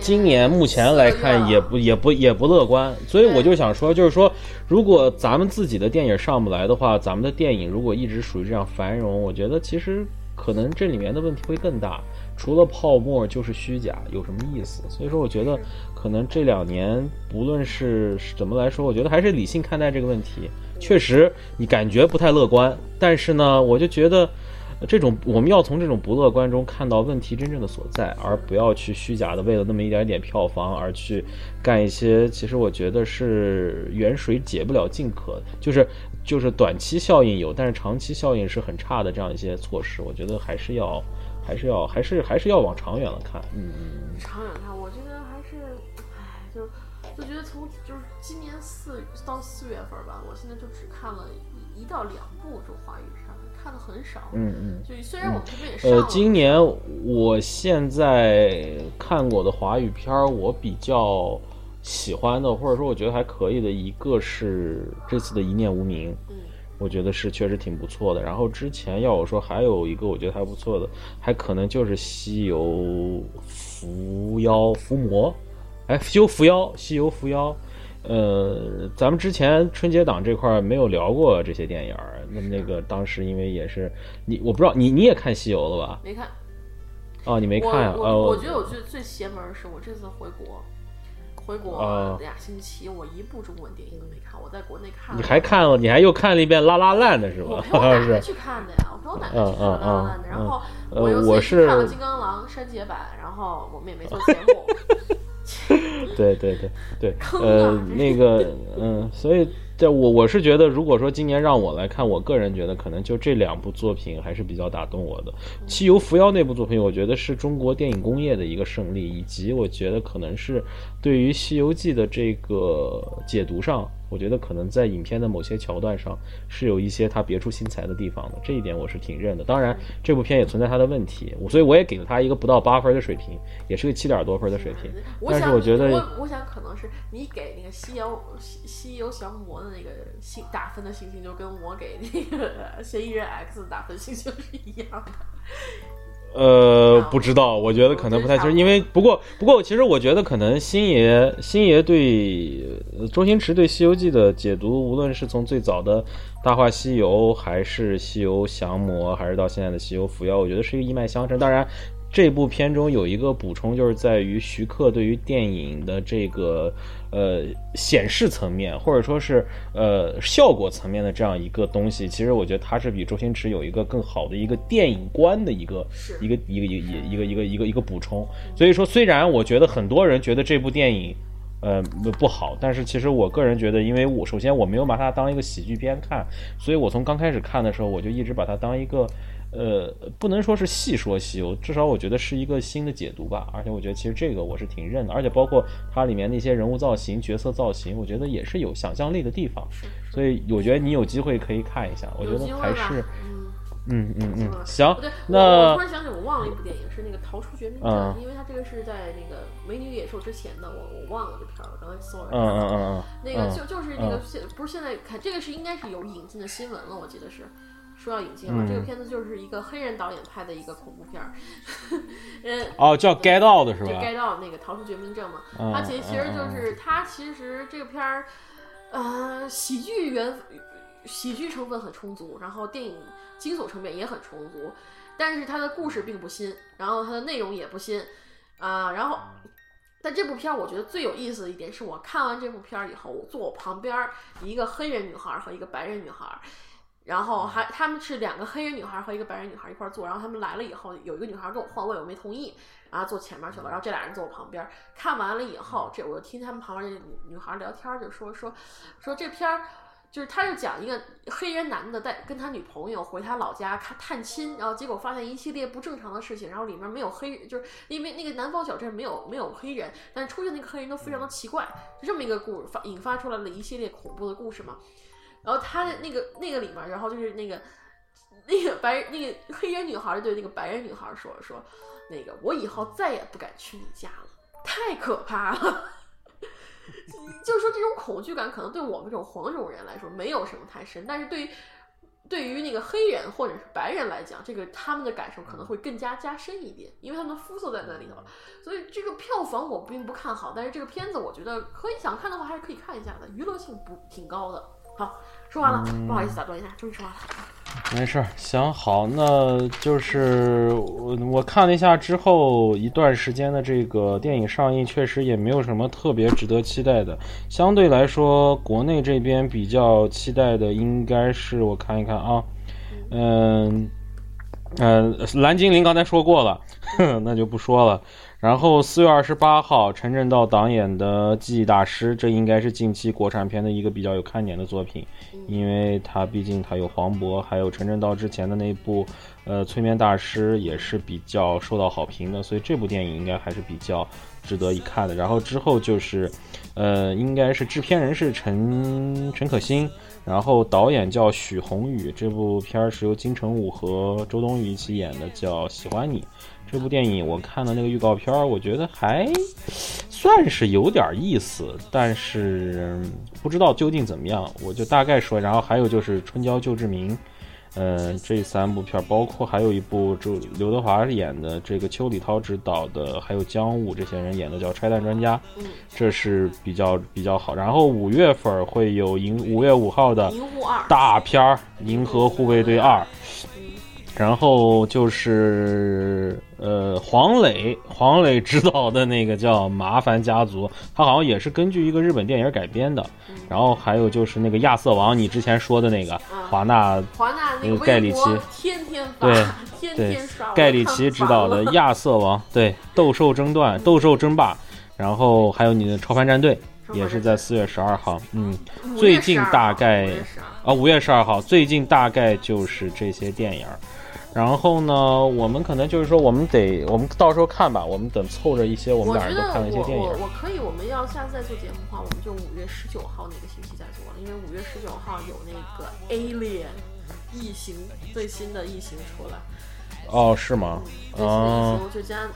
今年目前来看也不也不也不乐观，所以我就想说，就是说，如果咱们自己的电影上不来的话，咱们的电影如果一直属于这样繁荣，我觉得其实可能这里面的问题会更大。除了泡沫就是虚假，有什么意思？所以说，我觉得可能这两年不论是怎么来说，我觉得还是理性看待这个问题。确实，你感觉不太乐观，但是呢，我就觉得。这种我们要从这种不乐观中看到问题真正的所在，而不要去虚假的为了那么一点点票房而去干一些其实我觉得是远水解不了近渴，就是就是短期效应有，但是长期效应是很差的这样一些措施。我觉得还是要还是要还是还是要往长远了看。嗯嗯，长远看，我觉得还是，唉，就就觉得从就是今年四到四月份吧，我现在就只看了一到两部这种华语。看的很少，嗯嗯，就虽然我们这边也上呃，今年我现在看过的华语片儿，我比较喜欢的，或者说我觉得还可以的一个是这次的一念无名，嗯，我觉得是确实挺不错的。然后之前要我说还有一个我觉得还不错的，还可能就是西游伏妖伏魔，哎，西游伏妖，西游伏妖。呃，咱们之前春节档这块没有聊过这些电影儿。那么那个当时因为也是你，我不知道你你也看西游了吧？没看。哦，你没看呀？我我觉得我最最邪门的是我这次回国，回国俩星期，我一部中文电影都没看。我在国内看。你还看了？你还又看了一遍《拉拉烂》的是吧？我陪我奶奶去看的呀，我陪我奶奶去看《拉拉烂》的。然后我又自己看了《金刚狼》删节版，然后我们也没做 节目。对对对对，呃，那个，嗯，所以，在我我是觉得，如果说今年让我来看，我个人觉得可能就这两部作品还是比较打动我的。《西游伏妖》那部作品，我觉得是中国电影工业的一个胜利，以及我觉得可能是对于《西游记》的这个解读上，我觉得可能在影片的某些桥段上是有一些他别出心裁的地方的，这一点我是挺认的。当然，这部片也存在他的问题，我所以我也给了他一个不到八分的水平，也是个七点多分的水平。但是我觉得，我我想可能是你给那个西游西西游降魔的那个星打分的星星，就跟我给那个 嫌疑人 X 打分星星是一样的。呃，不知道，我觉得可能不太清楚，因为不过不过，其实我觉得可能星爷星爷对周星驰对《西游记》的解读，无论是从最早的《大话西游》，还是《西游降魔》，还是到现在的《西游伏妖》，我觉得是一个一脉相承。当然。这部片中有一个补充就是在于徐克对于电影的这个呃显示层面或者说是呃效果层面的这样一个东西其实我觉得他是比周星驰有一个更好的一个电影观的一个一个一个一个一个一个一个一个补充。所以说虽然我觉得很多人觉得这部电影呃不好但是其实我个人觉得因为我首先我没有把它当一个喜剧片看所以我从刚开始看的时候我就一直把它当一个呃，不能说是细说西游，至少我觉得是一个新的解读吧。而且我觉得其实这个我是挺认的，而且包括它里面那些人物造型、角色造型，我觉得也是有想象力的地方。所以我觉得你有机会可以看一下，我觉得还是，嗯嗯嗯，行。那我突然想起我忘了一部电影，是那个《逃出绝命镇》，因为它这个是在那个《美女与野兽》之前的，我我忘了这片儿，刚才搜了。嗯嗯嗯嗯。那个就就是那个现不是现在看这个是应该是有引进的新闻了，我记得是。说要引进了，这个片子就是一个黑人导演拍的一个恐怖片儿，嗯，哦，叫《Get Out》是吧？《Get Out》那个逃出绝命镇嘛，它其实其实就是它其实这个片儿，呃，喜剧原喜剧成分很充足，然后电影惊悚成分也很充足，但是它的故事并不新，然后它的内容也不新啊，然后但这部片儿我觉得最有意思的一点是我看完这部片儿以后，我坐我旁边一个黑人女孩和一个白人女孩。然后还他们是两个黑人女孩和一个白人女孩一块坐，然后他们来了以后，有一个女孩跟我换位，我没同意，然后坐前面去了，然后这俩人坐我旁边。看完了以后，这我就听他们旁边这女女孩聊天，就说说说这片儿就是他就讲一个黑人男的带跟他女朋友回他老家看探亲，然后结果发现一系列不正常的事情，然后里面没有黑，就是因为那个南方小镇没有没有黑人，但出现那个黑人都非常的奇怪，就这么一个故事发引发出来了一系列恐怖的故事嘛。然后他的那个那个里面，然后就是那个 那个白那个黑人女孩对那个白人女孩说说，那个我以后再也不敢去你家了，太可怕了。就是说这种恐惧感可能对我们这种黄种人来说没有什么太深，但是对于对于那个黑人或者是白人来讲，这个他们的感受可能会更加加深一点，因为他们的肤色在那里头。所以这个票房我并不看好，但是这个片子我觉得可以想看的话还是可以看一下的，娱乐性不挺高的。好。说完了，不好意思打断一下，终于说完了。没事儿，行好，那就是我我看了一下之后一段时间的这个电影上映，确实也没有什么特别值得期待的。相对来说，国内这边比较期待的应该是我看一看啊，嗯嗯，蓝精灵刚才说过了，那就不说了。然后四月二十八号，陈正道导演的《记忆大师》，这应该是近期国产片的一个比较有看点的作品，因为他毕竟他有黄渤，还有陈正道之前的那部，呃，《催眠大师》也是比较受到好评的，所以这部电影应该还是比较值得一看的。然后之后就是，呃，应该是制片人是陈陈可辛，然后导演叫许宏宇，这部片儿是由金城武和周冬雨一起演的，叫《喜欢你》。这部电影我看的那个预告片儿，我觉得还算是有点意思，但是不知道究竟怎么样，我就大概说。然后还有就是《春娇救志明》，嗯，这三部片儿，包括还有一部就刘德华演的，这个邱礼涛执导的，还有姜武这些人演的叫《拆弹专家》，这是比较比较好。然后五月份会有银五月五号的大片儿《银河护卫队二》。然后就是呃，黄磊，黄磊执导的那个叫《麻烦家族》，他好像也是根据一个日本电影改编的。然后还有就是那个亚瑟王，你之前说的那个华纳，华纳那个盖里奇，天天对对，盖里奇执导的亚瑟王，对斗兽争断，斗兽争霸。然后还有你的超凡战队，也是在四月十二号。嗯，最近大概啊，五月十二号，最近大概就是这些电影。然后呢，我们可能就是说，我们得，我们到时候看吧。我们等凑着一些，我们俩人都看了一些电影。我我我可以，我们要下次再做节目的话，我们就五月十九号那个星期再做了，因为五月十九号有那个 Alien 异形最新的异形出来。哦，是吗？最新的异形就加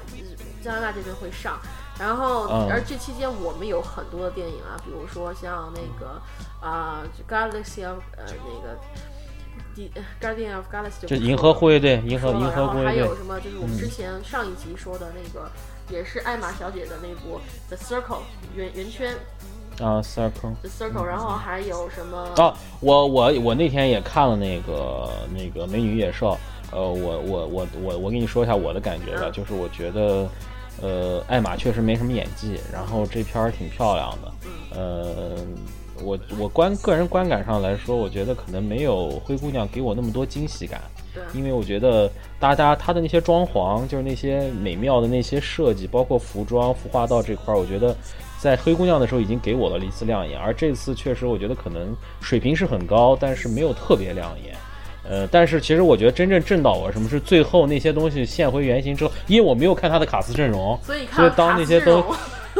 加拿大这边会上，然后而这期间我们有很多的电影啊，比如说像那个啊，Galaxy of 呃那个。Guardian of Galaxy 就银河护卫队，银河银河护卫队。还有什么？就是我们之前上一集说的那个，也是艾玛小姐的那部 The Circle 圆圆圈。啊，Circle。The Circle，然后还有什么？哦，我我我那天也看了那个那个美女野兽。呃，我我我我我跟你说一下我的感觉吧，就是我觉得，呃，艾玛确实没什么演技，然后这片儿挺漂亮的，呃。我我观个人观感上来说，我觉得可能没有灰姑娘给我那么多惊喜感。因为我觉得大家她的那些装潢，就是那些美妙的那些设计，包括服装、服化道这块儿，我觉得在灰姑娘的时候已经给我了一次亮眼。而这次确实，我觉得可能水平是很高，但是没有特别亮眼。呃，但是其实我觉得真正震到我什么是最后那些东西现回原形之后，因为我没有看他的卡斯阵容，所以当那些都。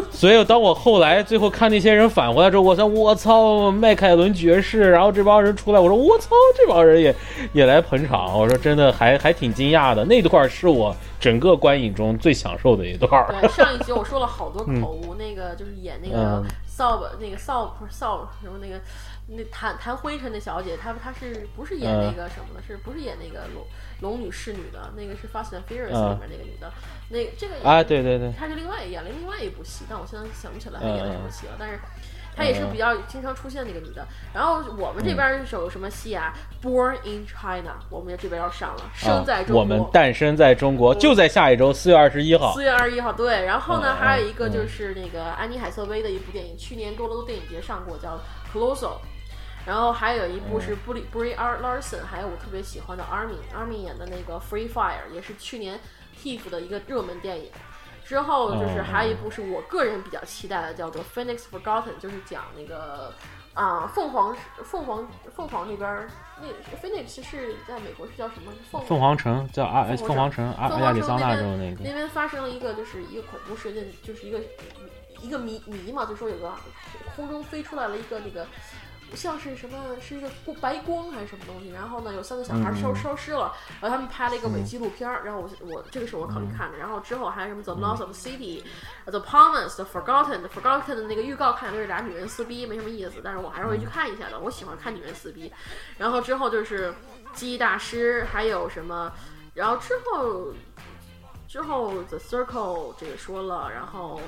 所以，当我后来最后看那些人返回来之后，我说我操，迈凯伦爵士，然后这帮人出来，我说我操，这帮人也也来捧场，我说真的还还挺惊讶的。那段是我整个观影中最享受的一段。对，上一集我说了好多口误，那个就是演那个扫把，那个扫不是扫什么那个那弹弹灰尘的小姐，她她是不是演那个什么的？是不是演那个龙龙女侍女的？那个是《Fast and Furious》里面那个女的。那这个啊，对对对，她是另外演了另外一部戏，但我现在想不起来她演了什么戏了。但是，她也是比较经常出现那个女的。然后我们这边有什么戏啊？Born in China，我们这边要上了，生在中国。我们诞生在中国，就在下一周四月二十一号。四月二十一号，对。然后呢，还有一个就是那个安妮海瑟薇的一部电影，去年多伦多电影节上过，叫《Colossal》。然后还有一部是布里布里阿拉森，还有我特别喜欢的 Army，Army 演的那个《Free Fire》，也是去年。TIFF 的一个热门电影，之后就是还有一部是我个人比较期待的，叫做《Phoenix Forgotten》，就是讲那个啊凤凰凤凰凤凰那边那 Phoenix 是在美国是叫什么？凤凰城叫阿凤凰城阿亚利桑那州那个那边发生了一个就是一个恐怖事件，就是一个一个谜谜嘛，就说有个空中飞出来了一个那个。像是什么是一个白光还是什么东西？然后呢，有三个小孩烧消失了，然后他们拍了一个伪纪录片儿。然后我我这个是我考虑看的。然后之后还有什么 The Lost of City、The Promise、The Forgotten、The Forgotten 的那个预告看就是俩女人撕逼，没什么意思。但是我还是会去看一下的。我喜欢看女人撕逼。然后之后就是记忆大师，还有什么？然后之后之后 The Circle 这个说了，然后。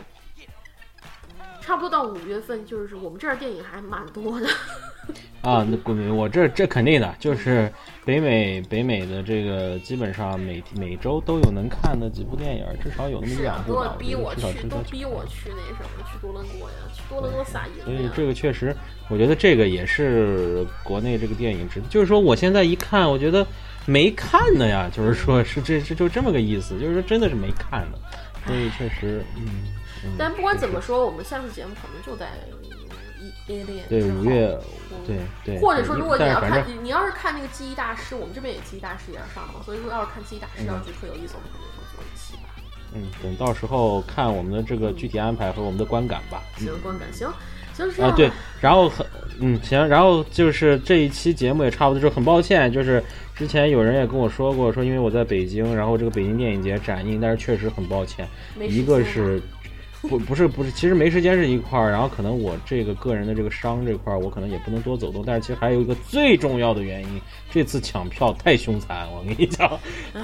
差不多到五月份，就是我们这儿电影还蛮多的。啊，那不，我这这肯定的，就是北美北美的这个基本上每每周都有能看的几部电影，至少有那么一两部吧。逼我去，都逼我去那什么，去多伦多呀，去多伦多撒野。所以这个确实，我觉得这个也是国内这个电影值，就是说我现在一看，我觉得没看的呀，就是说是这这就这么个意思，就是说真的是没看的，所以确实，嗯。但不管怎么说，我们下次节目可能就在一一列对五月，对对。或者说，如果你要看，你要是看那个记忆大师，我们这边也记忆大师也要上嘛。所以说，要是看记忆大师，要是特有意思，我们肯定会做一期吧。嗯，等到时候看我们的这个具体安排和我们的观感吧。行，观感行，行啊对，然后很嗯行，然后就是这一期节目也差不多，就很抱歉，就是之前有人也跟我说过，说因为我在北京，然后这个北京电影节展映，但是确实很抱歉，一个是。不不是不是，其实没时间是一块儿，然后可能我这个个人的这个伤这块儿，我可能也不能多走动。但是其实还有一个最重要的原因，这次抢票太凶残。我跟你讲，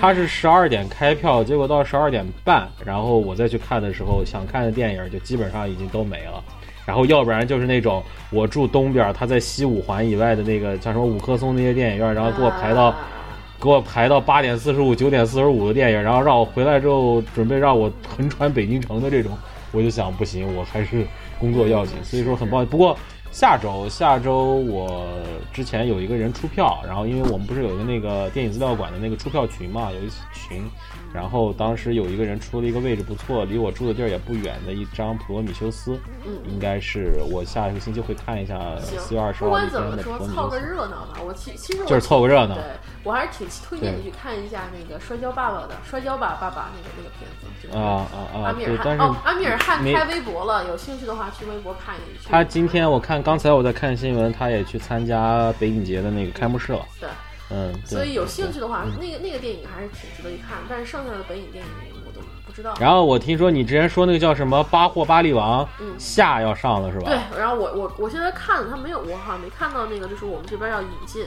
他是十二点开票，结果到十二点半，然后我再去看的时候，想看的电影就基本上已经都没了。然后要不然就是那种我住东边，他在西五环以外的那个像什么五棵松那些电影院，然后给我排到给我排到八点四十五、九点四十五的电影，然后让我回来之后准备让我横穿北京城的这种。我就想不行，我还是工作要紧，所以说很抱歉。不过下周下周我之前有一个人出票，然后因为我们不是有一个那个电影资料馆的那个出票群嘛，有一群，然后当时有一个人出了一个位置不错，离我住的地儿也不远的一张《普罗米修斯》，嗯应该是我下一个星期会看一下四月二十号那天管怎么说。凑个热闹吧。我其其实我就是凑个热闹对我还是挺推荐你去看一下那个《摔跤爸爸》的《摔跤吧爸爸》那个那个片子。啊啊啊阿！米尔，对但是汗哦，阿米尔汗开微博了，有兴趣的话去微博看一下。他今天我看刚才我在看新闻，他也去参加北影节的那个开幕式了。对，嗯，所以有兴趣的话，那个那个电影还是挺值得一看。但是剩下的本影电影我都不知道。然后我听说你之前说那个叫什么《巴霍巴利王》嗯下要上了是吧？对，然后我我我现在看了，他没有，我好像没看到那个，就是我们这边要引进，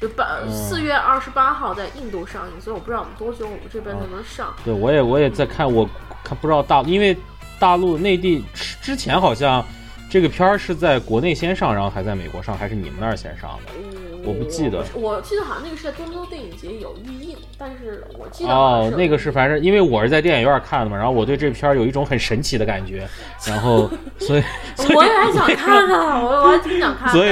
就八嗯四月二十八号在印度上映，所以我不知道我们多久我们这边才能上。对，我也我也在看，我看不知道大，因为大陆内地之之前好像这个片儿是在国内先上，然后还在美国上，还是你们那儿先上的？嗯我不记得我记得好像那个是在多伦多电影节有预映，但是我记得哦，那个是反正因为我是在电影院看的嘛，然后我对这片儿有一种很神奇的感觉，然后所以我也还想看呢，我我还挺想看的。所以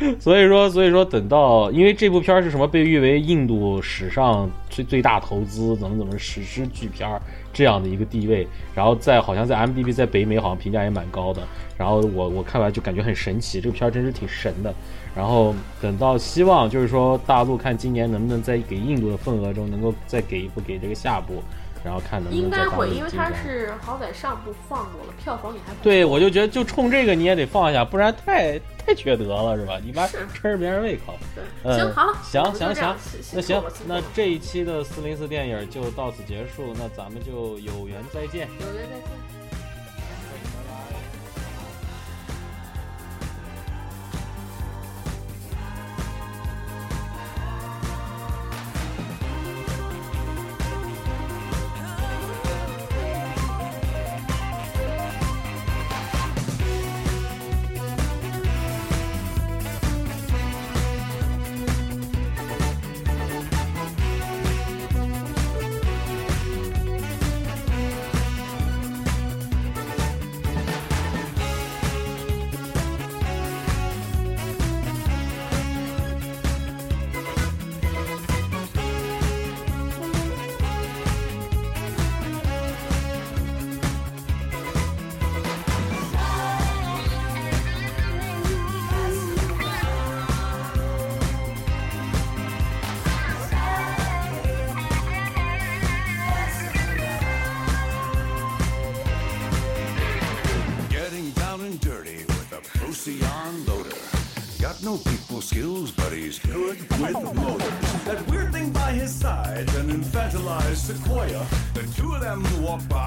嗯，所以说，所以说等到，因为这部片儿是什么被誉为印度史上最最大投资，怎么怎么史诗巨片儿这样的一个地位，然后在好像在 m d b 在北美好像评价也蛮高的，然后我我看完就感觉很神奇，这个片儿真是挺神的。然后等到希望就是说大陆看今年能不能在给印度的份额中能够再给一部给这个下部，然后看能不能应该会，因为它是好歹上部放过了，票房也还对，我就觉得就冲这个你也得放下，不然太太缺德了，是吧？你妈是吃着别人胃口。对，嗯行，好，行行行那行那这一期的四零四电影就到此结束，那咱们就有缘再见。有缘再见。Good with motors. That weird thing by his side, an infantilized sequoia. The two of them walk by,